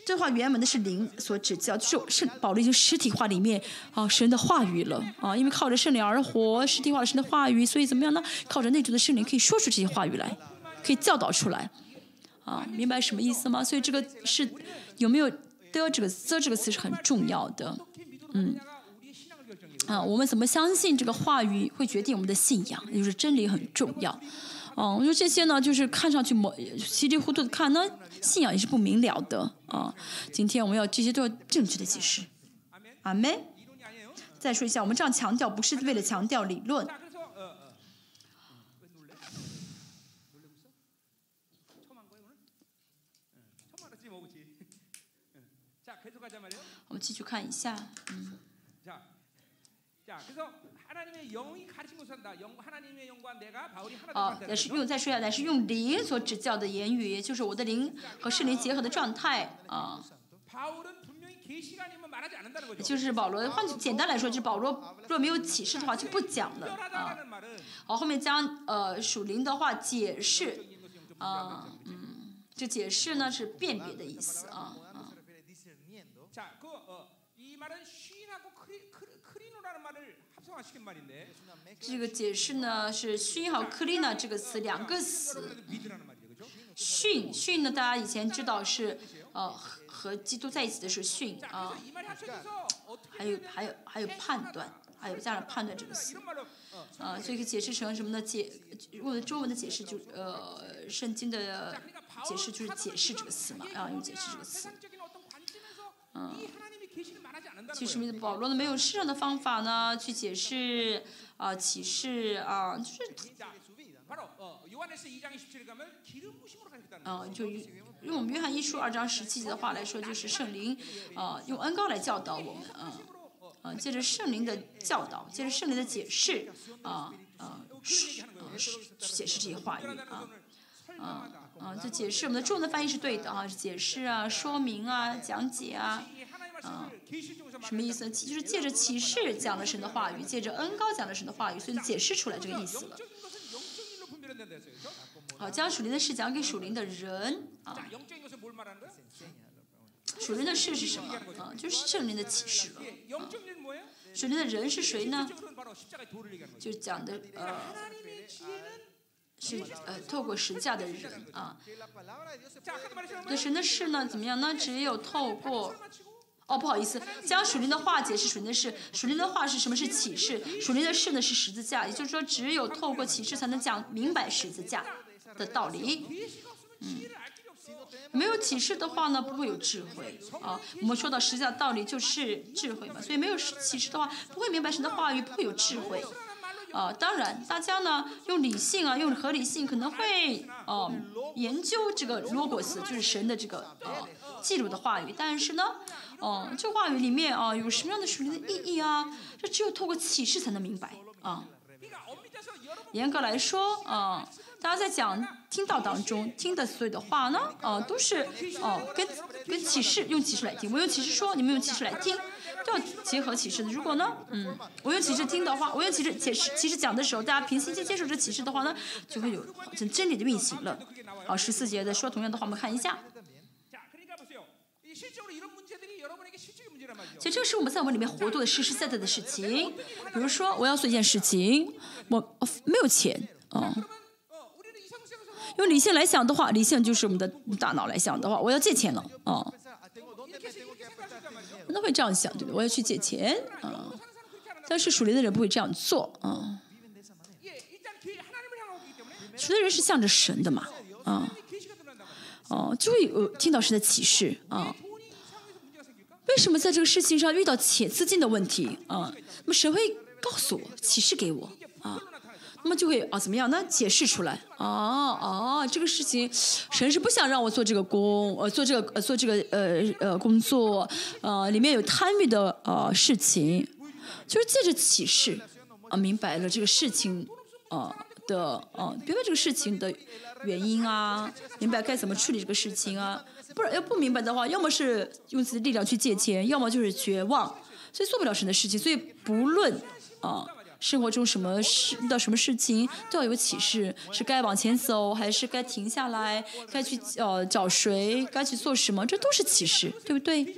这话原文的是灵所指教，就是圣保罗已经实体化里面啊神的话语了啊，因为靠着圣灵而活，实体化了神的话语，所以怎么样呢？靠着内住的圣灵可以说出这些话语来，可以教导出来啊，明白什么意思吗？所以这个是有没有的这个的这个词是很重要的，嗯，啊，我们怎么相信这个话语会决定我们的信仰，也就是真理很重要。哦、嗯，我说这些呢，就是看上去模稀里糊涂的看，呢信仰也是不明了的啊。今天我们要这些都要正确的解释，阿门。再说一下，我们这样强调不是为了强调理论。我们继续看一下。啊，也是。用再说一下，那是。用灵所指教的言语，就是。我的灵和圣灵结合的状态啊。就是。保罗，换简单来说，就是。保罗若没有启示的话就不讲的啊。好，后面将呃属灵的话解释啊，嗯，这解释呢是。辨别的意思啊。这个解释呢，是训和克里娜这个词。两个词训训呢，大家以前知道是呃和基督在一起的是训啊，还有还有还有判断，还有加上判断这个词。呃，所以解释成什么呢？解用中文的解释就呃，圣经的解释就是解释这个词嘛。啊，用解释这个词。嗯去什么保罗呢？没有适当的方法呢去解释啊，启示啊，就是嗯，就用我们约翰一书二章十七节的话来说，就是圣灵啊，用恩膏来教导我们，嗯啊，借着圣灵的教导，借着圣灵的解释啊啊，啊是去解释这些话语啊啊啊，就解释我们的中文的翻译是对的啊，解释啊，说明啊，讲解啊。啊，什么意思？就是借着启示讲的神的话语，借着恩高讲的神的话语，所以解释出来这个意思了。好，将属灵的事讲给属灵的人啊。属灵的事是什么啊？就是圣灵的启示啊。属灵的人是谁呢？就讲的呃，是呃，透过实价的人啊。那神的事呢？怎么样呢？只有透过。哦，不好意思。将属灵的话解释，属灵的事，属灵的话是什么？是启示。属灵的事呢，是十字架。也就是说，只有透过启示才能讲明白十字架的道理。嗯没有启示的话呢，不会有智慧啊。我们说到十字架，道理就是智慧嘛。所以没有启示的话，不会明白神的话语，不会有智慧啊。当然大家呢，用理性啊，用合理性可能会哦研究这个罗伯斯，就是神的这个呃记录的话语。但是呢。哦，这话语里面啊，有什么样的属灵的意义啊？这只有透过启示才能明白啊。严格来说，啊，大家在讲听到当中听的所有的话呢，啊，都是哦，跟跟启示用启示来听。我用启示说，你们用启示来听，都要结合启示的。如果呢，嗯，我用启示听的话，我用启示解释，其实讲的时候大家平心去接受这启示的话呢，就会有，真理的运行了。好，十四节的说同样的话，我们看一下。这就是我们在我们里面活动的实实在在的事情。比如说我要做一件事情我没有钱嗯。用理性来想的话理性就是我们的大脑来想的话我要借钱了嗯。那会这样想对不对？我要去借钱啊但是属灵的人不会这样做啊属灵人是向着神的嘛啊哦就会有听到神的启示啊为什么在这个事情上遇到钱资金的问题啊？那么神会告诉我，启示给我啊，那么就会啊怎么样呢？解释出来啊啊，这个事情神是不想让我做这个工，呃，做这个呃做这个呃呃工作，呃，里面有贪欲的呃事情，就是借着启示啊明白了这个事情啊的啊明白这个事情的原因啊，明白该怎么处理这个事情啊。不然要不明白的话，要么是用自己的力量去借钱，要么就是绝望，所以做不了神的事情。所以不论啊生活中什么事遇到什么事情，都要有启示，是该往前走还是该停下来，该去呃找谁，该去做什么，这都是启示，对不对？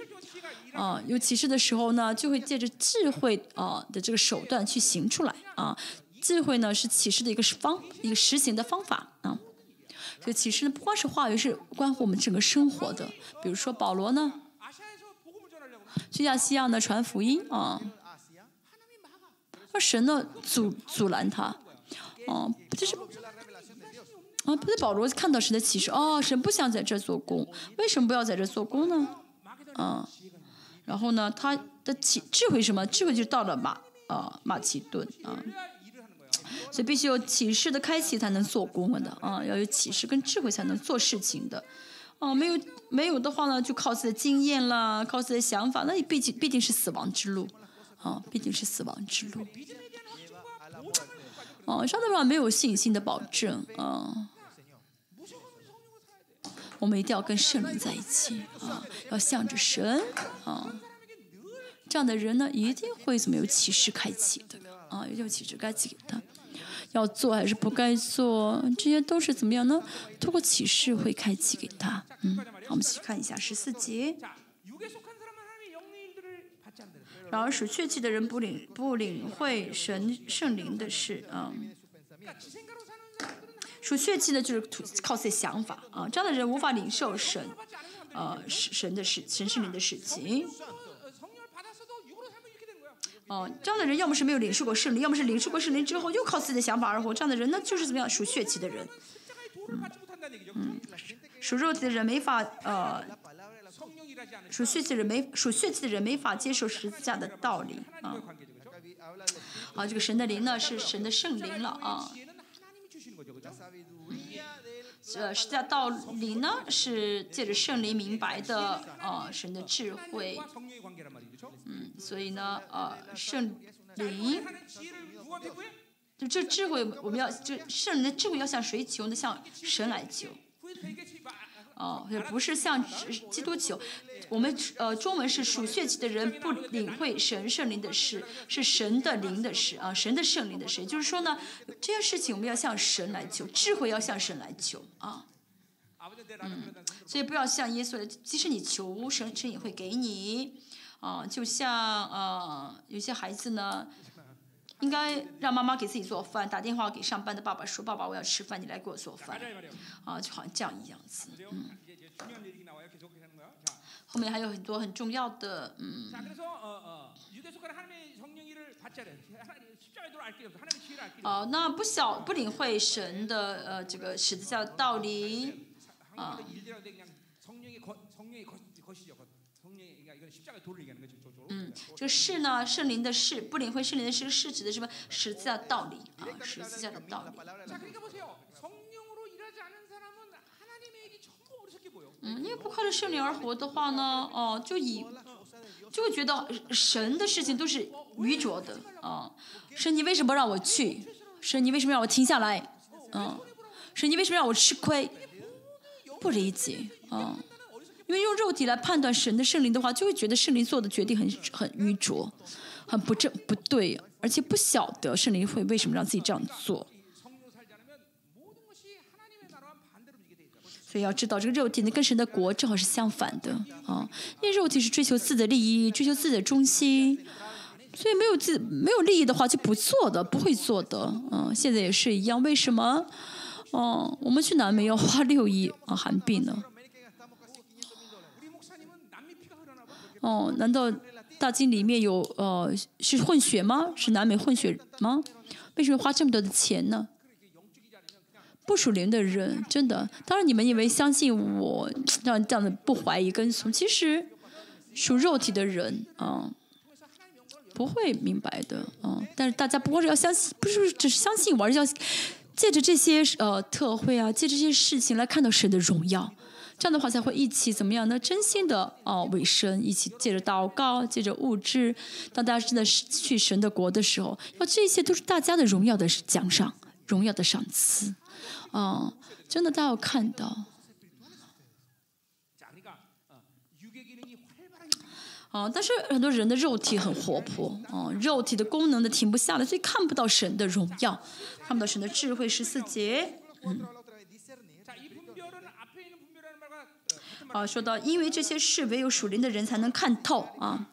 啊，有启示的时候呢，就会借着智慧啊的这个手段去行出来啊。智慧呢是启示的一个方一个实行的方法啊。所以启示呢，不光是话语，是关乎我们整个生活的。比如说保罗呢，去亚细亚呢传福音啊，那神呢阻阻拦他，哦，就是啊，不是保罗看到神的启示，哦，神不想在这做工，为什么不要在这做工呢？嗯，然后呢，他的启智慧什么？智慧就到了马啊马其顿啊。所以必须有启示的开启才能做工的啊，要有启示跟智慧才能做事情的。哦、啊，没有没有的话呢，就靠自己的经验啦，靠自己的想法，那你毕竟毕竟是死亡之路啊，毕竟是死亡之路。哦、上帝说没有信心的保证啊。我们一定要跟圣灵在一起啊，要向着神啊，这样的人呢，一定会怎么有启示开启的。啊，有些启示该赐给他，要做还是不该做，这些都是怎么样呢？通过启示会开启给他。嗯，好，我们去看一下十四节。然而属血气的人不领不领会神圣灵的事，啊，属血气的，就是靠自己想法，啊，这样的人无法领受神，呃，神的事，神圣灵的事情。哦，这样的人要么是没有领受过圣灵，要么是领受过圣灵之后，又靠自己的想法而活。这样的人呢，就是怎么样属血气的人，嗯属肉体的人没法呃，属血气的人没属血气的人没法接受十字架的道理啊。好，这个神的灵呢，是神的圣灵了啊。这十字架道理呢，是借着圣灵明白的啊，神的智慧。嗯所以呢呃圣灵。就这智慧我们要就圣灵的智慧要向谁求呢？向神来求。哦也不是向基督求。我们呃中文是属血气的人不领会神圣灵的事是神的灵的事啊神的圣灵的事。就是说呢这件事情我们要向神来求智慧要向神来求啊。嗯所以不要向耶稣来即使你求神神也会给你。啊，就像呃，有些孩子呢，应该让妈妈给自己做饭，打电话给上班的爸爸说：“爸爸，我要吃饭，你来给我做饭。”啊，就好像这样子。嗯。后面还有很多很重要的，嗯。哦，那不晓不领会神的呃这个十字架道理啊。嗯，就是呢，圣灵的圣不领会，圣灵的圣是指的什么？十字架的道理啊，十字架的道理。嗯，因为不靠着圣灵而活的话呢，哦，就以就觉得神的事情都是愚拙的。啊，神，你为什么让我去？神，你为什么让我停下来？嗯，神，你为什么让我吃亏？不理解。嗯。因为用肉体来判断神的圣灵的话就会觉得圣灵做的决定很很愚拙很不正不对而且不晓得圣灵会为什么让自己这样做。所以要知道这个肉体呢跟神的国正好是相反的啊因为肉体是追求自己的利益追求自己的中心所以没有自没有利益的话就不做的不会做的嗯现在也是一样为什么？哦我们去南美要花六亿啊韩币呢？哦，难道大金里面有呃是混血吗？是南美混血吗？为什么花这么多的钱呢？不属灵的人，真的，当然你们以为相信我，让这样的不怀疑跟从，其实属肉体的人啊、不会明白的啊、但是大家不光是要相信，不是只是相信我，而是要借着这些呃特会啊，借着这些事情来看到神的荣耀。这样的话才会一起怎么样？呢真心的哦，为神一起借着祷告，借着物质。当大家真的是去神的国的时候，那这些都是大家的荣耀的奖赏，荣耀的赏赐。嗯，真的，大家要看到啊，但是很多人的肉体很活泼，嗯，肉体的功能的停不下来，所以看不到神的荣耀，看不到神的智慧。十四节。嗯啊说到因为这些事唯有属灵的人才能看透啊。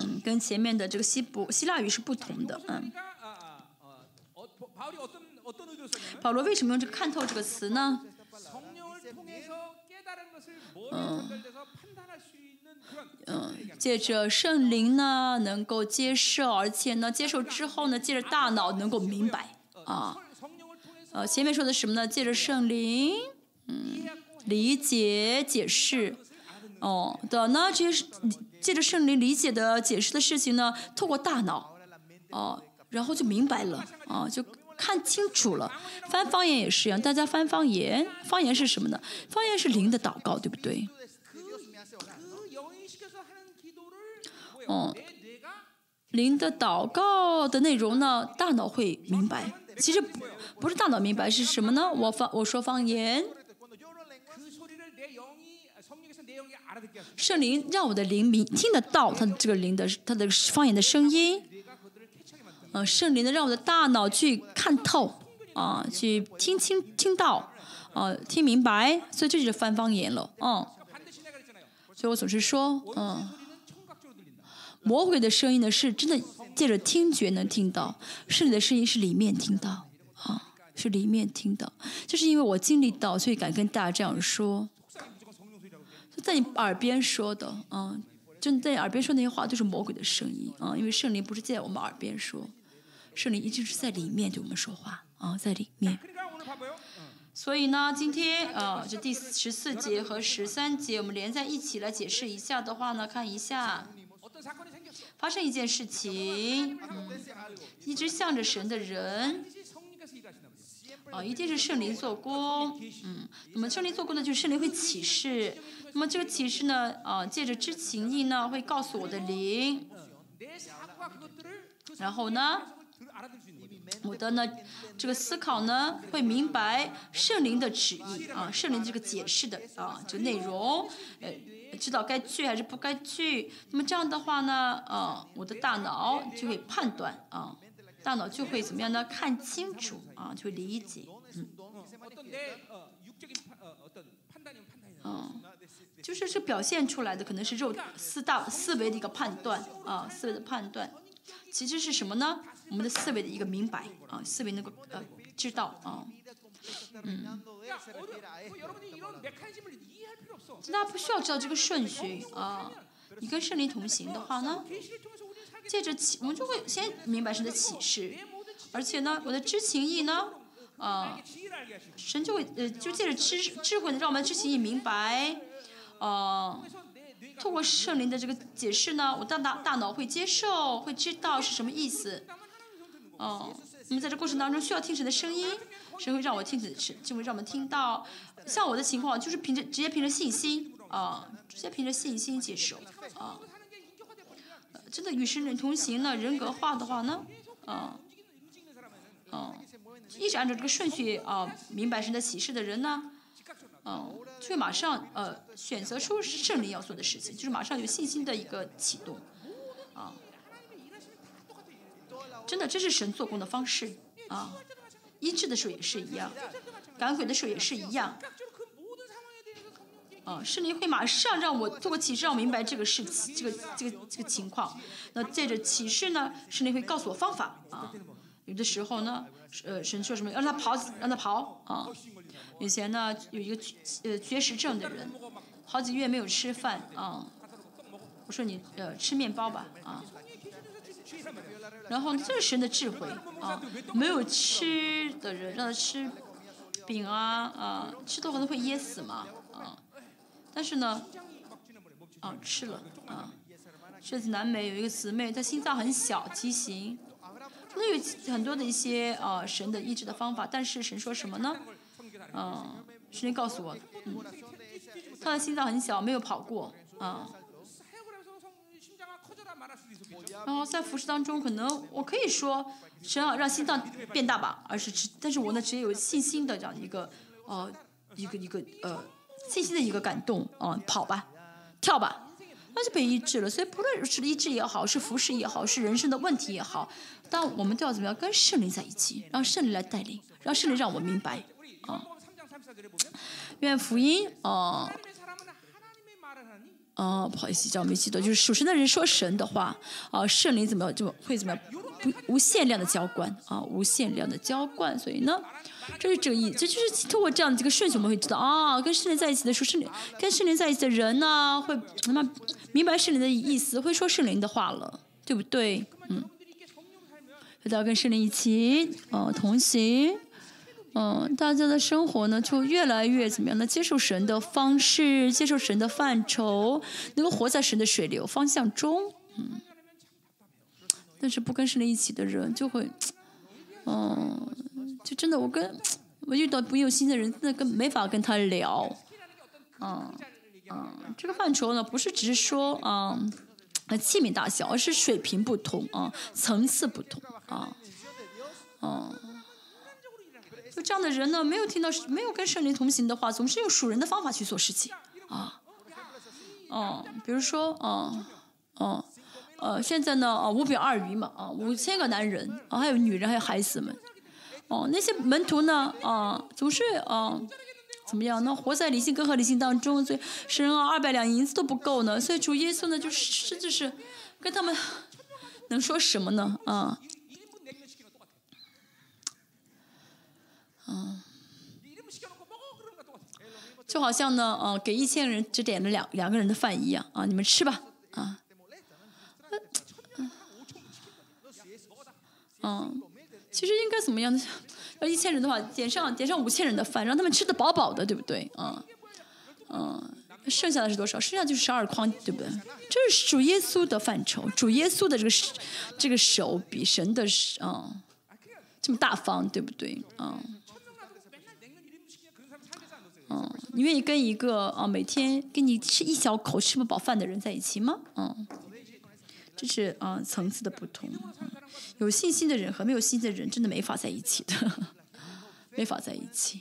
嗯跟前面的这个希伯希腊语是不同的嗯。保罗为什么用这个看透这个词呢？嗯嗯借着圣灵呢能够接受而且呢接受之后呢借着大脑能够明白啊。呃，前面说的什么呢？借着圣灵，嗯，理解、解释，哦，的呢，这些借着圣灵理解的、解释的事情呢，透过大脑，哦，然后就明白了，哦，就看清楚了。翻方言也是一样，大家翻方言，方言是什么呢？方言是灵的祷告，对不对？哦，灵的祷告的内容呢，大脑会明白。其实不是大脑明白是什么呢？我方我说方言圣灵，让我的灵明听得到他的这个灵的他的方言的声音。嗯，圣灵呢，让我的大脑去看透啊，去听清听到啊，听明白。所以这就是翻方言了。嗯，所以我总是说，嗯，魔鬼的声音呢，是真的。借着听觉，能听到圣灵的声音。是里面听到啊，是里面听到。就是因为我经历到，所以敢跟大家这样说。就在你耳边说的啊，就在你耳边说那些话，就是魔鬼的声音啊。因为圣灵不是在我们耳边说，圣灵一定是在里面对我们说话啊，在里面。所以呢，今天啊，就第十四节和十三节，我们连在一起来解释一下的话呢，看一下。发生一件事情，嗯、一直向着神的人，啊，一定是圣灵做工，嗯，那么圣灵做工呢，就是圣灵会启示，那么这个启示呢，啊，借着知情意呢，会告诉我的灵，然后呢，我的呢，这个思考呢，会明白圣灵的旨意啊，圣灵这个解释的啊，就内容，呃，知道该去还是不该去。那么这样的话呢，啊，我的大脑就会判断啊，大脑就会怎么样呢？看清楚啊，就会理解，嗯。嗯，就是是表现出来的，可能是肉四大思维的一个判断啊，思维的判断，其实是什么呢？我们的思维的一个明白啊，思维能够呃知道啊。嗯，那不需要知道这个顺序啊。你跟圣灵同行的话呢，借着启，我们就会先明白神的启示，而且呢，我的知情意呢，啊，神就会呃，就借着智智慧呢，让我们知情意明白，啊，透过圣灵的这个解释呢，我大大大脑会接受，会知道是什么意思。哦，那么在这过程当中需要听谁的声音？谁会让我听？谁就会让我们听到？像我的情况就是凭着直接凭着信心，啊，直接凭着信心接受，啊，真的与神人同行呢？人格化的话呢，啊，啊，一直按照这个顺序啊，明白神的启示的人呢，啊，就会马上呃选择出圣灵要做的事情，就是马上有信心的一个启动，啊。真的这是神做工的方式啊医治的时候也是一样赶鬼的时候也是一样。啊是你会马上让我做个启示让我明白这个事情这个这个这个情况。那借着启示呢是你会告诉我方法啊有的时候呢呃神说什么让他跑让他跑啊。以前呢有一个呃绝食症的人好几个月没有吃饭啊。我说你呃吃面包吧啊然后这是神的智慧啊，没有吃的人让他吃饼啊啊，吃多可能会噎死嘛啊。但是呢，啊吃了啊。这次南美有一个姊妹，她心脏很小，畸形。那有很多的一些啊神的医治的方法，但是神说什么呢？嗯、神告诉我，嗯，她的心脏很小，没有跑过啊。然后在服饰当中，可能我可以说，只要让心脏变大吧，而是只，但是我呢只有信心的这样一个，呃，一个一个呃，信心的一个感动啊，跑吧，跳吧，那就被医治了。所以不论是医治也好，是服饰也好，是人生的问题也好，但我们都要怎么样跟圣灵在一起，让圣灵来带领，让圣灵让我们明白啊，愿福音啊。哦，不好意思，叫我没记得，就是属神的人说神的话，啊，圣灵怎么就会怎么样，无限量的浇灌，啊，无限量的浇灌，所以呢，这是这个意，这就是通过这样的几个顺序我们会知道，啊，跟圣灵在一起的时候，圣灵跟圣灵在一起的人呢，会，那么明白圣灵的意思，会说圣灵的话了，对不对？嗯。回到跟圣灵一起，啊，同行。嗯，大家的生活呢，就越来越怎么样呢？接受神的方式，接受神的范畴，能够活在神的水流方向中。嗯，但是不跟神一起的人，就会，嗯，就真的我跟我遇到不有心的人，真的跟没法跟他聊。嗯嗯，这个范畴呢，不是只是说啊，器皿大小，而是水平不同啊，层次不同啊，嗯。就这样的人呢，没有听到，没有跟圣灵同行的话，总是用属人的方法去做事情，啊，哦，比如说，哦，哦，呃，现在呢，啊，五饼二鱼嘛，啊，五千个男人，啊，还有女人，还有孩子们，哦，那些门徒呢，啊，总是，啊，怎么样？那活在理性跟合理性当中，所以神啊，二百两银子都不够呢，所以主耶稣呢，就是甚至是跟他们 (laughs) 能说什么呢？啊。嗯，就好像呢，呃，给一千人只点了两两个人的饭一样啊，你们吃吧，啊，嗯，其实应该怎么样呢？要一千人的话，点上点上五千人的饭，让他们吃的饱饱的，对不对？啊，嗯，剩下的是多少？剩下就是十二筐，对不对？这是主耶稣的范畴，主耶稣的这个这个手比神的啊这么大方，对不对？啊。嗯，你愿意跟一个啊每天跟你吃一小口吃不饱饭的人在一起吗？嗯，这是啊层次的不同。有信心的人和没有信心的人真的没法在一起的，(laughs) 没法在一起。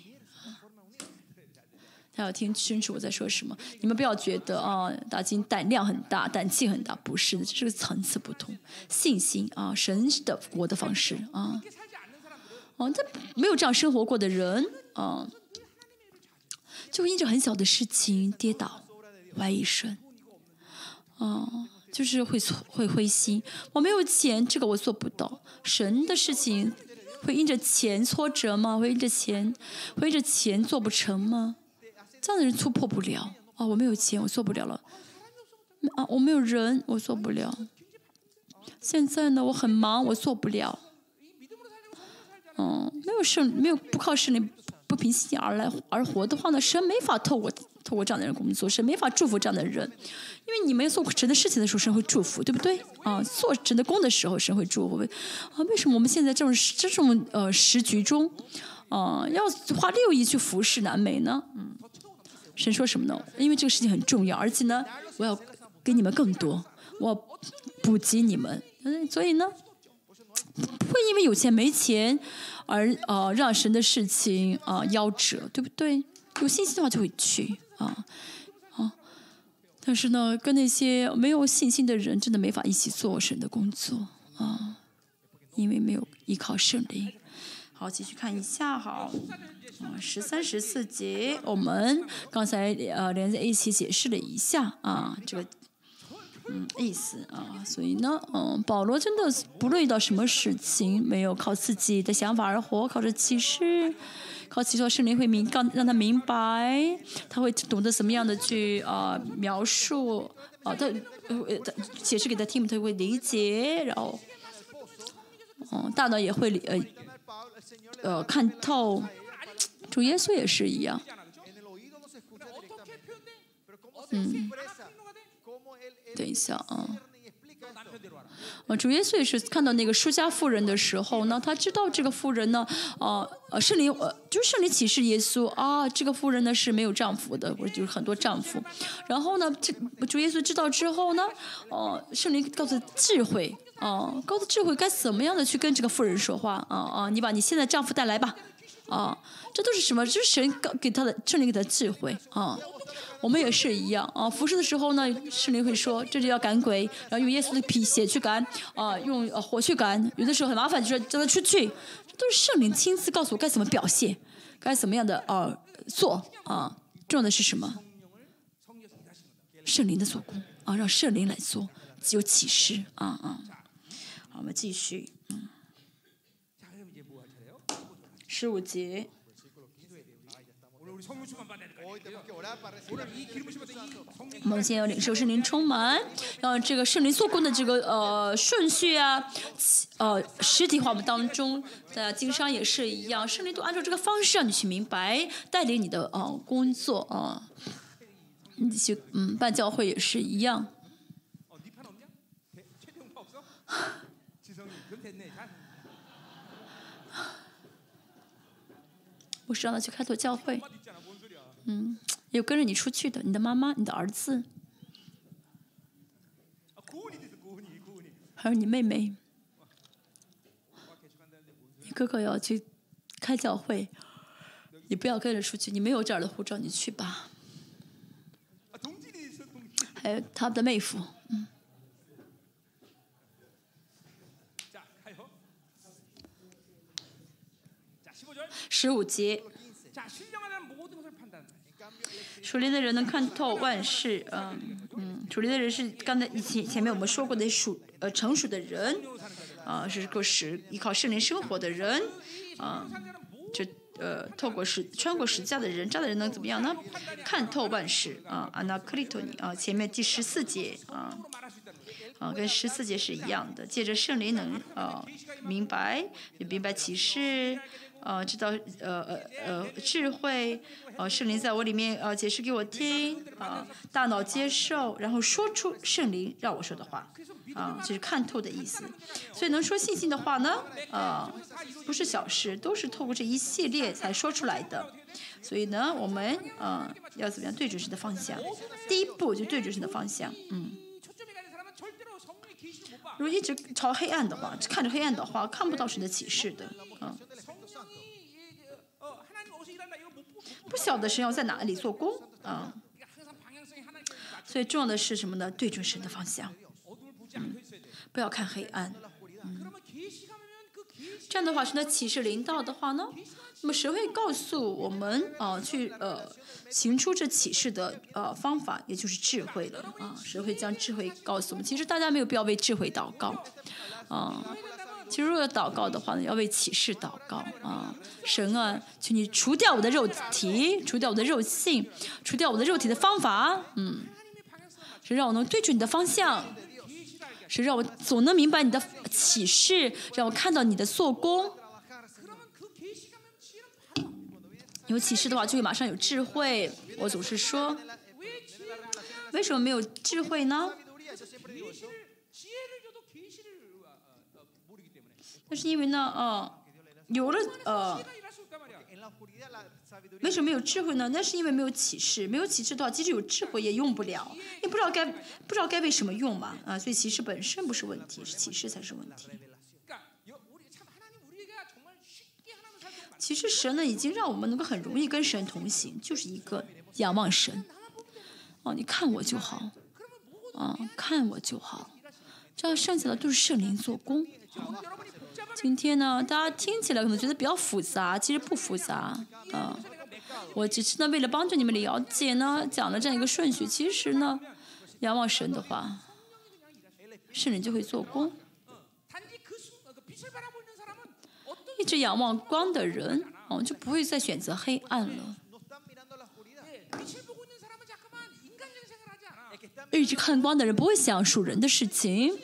大家要听清楚我在说什么，你们不要觉得啊大金胆量很大，胆气很大，不是的，这是个层次不同。信心啊，神的活的方式啊，哦，这没有这样生活过的人啊。就因着很小的事情跌倒，怀疑神，哦，就是会会灰心。我没有钱，这个我做不到。神的事情会因着钱挫折吗？会因着钱，会因着钱做不成吗？这样的人突破不了。哦，我没有钱，我做不了了。啊，我没有人，我做不了。现在呢，我很忙，我做不了。嗯，没有圣，没有不靠圣灵。不凭信心而来而活的话呢，神没法透过透过这样的人工作，神没法祝福这样的人，因为你们做神的事情的时候，神会祝福，对不对？啊，做神的工的时候，神会祝福。啊，为什么我们现在这种这种呃时局中，啊，要花六亿去服侍南美呢？嗯，神说什么呢？因为这个事情很重要，而且呢，我要给你们更多，我补给你们，所以呢，不会因为有钱没钱。而呃，让神的事情啊夭折，对不对？有信心的话就会去啊啊！但是呢，跟那些没有信心的人，真的没法一起做神的工作啊，因为没有依靠圣灵。好，继续看一下，好，啊，十三、十四节，我们刚才呃连在一起解释了一下啊，这个。嗯，意思啊，所以呢，嗯，保罗真的不论遇到什么事情，没有靠自己的想法而活，靠着启示，靠祈求圣灵会明，告让他明白，他会懂得怎么样的去啊描述，啊，他呃解释给他听，他会理解，然后，嗯，大脑也会理呃呃看透，主耶稣也是一样，嗯。等一下啊，啊，主耶稣也是看到那个舒家妇人的时候呢，他知道这个妇人呢，啊，呃，圣灵，呃，就是圣灵启示耶稣啊，这个妇人呢是没有丈夫的，或者就是很多丈夫。然后呢，这主耶稣知道之后呢，哦，圣灵告诉智慧，哦，告诉智慧该怎么样的去跟这个妇人说话，啊啊，你把你现在丈夫带来吧，啊，这都是什么？这是神给他的圣灵给他的智慧啊。我们也是一样啊，服侍的时候呢，圣灵会说，这就要赶鬼，然后用耶稣的皮血去赶，啊，用火去赶，有的时候很麻烦，就说叫他出去，这都是圣灵亲自告诉我该怎么表现，该怎么样的啊做啊，重要的是什么？圣灵的做工啊，让圣灵来做，有启示啊啊。我们继续，十五节。我们先要领受圣灵充满，让这个圣灵做工的这个呃顺序啊，呃实体化我们当中，的经商也是一样，圣灵都按照这个方式让你去明白，带领你的呃工作啊、呃，你去嗯办教会也是一样。是让他去开拓教会，嗯，有跟着你出去的，你的妈妈，你的儿子，还有你妹妹，你哥哥要去开教会，你不要跟着出去，你没有这样的护照，你去吧，还有他们的妹夫。十五节。属灵的人能看透万事嗯嗯属灵的人是刚才以前前面我们说过的属呃成熟的人啊是个是依靠圣灵生活的人啊就呃透过十穿过十字架的人这样的人能怎么样呢？看透万事啊安娜克里托尼啊前面第十四节啊啊，跟十四节是一样的。借着圣灵能啊明白，明白启示啊，知道呃呃呃智慧啊。圣灵在我里面啊解释给我听啊，大脑接受，然后说出圣灵让我说的话啊，就是看透的意思。所以能说信心的话呢，啊不是小事，都是透过这一系列才说出来的。所以呢，我们啊要怎么样对准神的方向？第一步就对准神的方向。嗯。如一直朝黑暗的话，看着黑暗的话，看不到神的启示的。嗯，不晓得神要在哪里做工。嗯，所以重要的是什么呢？对准神的方向，不要看黑暗。这样的话，神的启示临到的话呢。那么谁会告诉我们啊、去呃行出这启示的呃方法，也就是智慧了啊。谁会将智慧告诉我们。其实大家没有必要为智慧祷告啊。其实如果要祷告的话呢，要为启示祷告啊！神啊，求你除掉我的肉体，除掉我的肉性，除掉我的肉体的方法，嗯，是让我能对准你的方向，是让我总能明白你的启示，让我看到你的做工。有启示的话就会马上有智慧。我总是说为什么没有智慧呢？那是因为呢嗯有了呃为什么没有智慧呢？那是因为没有启示。没有启示的话即使有智慧也用不了。你不知道该不知道该为什么用嘛啊所以启示本身不是问题启示才是问题。其实神呢已经让我们能够很容易跟神同行就是一个仰望神。哦你看我就好。啊看我就好。这样剩下的都是圣灵做工。今天呢大家听起来可能觉得比较复杂其实不复杂。啊我只是呢为了帮助你们了解呢讲了这样一个顺序其实呢仰望神的话圣灵就会做工。直仰望光的人，哦，就不会再选择黑暗了。一直看光的人不会想属人的事情，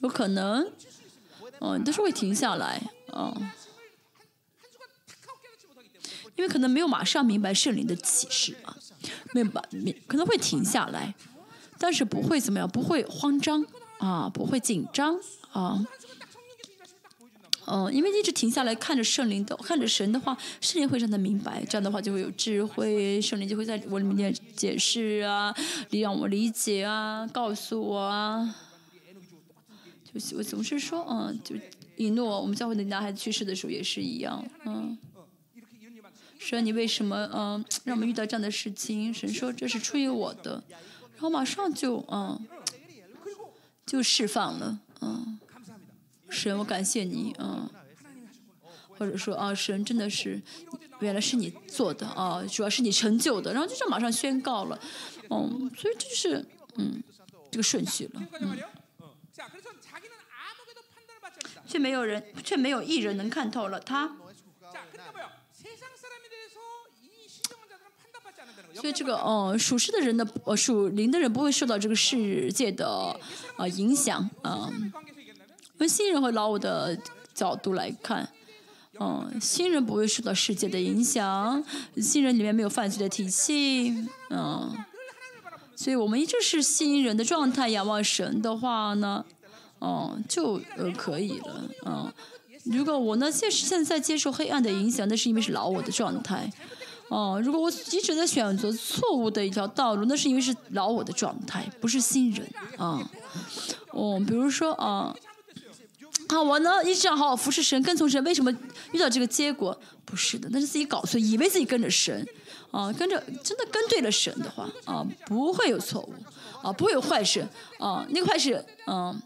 有可能，嗯、哦，都是会停下来，嗯、哦。因为可能没有马上明白圣灵的启示啊，没有明可能会停下来，但是不会怎么样，不会慌张。啊，不会紧张。啊。嗯，因为一直停下来看着圣灵的，看着神的话，圣灵会让他明白，这样的话就会有智慧，圣灵就会在我里面解释啊，让我理解啊，告诉我啊。就我总是说，嗯，就一诺，我们教会的男孩子去世的时候也是一样，嗯，说你为什么，嗯，让我们遇到这样的事情？神说这是出于我的，然后马上就，嗯，就释放了，嗯。神我感谢你啊或者说啊神真的是原来是你做的啊主要是你成就的然后就是马上宣告了嗯所以这就是嗯这个顺序了嗯。却没有人却没有一人能看透了他。所以这个哦属实的人的呃属灵的人不会受到这个世界的呃影响嗯。从新人和老我的角度来看。嗯新人不会受到世界的影响新人里面没有犯罪的体系。嗯所以我们一直是新人的状态仰望神的话呢嗯就呃可以了。嗯如果我呢现现在接受黑暗的影响那是因为是老我的状态。嗯如果我一直在选择错误的一条道路那是因为是老我的状态不是新人。嗯嗯比如说啊啊，我呢一直要好好服侍神，跟从神，为什么遇到这个结果？不是的，那是自己搞错，以为自己跟着神，啊，跟着真的跟对了神的话，啊，不会有错误，啊，不会有坏事，啊，那个坏事，嗯、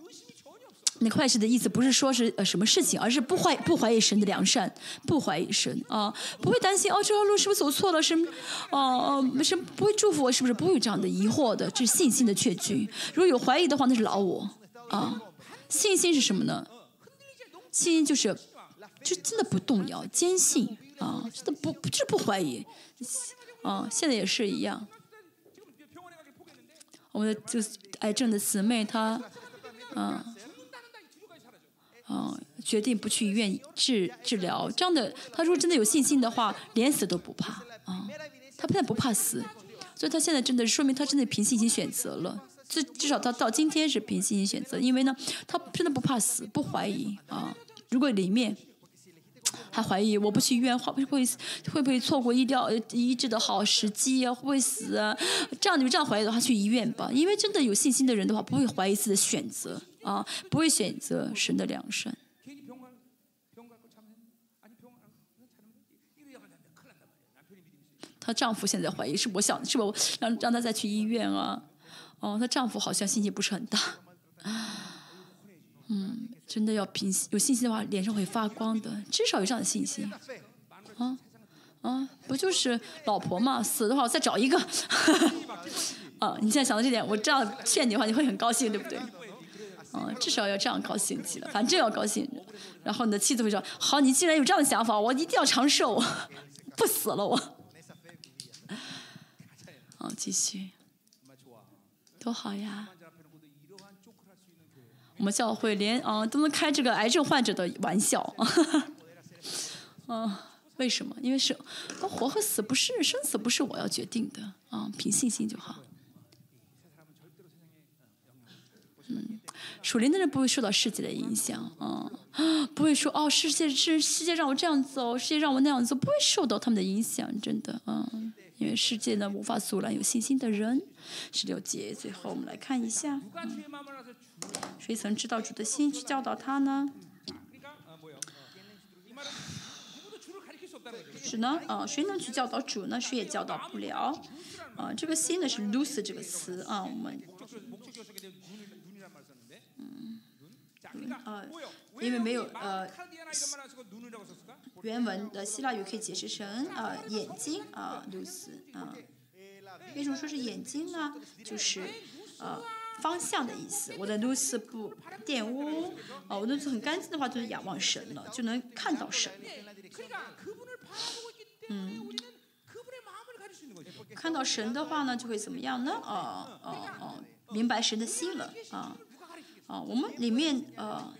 那个坏事的意思不是说是呃什么事情，而是不怀不怀疑神的良善，不怀疑神啊，不会担心哦这条路是不是走错了，神哦哦神不会祝福我，是不是不会有这样的疑惑的？这是信心的确据。如果有怀疑的话，那是老我啊。信心是什么呢？心就是，就真的不动摇，坚信啊，真的不，就是不怀疑，啊，现在也是一样。我们的就是癌症的姊妹，她，嗯，啊，决定不去医院治治疗，这样的，她如果真的有信心的话，连死都不怕啊，她不但不怕死，所以她现在真的说明她真的凭信心选择了。至至少他到今天是凭信心选择，因为呢，他真的不怕死，不怀疑啊。如果里面还怀疑，我不去医院会不会会不会错过医疗医治的好时机啊？会不会死啊？这样你们这样怀疑的话，去医院吧。因为真的有信心的人的话，不会怀疑自己的选择啊，不会选择神的良善。她丈夫现在怀疑，是我想，是我让让他再去医院啊？哦，她丈夫好像信心不是很大，嗯，真的要平息，有信心的话脸上会发光的，至少有这样的信心，啊啊，不就是老婆嘛，死的话我再找一个，(laughs) 啊，你现在想到这点，我这样劝你的话，你会很高兴，对不对？啊，至少要这样高兴起来，反正要高兴，然后你的妻子会说：好，你既然有这样的想法，我一定要长寿，(laughs) 不死了我，好，(laughs) 继续。多好呀！我们教会连啊都能开这个癌症患者的玩笑，嗯，(laughs) 为什么？因为是，活和死不是生死不是我要决定的，啊，凭信心就好。嗯，属灵的人不会受到世界的影响，啊，(gasps) 不会说哦，世界是世界让我这样做，世界让我那样做，不会受到他们的影响，真的啊。因为世界呢无法阻拦有信心的人。十六节最后我们来看一下嗯。谁曾知道主的心去教导他呢？是呢？啊谁能去教导主呢？谁也教导不了。啊这个心呢是 loser 这个词啊我们嗯。嗯啊因为没有呃原文的希腊语可以解释成啊，眼睛啊，lus，啊，为什么说是眼睛呢？就是呃，方向的意思。我的 lus 不玷污，哦，我的 lus 很干净的话，就是仰望神了，就能看到神。嗯，看到神的话呢，就会怎么样呢？哦，哦，哦，明白神的心了啊，啊，我们里面呃。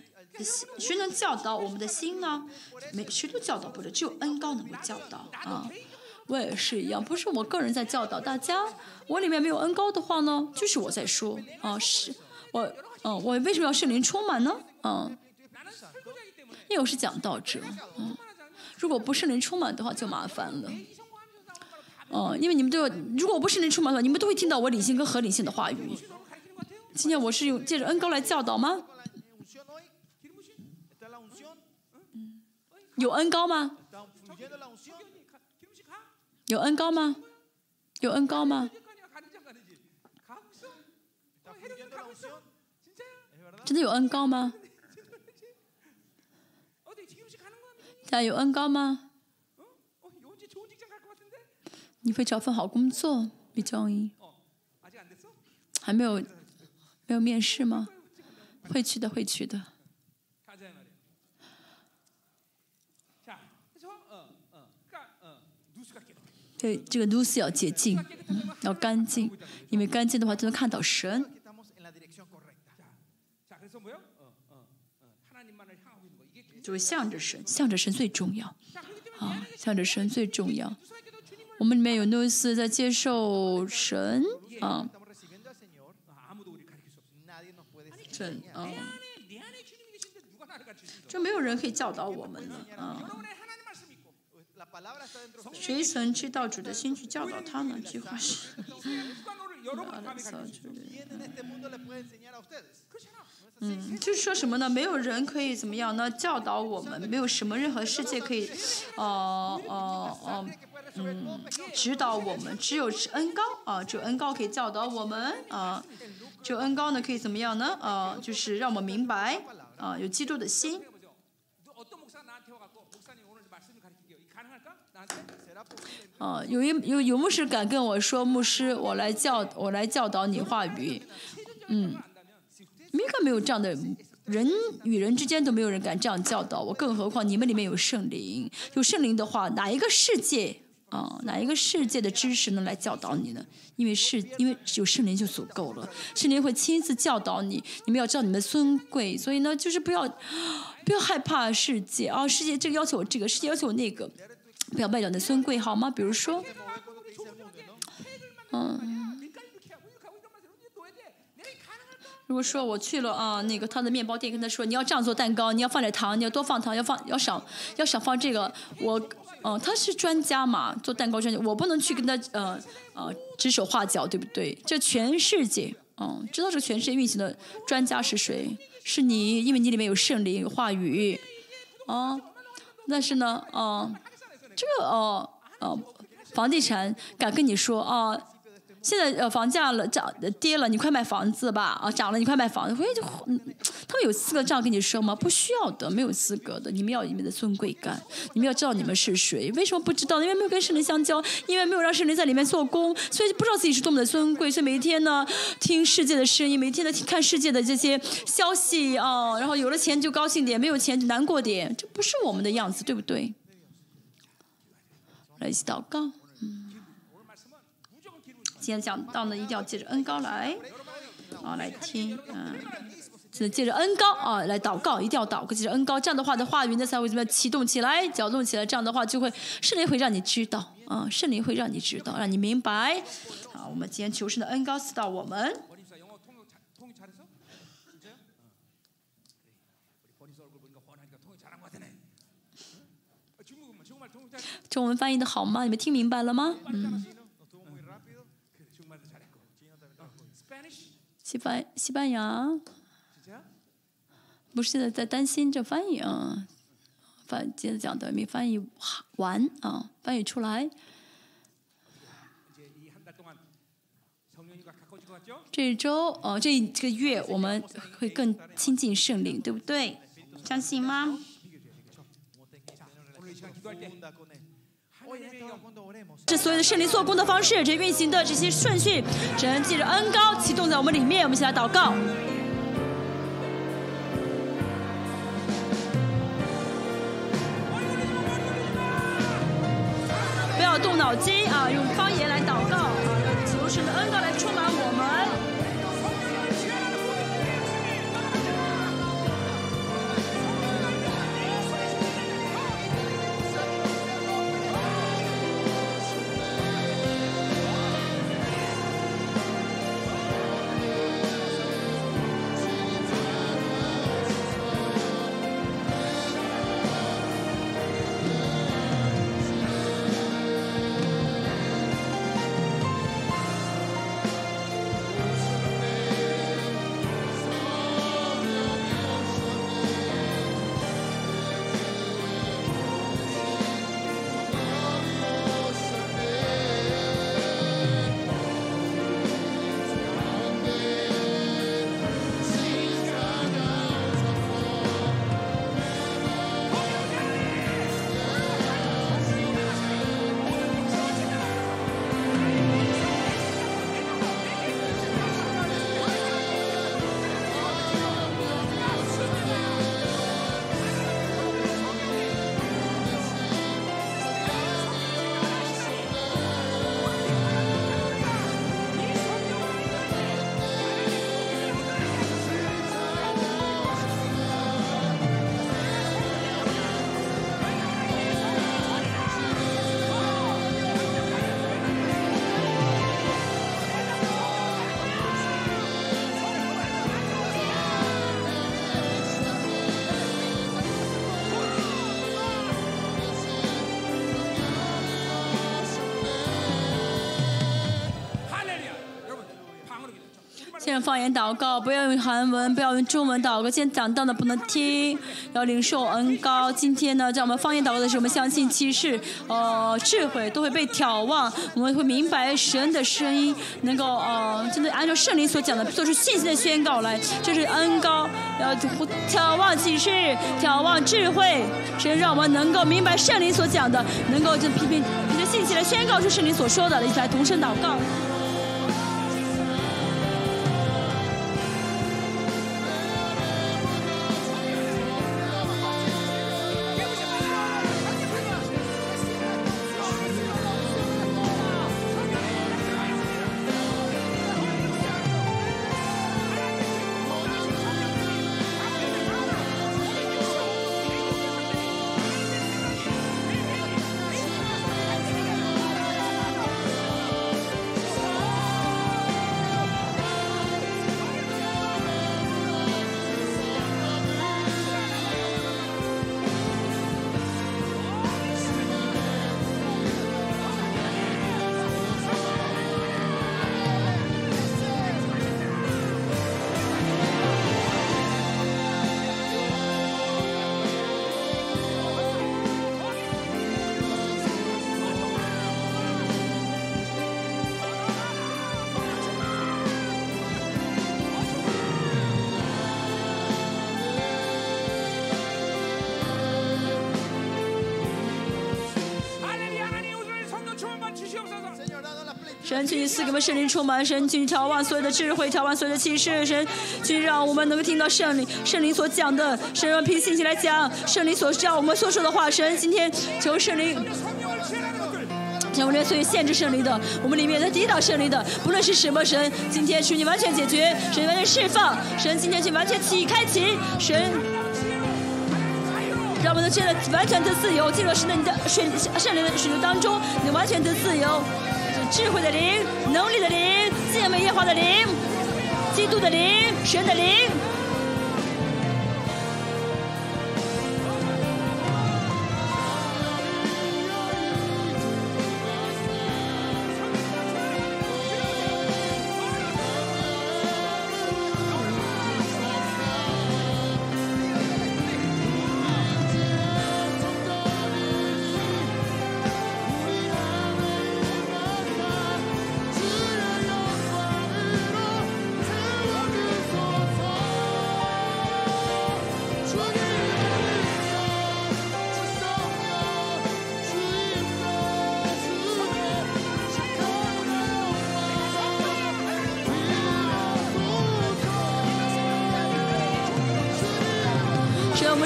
谁能教导我们的心呢？没谁都教导不了只有恩高能够教导啊。我也是一样不是我个人在教导大家我里面没有恩高的话呢就是我在说啊是我嗯我为什么要圣灵充满呢？嗯因为我是讲道者嗯。如果不圣灵充满的话就麻烦了。嗯因为你们都要如果不圣灵充满的话你们都会听到我理性跟合理性的话语。今天我是用借着恩高来教导吗？有恩高吗？有恩高吗？有恩高吗？真的有恩高吗？家有恩高吗？你会找份好工作，李江英？还没有，没有面试吗？会去的，会去的。这这个 Lucy 要洁净、嗯，要干净，因为干净的话就能看到神。就是向着神，向着神最重要啊！向着神最重要。我们里面有 Lucy 在接受神啊。这啊，就没有人可以教导我们了啊。谁曾知道主的心去教导他呢？句话是，嗯，就是说什么呢？没有人可以怎么样呢？教导我们，没有什么任何世界可以，哦哦哦，嗯，指导我们，只有恩高啊，只有恩高可以教导我们啊，只有恩高呢可以怎么样呢？啊，就是让我们明白啊，有基督的心。哦有一有有牧师敢跟我说牧师我来教我来教导你话语。嗯没个没有这样的人与人之间都没有人敢这样教导我更何况你们里面有圣灵有圣灵的话哪一个世界啊哪一个世界的知识能来教导你呢？因为是因为有圣灵就足够了圣灵会亲自教导你你们要知道你们尊贵所以呢就是不要不要害怕世界啊世界这个要求我这个世界要求我那个不要卖掉你的尊贵好吗？比如说。嗯。如果说我去了啊那个他的面包店跟他说你要这样做蛋糕你要放点糖你要多放糖要放要少要少放这个我嗯他是专家嘛做蛋糕专家我不能去跟他嗯呃指手画脚对不对？这全世界嗯知道这个全世界运行的专家是谁？是你因为你里面有圣灵有话语哦但是呢嗯这个哦哦，房地产敢跟你说啊。现在呃房价了涨跌了，你快买房子吧啊涨了你快买房子，回就嗯他们有资格这样跟你说吗？不需要的，没有资格的。你们要你们的尊贵感，你们要知道你们是谁。为什么不知道？因为没有跟圣灵相交，因为没有让圣灵在里面做工，所以就不知道自己是多么的尊贵。所以每一天呢，听世界的声音，每一天呢看世界的这些消息啊，然后有了钱就高兴点，没有钱就难过点，这不是我们的样子，对不对？来一起祷告。嗯，今天讲到呢，一定要借着恩高来，啊，来听，嗯、啊，只能借着恩高啊来祷告，一定要祷告，借着恩高，这样的话的话语呢才会怎么样启动起来，搅动起来，这样的话就会圣灵会让你知道，啊，圣灵会让你知道，让你明白。好，我们今天求神的恩高赐到我们。中文翻译的好吗？你们听明白了吗？嗯。西班西班牙？不是的，在担心这翻译啊。翻接着讲的没翻译完啊，翻译出来。这周哦，这这个月我们会更亲近圣灵，对不对？相信吗？这所有的圣灵做工的方式，这运行的这些顺序，只能借着恩高启动在我们里面。我们一起来祷告。不要动脑筋啊，用方言来祷告啊，让求神的恩高来充满我们。方言祷告，不要用韩文，不要用中文祷告。现在讲到的不能听，要领受恩高。今天呢，在我们方言祷告的时候，我们相信启示、呃智慧都会被眺望，我们会明白神的声音，能够呃真的按照圣灵所讲的，做出信心的宣告来。这是恩高，要眺望启示，眺望智慧，神让我们能够明白圣灵所讲的，能够就凭凭凭着信心来宣告出圣灵所说的，一起来同声祷告。这一赐给我们圣灵充满神，去眺望所有的智慧，眺望所有的启示，神去让我们能够听到圣灵，圣灵所讲的，神灵用平信徒来讲，圣灵所讲我们所说的话，神今天求圣灵，让我们连所有限制圣灵的，我们里面能抵挡圣灵的，不论是什么神，今天求你完全解决，神完全释放，神今天去完全启开启，神让我们的真的完全的自由进入神的当，圣圣灵的水流当中，你完全的自由。智慧的灵、能力的灵、赞美耶和华的灵、基督的灵、神的灵。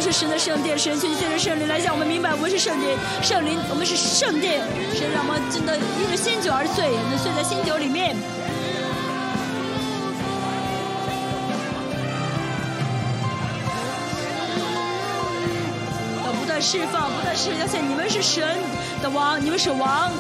是神的圣殿，神，求你借着圣灵来向我们明白，我们是圣殿，圣灵，我们是圣殿，神让我们真的因着新酒而醉，能醉在新酒里面。要不断释放，不断释放，现你们是神的王，你们是王。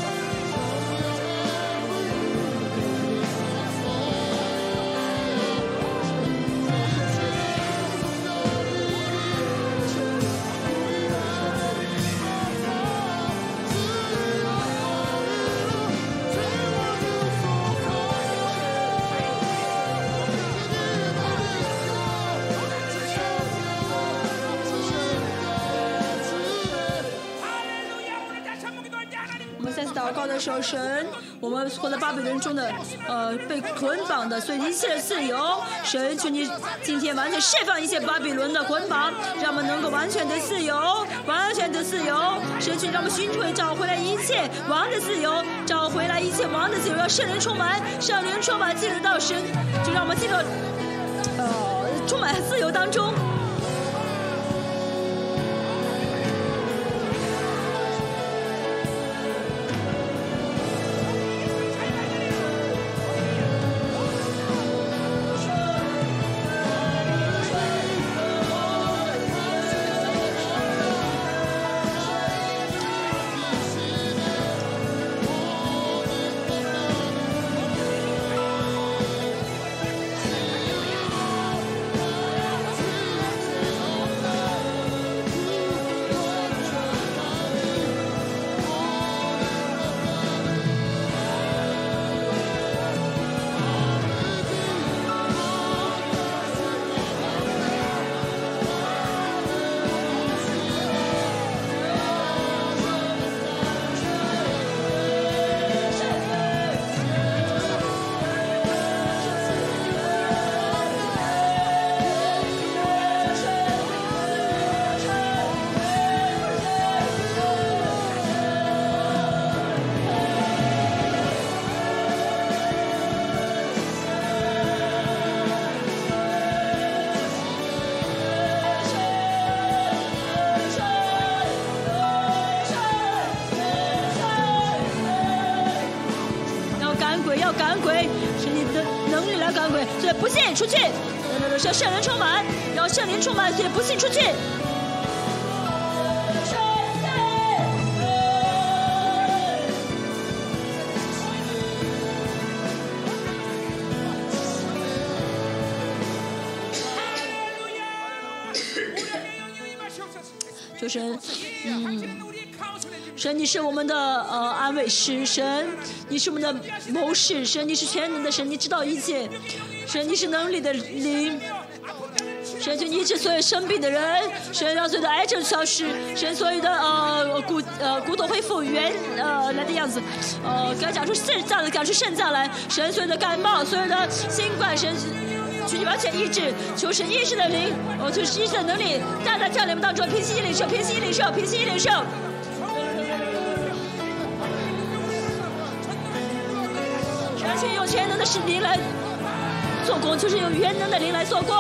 祷告的时候，神，我们活在巴比伦中的，呃，被捆绑的，所以一切的自由，神，求你今天完全释放一切巴比伦的捆绑，让我们能够完全的自由，完全的自由。神，求让我们寻回找回来一切王的自由，找回来一切王的自由，让圣灵充满，圣灵充满进入到神，就让我们进入，呃，充满自由当中。圣灵充满，所以不信出去。神，嗯，神，你是我们的呃安慰师，神，你是我们的谋士，神，你是全能的神，你知道一切，神，你是能力的灵，医治所有生病的人，神让所有的癌症消失，神所有的呃骨呃骨头恢复原呃来的样子，呃给他讲出肾脏的讲出肾脏来，神所有的感冒，所有的新冠，神。求你完全医治，求神医治的灵，哦，求医治的能力，大大降临我们当中，平息领受，平息领受，平息领受。完全用全能的神灵来做工，就是用全能的灵来做工，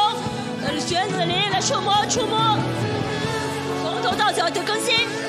呃，全能的灵来触摸、触摸，从头到脚的更新。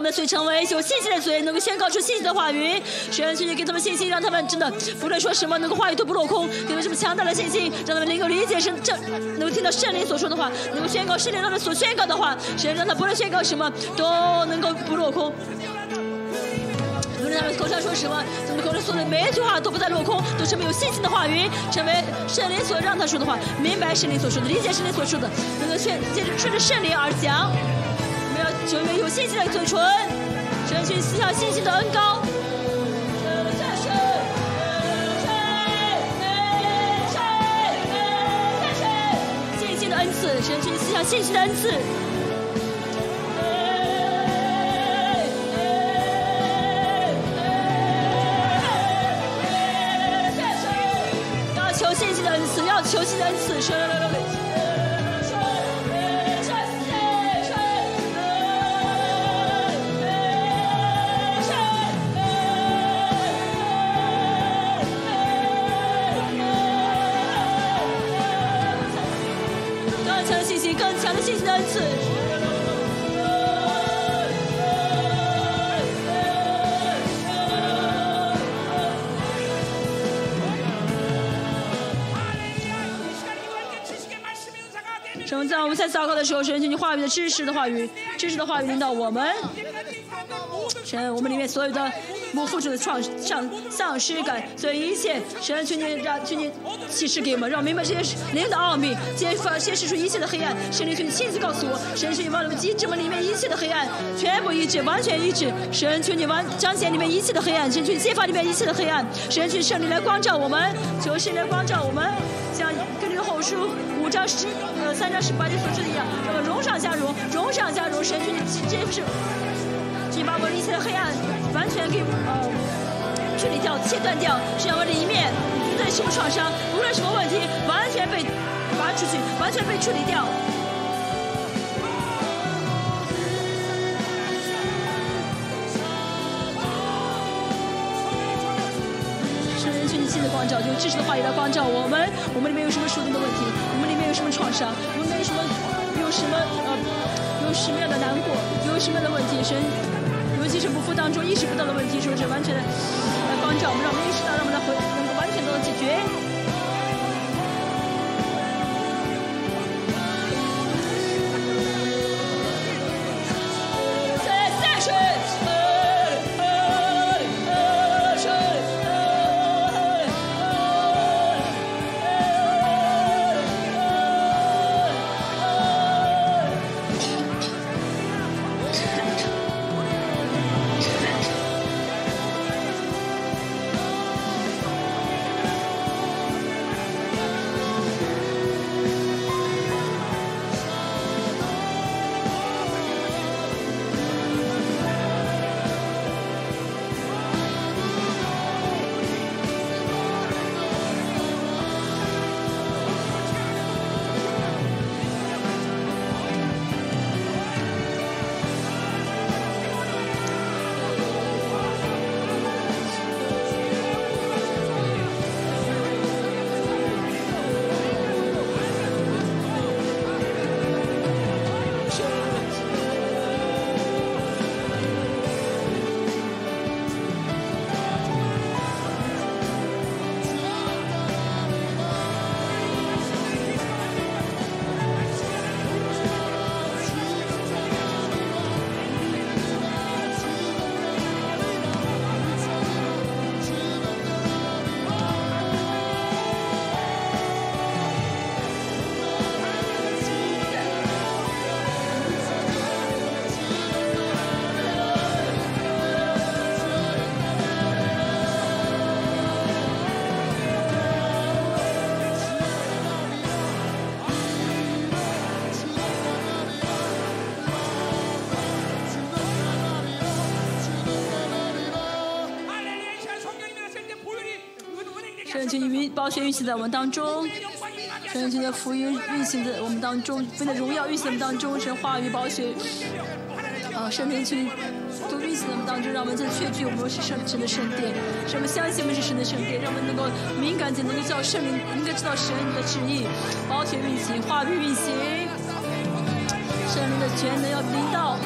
我们的嘴成为有信心的嘴，能够宣告出信心的话语。神，求你给他们信心，让他们真的不论说什么，能够话语都不落空，给他们这么强大的信心，让他们能够理解神正，能够听到圣灵所说的话，能够宣告圣灵他们所宣告的话。神，让他不论宣告什么，都能够不落空。无论他们口上说什么，他们口中说的每一句话都不再落空，都成为有信心的话语，成为圣灵所让他说的话，明白圣灵所说的，理解圣灵所说的，能够顺接着顺着圣灵而讲。成为有信心的嘴唇，争取思想信心的恩高。信心的恩赐，争取思想信心的恩赐。要求信心的恩赐，要求信心的恩赐。信心的恩赐。神在我们在祷告的时候，神请你话语的知识的话语，知识的话语领导我们。神，我们里面所有的。不付出的创丧丧失感，所以一切神请你让请你启示给我们，让我明白这些灵的奥秘，揭发揭示出一切的黑暗。神灵求你亲自告诉我，神是你帮我们医治我们里面一切的黑暗，全部医治，完全医治。神求你完彰显里面一切的黑暗，神去揭发里面一切的黑暗。神求圣灵来光照我们，求圣灵光照我们，像跟这个后书五章十呃三章十八节所说的一样，让我们荣上加荣，荣上加荣。神求你揭示。你把我们一切的黑暗完全给呃处理掉、切断掉，让我里面无论什么创伤，无论什么问题，完全被拔出去，完全被处理掉。圣人，求你亲自光照，用知识的话语来光照我们。我们里面有什么属灵的问题？我们里面有什么创伤？我们里面有什么有什么呃有什么样的难过？有什么样的问题？神。尤其是不服当中意识不到的问题，说是完全的来帮助我们，让我们意识到，让我们来回学宝血运行在我们当中，神请的福音运行在我们当中，神的荣耀运行在我们当中，神话语保险，啊，圣灵去都运行在我们当中，让我们真的确据我们是圣神的圣殿，让我们相信我们是神的圣殿，让我们能够敏感且能够知道圣灵，能够知道神的旨意，保险运行，话语运行，圣灵的全能要临到。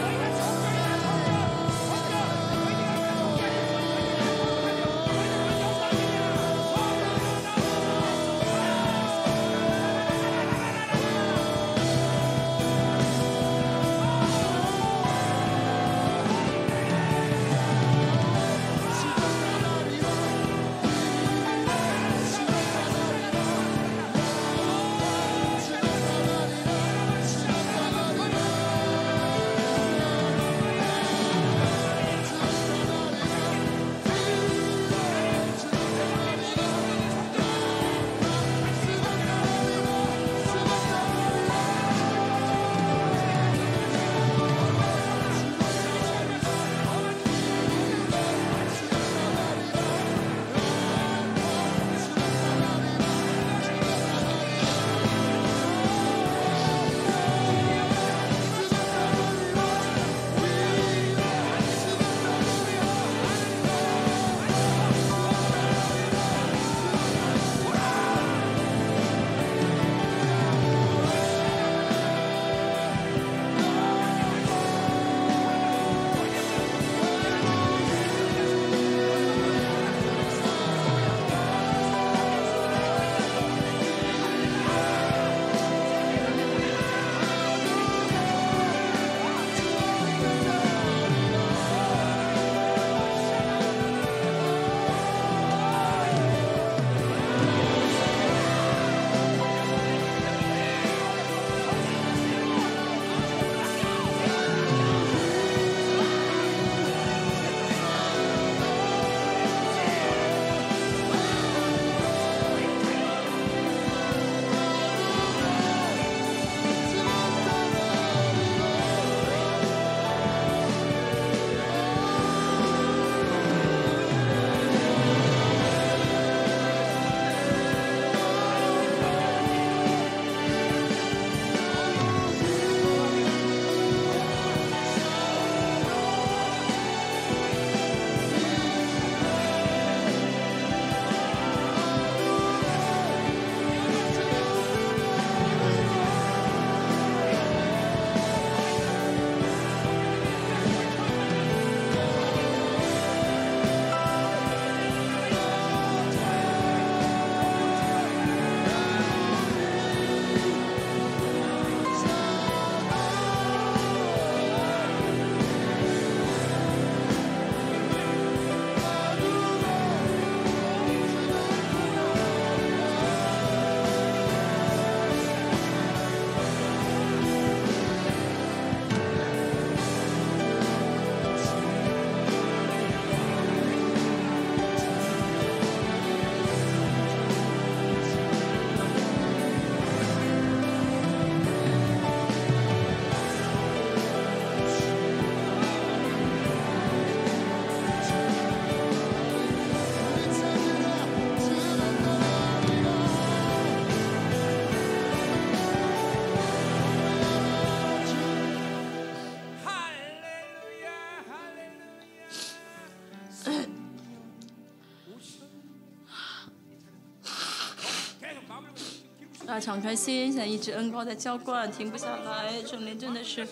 敞开心，现在一直恩高在浇灌，停不下来。圣年真的是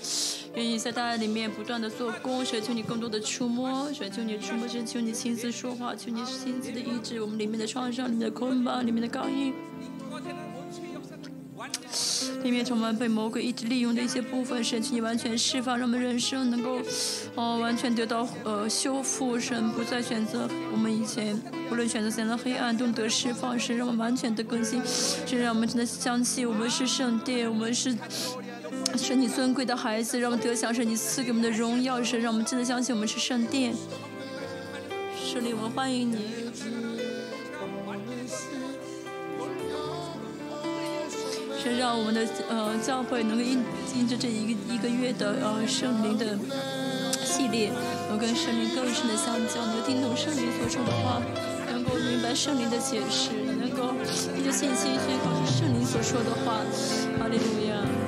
愿意在大家里面不断的做工，神求你更多的触摸，神求你触摸，神求你亲自说话，求你亲自的医治我们里面的创伤、里面的捆绑、里面的钢印。里面充满被魔鬼一直利用的一些部分，神求你完全释放，让我们人生能够。哦，完全得到呃修复，神不再选择我们以前无论选择怎样的黑暗都得释放，神让我们完全的更新，神让我们真的相信我们是圣殿，我们是。神你尊贵的孩子，让我们得享神你赐给我们的荣耀，神让我们真的相信我们是圣殿。圣灵，我们欢迎你。神让我们的呃教会能够印印着这一个一个月的呃圣灵的系列，能跟圣灵更深的相交，能听懂圣灵所说的话，能够明白圣灵的解释，能够凭着信心宣告是圣灵所说的话。哈利路亚。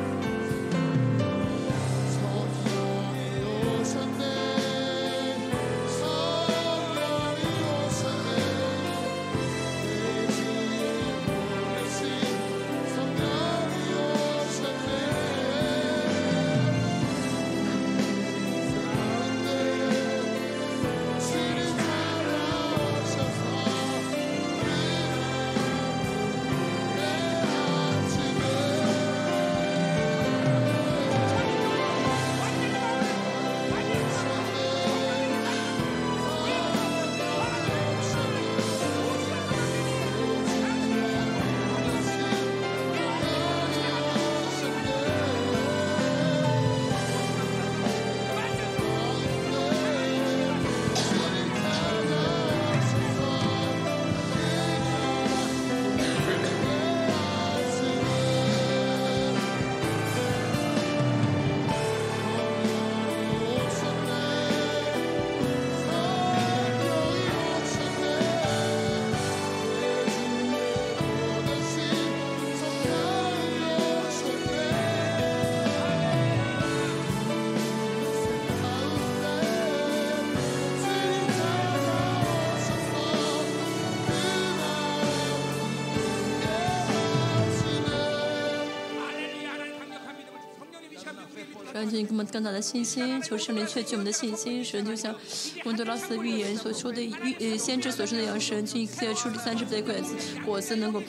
求你给我们更大的信心，求圣灵确据我们的信心。神就像温德拉斯的预言所说的预呃先知所说的一样，神就一切出三十倍果子果子能够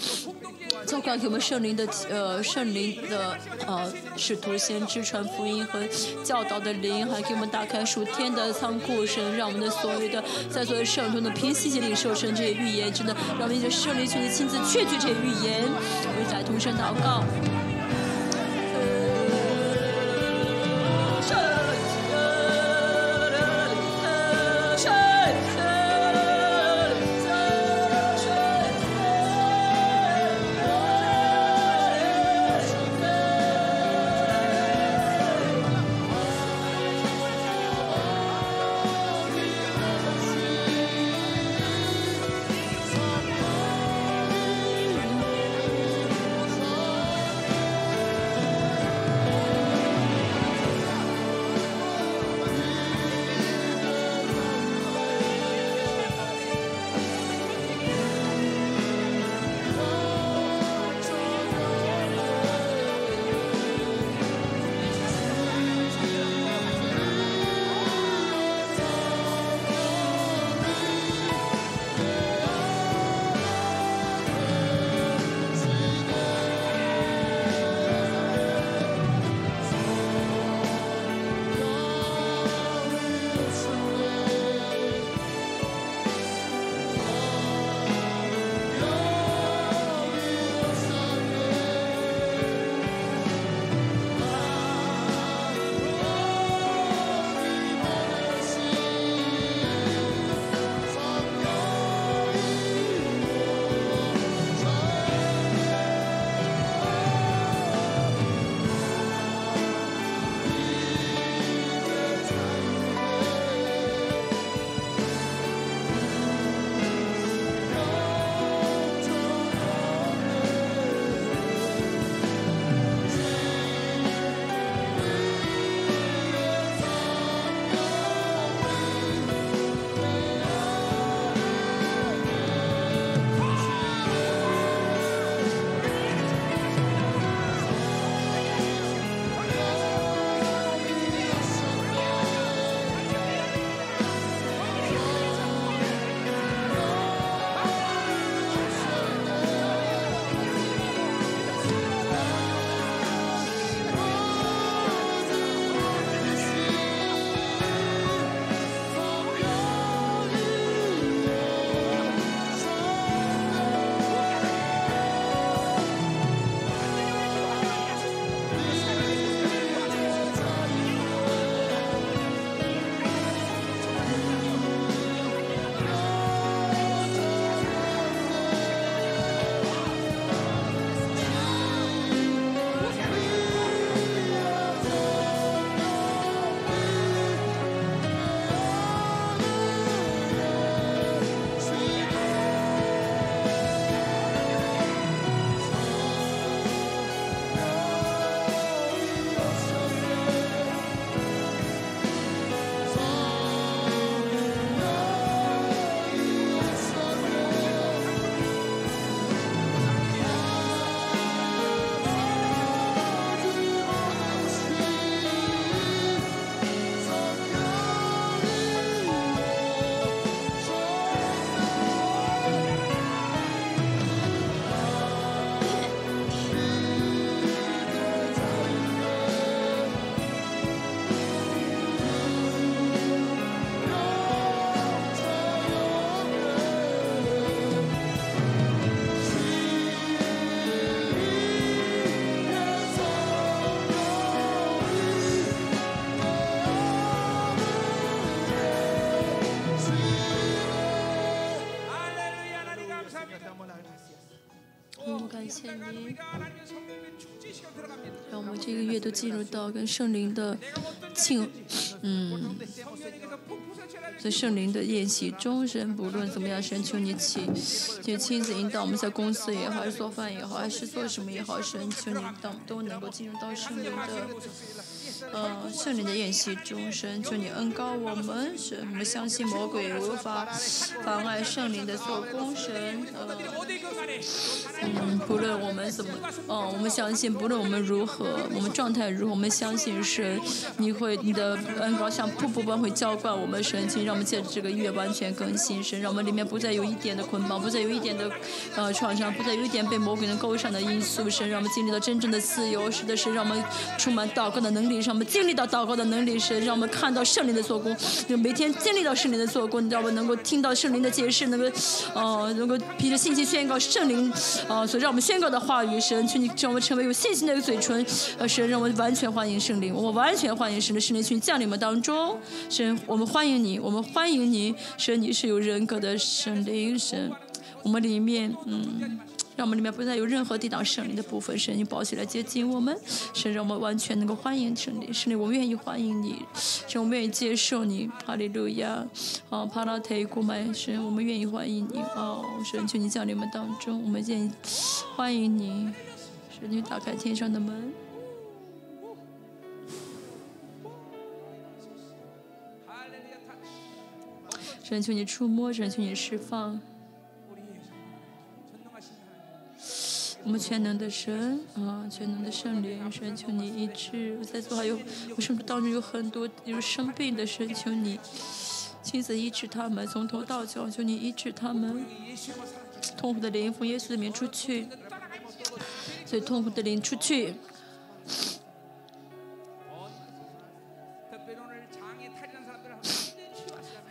浇灌给我们圣灵的呃圣灵的呃使徒先知传福音和教导的灵，还给我们打开属天的仓库。神让我们的所有的在座的圣徒能平息心灵受神这些预言，真的让我们一些圣灵兄弟亲自确据这些预言。我们在同声祷告。这个月都进入到跟圣灵的庆，嗯，在圣灵的宴席终身不论怎么样，神求你请，就亲自引导我们在公司也好，还是做饭也好，还是做什么也好，神求你到都能够进入到圣灵的。呃，圣灵的宴席中，生，求你恩高我们，神，我们相信魔鬼无法妨碍圣灵的做工，神，呃，嗯，不论我们怎么，嗯、我们相信，不论我们如何，我们状态如何，我们相信神，你会，你的恩高像瀑布般会浇灌我们，神，请让我们借着这个月完全更新，神，让我们里面不再有一点的捆绑，不再有一点的，呃，创伤，不再有一点被魔鬼能勾上的因素，神，让我们经历到真正的自由，实的，神，让我们充满祷告的能力，让我们。经历到祷告的能力，神让我们看到圣灵的做工，就每天经历到圣灵的做工，让我们能够听到圣灵的解释，能够呃能够凭着信心宣告圣灵呃所让我们宣告的话语，神，请你让我们成为有信心的一个嘴唇，呃，神让我们完全欢迎圣灵，我们完全欢迎神的圣灵去降临我们当中，神，我们欢迎你，我们欢迎你，神，你是有人格的圣灵，神，我们里面嗯。让我们里面不再有任何抵挡胜利的部分，神你抱起来接近我们，神让我们完全能够欢迎胜利，胜利，我们愿意欢迎你，神我们愿意接受你，哈利路亚，啊，帕拉特古曼，神我们愿意欢迎你，哦，神求你降临我们当中，我们愿意欢迎你，神你打开天上的门。神求你触摸，神求你释放。我们全能的神啊，全能的圣灵，神求你医治。在座还有，我甚至当中有很多有生病的，神求你亲自医治他们，从头到脚，求你医治他们。痛苦的灵，从耶稣里面出去。所以痛苦的灵出去。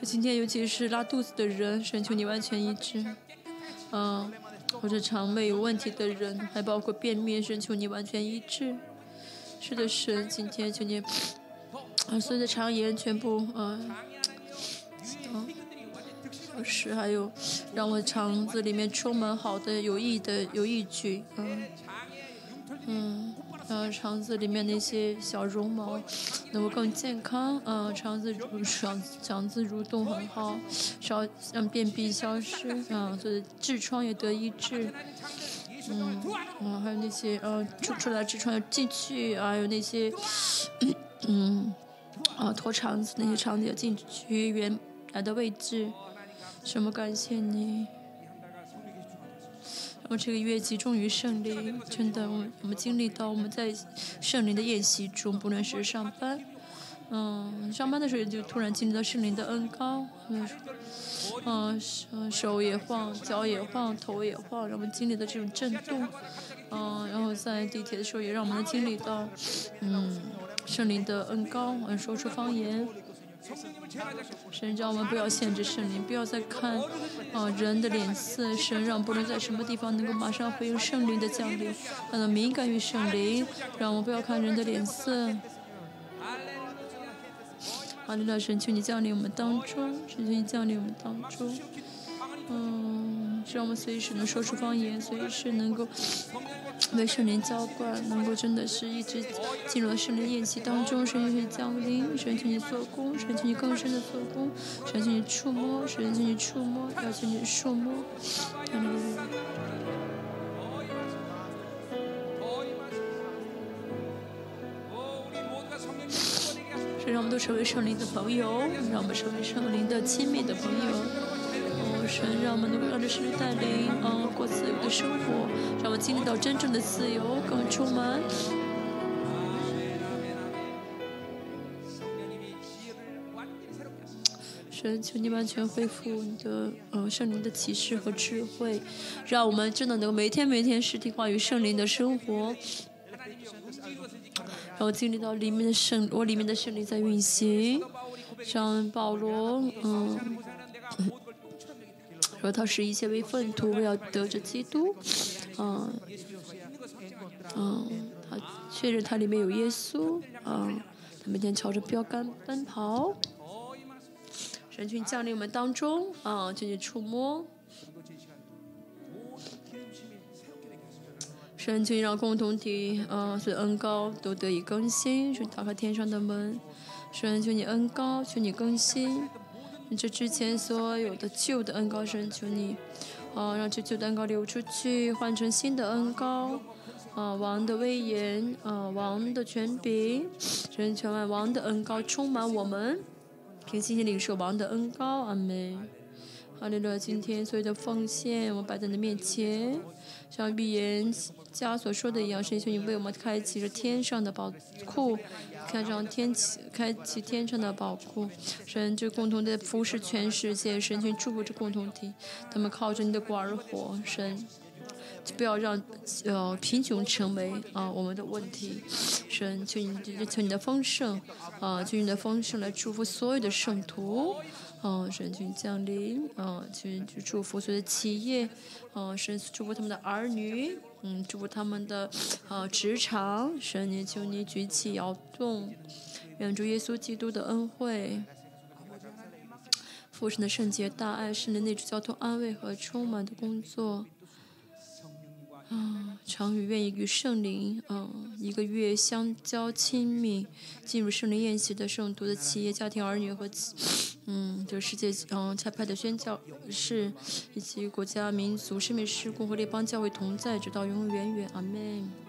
今天尤其是拉肚子的人，神求你完全医治。嗯。或者肠胃有问题的人，还包括便秘，神求你完全医治。是的，神，今天求你，啊，所有的肠炎全部，嗯、嗯，是还有让我肠子里面充满好的有益的有益菌，嗯，嗯，让肠子里面那些小绒毛能够更健康，嗯，肠子蠕肠肠子蠕动很好，少让便秘消失，嗯，所以痔疮也得医治。嗯，嗯，还有那些呃出出来痔疮要进去，还有那些，嗯，啊脱肠子那些肠子要进去原来的位置。什么感谢你？这个月集中于圣灵，真的，我们我们经历到我们在圣灵的宴席中，不论是上班，嗯，上班的时候就突然经历到圣灵的恩高，嗯，嗯，手也晃，脚也晃，头也晃，让我们经历到这种震动，嗯，然后在地铁的时候也让我们经历到，嗯，圣灵的恩高，嗯，说出方言。神让我们不要限制圣灵不要再看啊人的脸色神让不论在什么地方能够马上回应圣灵的降临他能敏感于圣灵让我们不要看人的脸色。好的那神请你降临我们当中神请你降临我们当中。嗯让我们随时能说出方言随时能够被为圣灵浇灌，能够真的是一直进入了圣灵宴席当中，圣灵会降临，神请你做工，神请你更深的做工，神请你触摸，神请你触摸，邀请你触摸，哈。让我们都成为圣灵的朋友，让我们成为圣灵的亲密的朋友。神，让我们能够让这圣灵带领，嗯，过自由的生活，让我们经历到真正的自由，更充满。神，求你完全恢复你的呃圣灵的启示和智慧，让我们真的能够每天每天实体化与圣灵的生活，然后经历到里面的圣，我里面的圣灵在运行。像保罗，嗯。说他是一切为粪土，为要得着基督。嗯，嗯，他确认他里面有耶稣。嗯，他每天朝着标杆奔跑。神君降临我们当中，啊、嗯，你触摸。神君让共同体，啊、嗯，所恩高都得以更新，去打开天上的门。神君，你恩高，求你更新。这之前所有的旧的恩高，神，求你啊，让这旧的恩高流出去，换成新的恩高。啊，王的威严，啊，王的权柄，神，全万王的恩高充满我们，凭信心领受王的恩高，阿门。哈利路亚！今天所有的奉献，我摆在你的面前，像预言家所说的一样，神求你为我们开启着天上的宝库，开上天启，开启天上的宝库，神就共同的服侍全世界，神去祝福这共同体，他们靠着你的果而活，神。就不要让呃贫穷成为啊我们的问题，神求你求你的丰盛啊，求你的丰盛来祝福所有的圣徒，啊神求你降临啊，求你祝福所有的企业，啊神祝福他们的儿女，嗯祝福他们的呃职场，神你求你举起摇动，愿主耶稣基督的恩惠，父神的圣洁大爱，圣灵内主交通安慰和充满的工作。啊，常与愿意与圣灵，嗯，一个月相交亲密，进入圣灵宴席的圣徒的企业、家庭、儿女和，嗯，就世界嗯差派的宣教士，以及国家、民族、生命、事故和列邦教会同在，直到永永远远，阿门。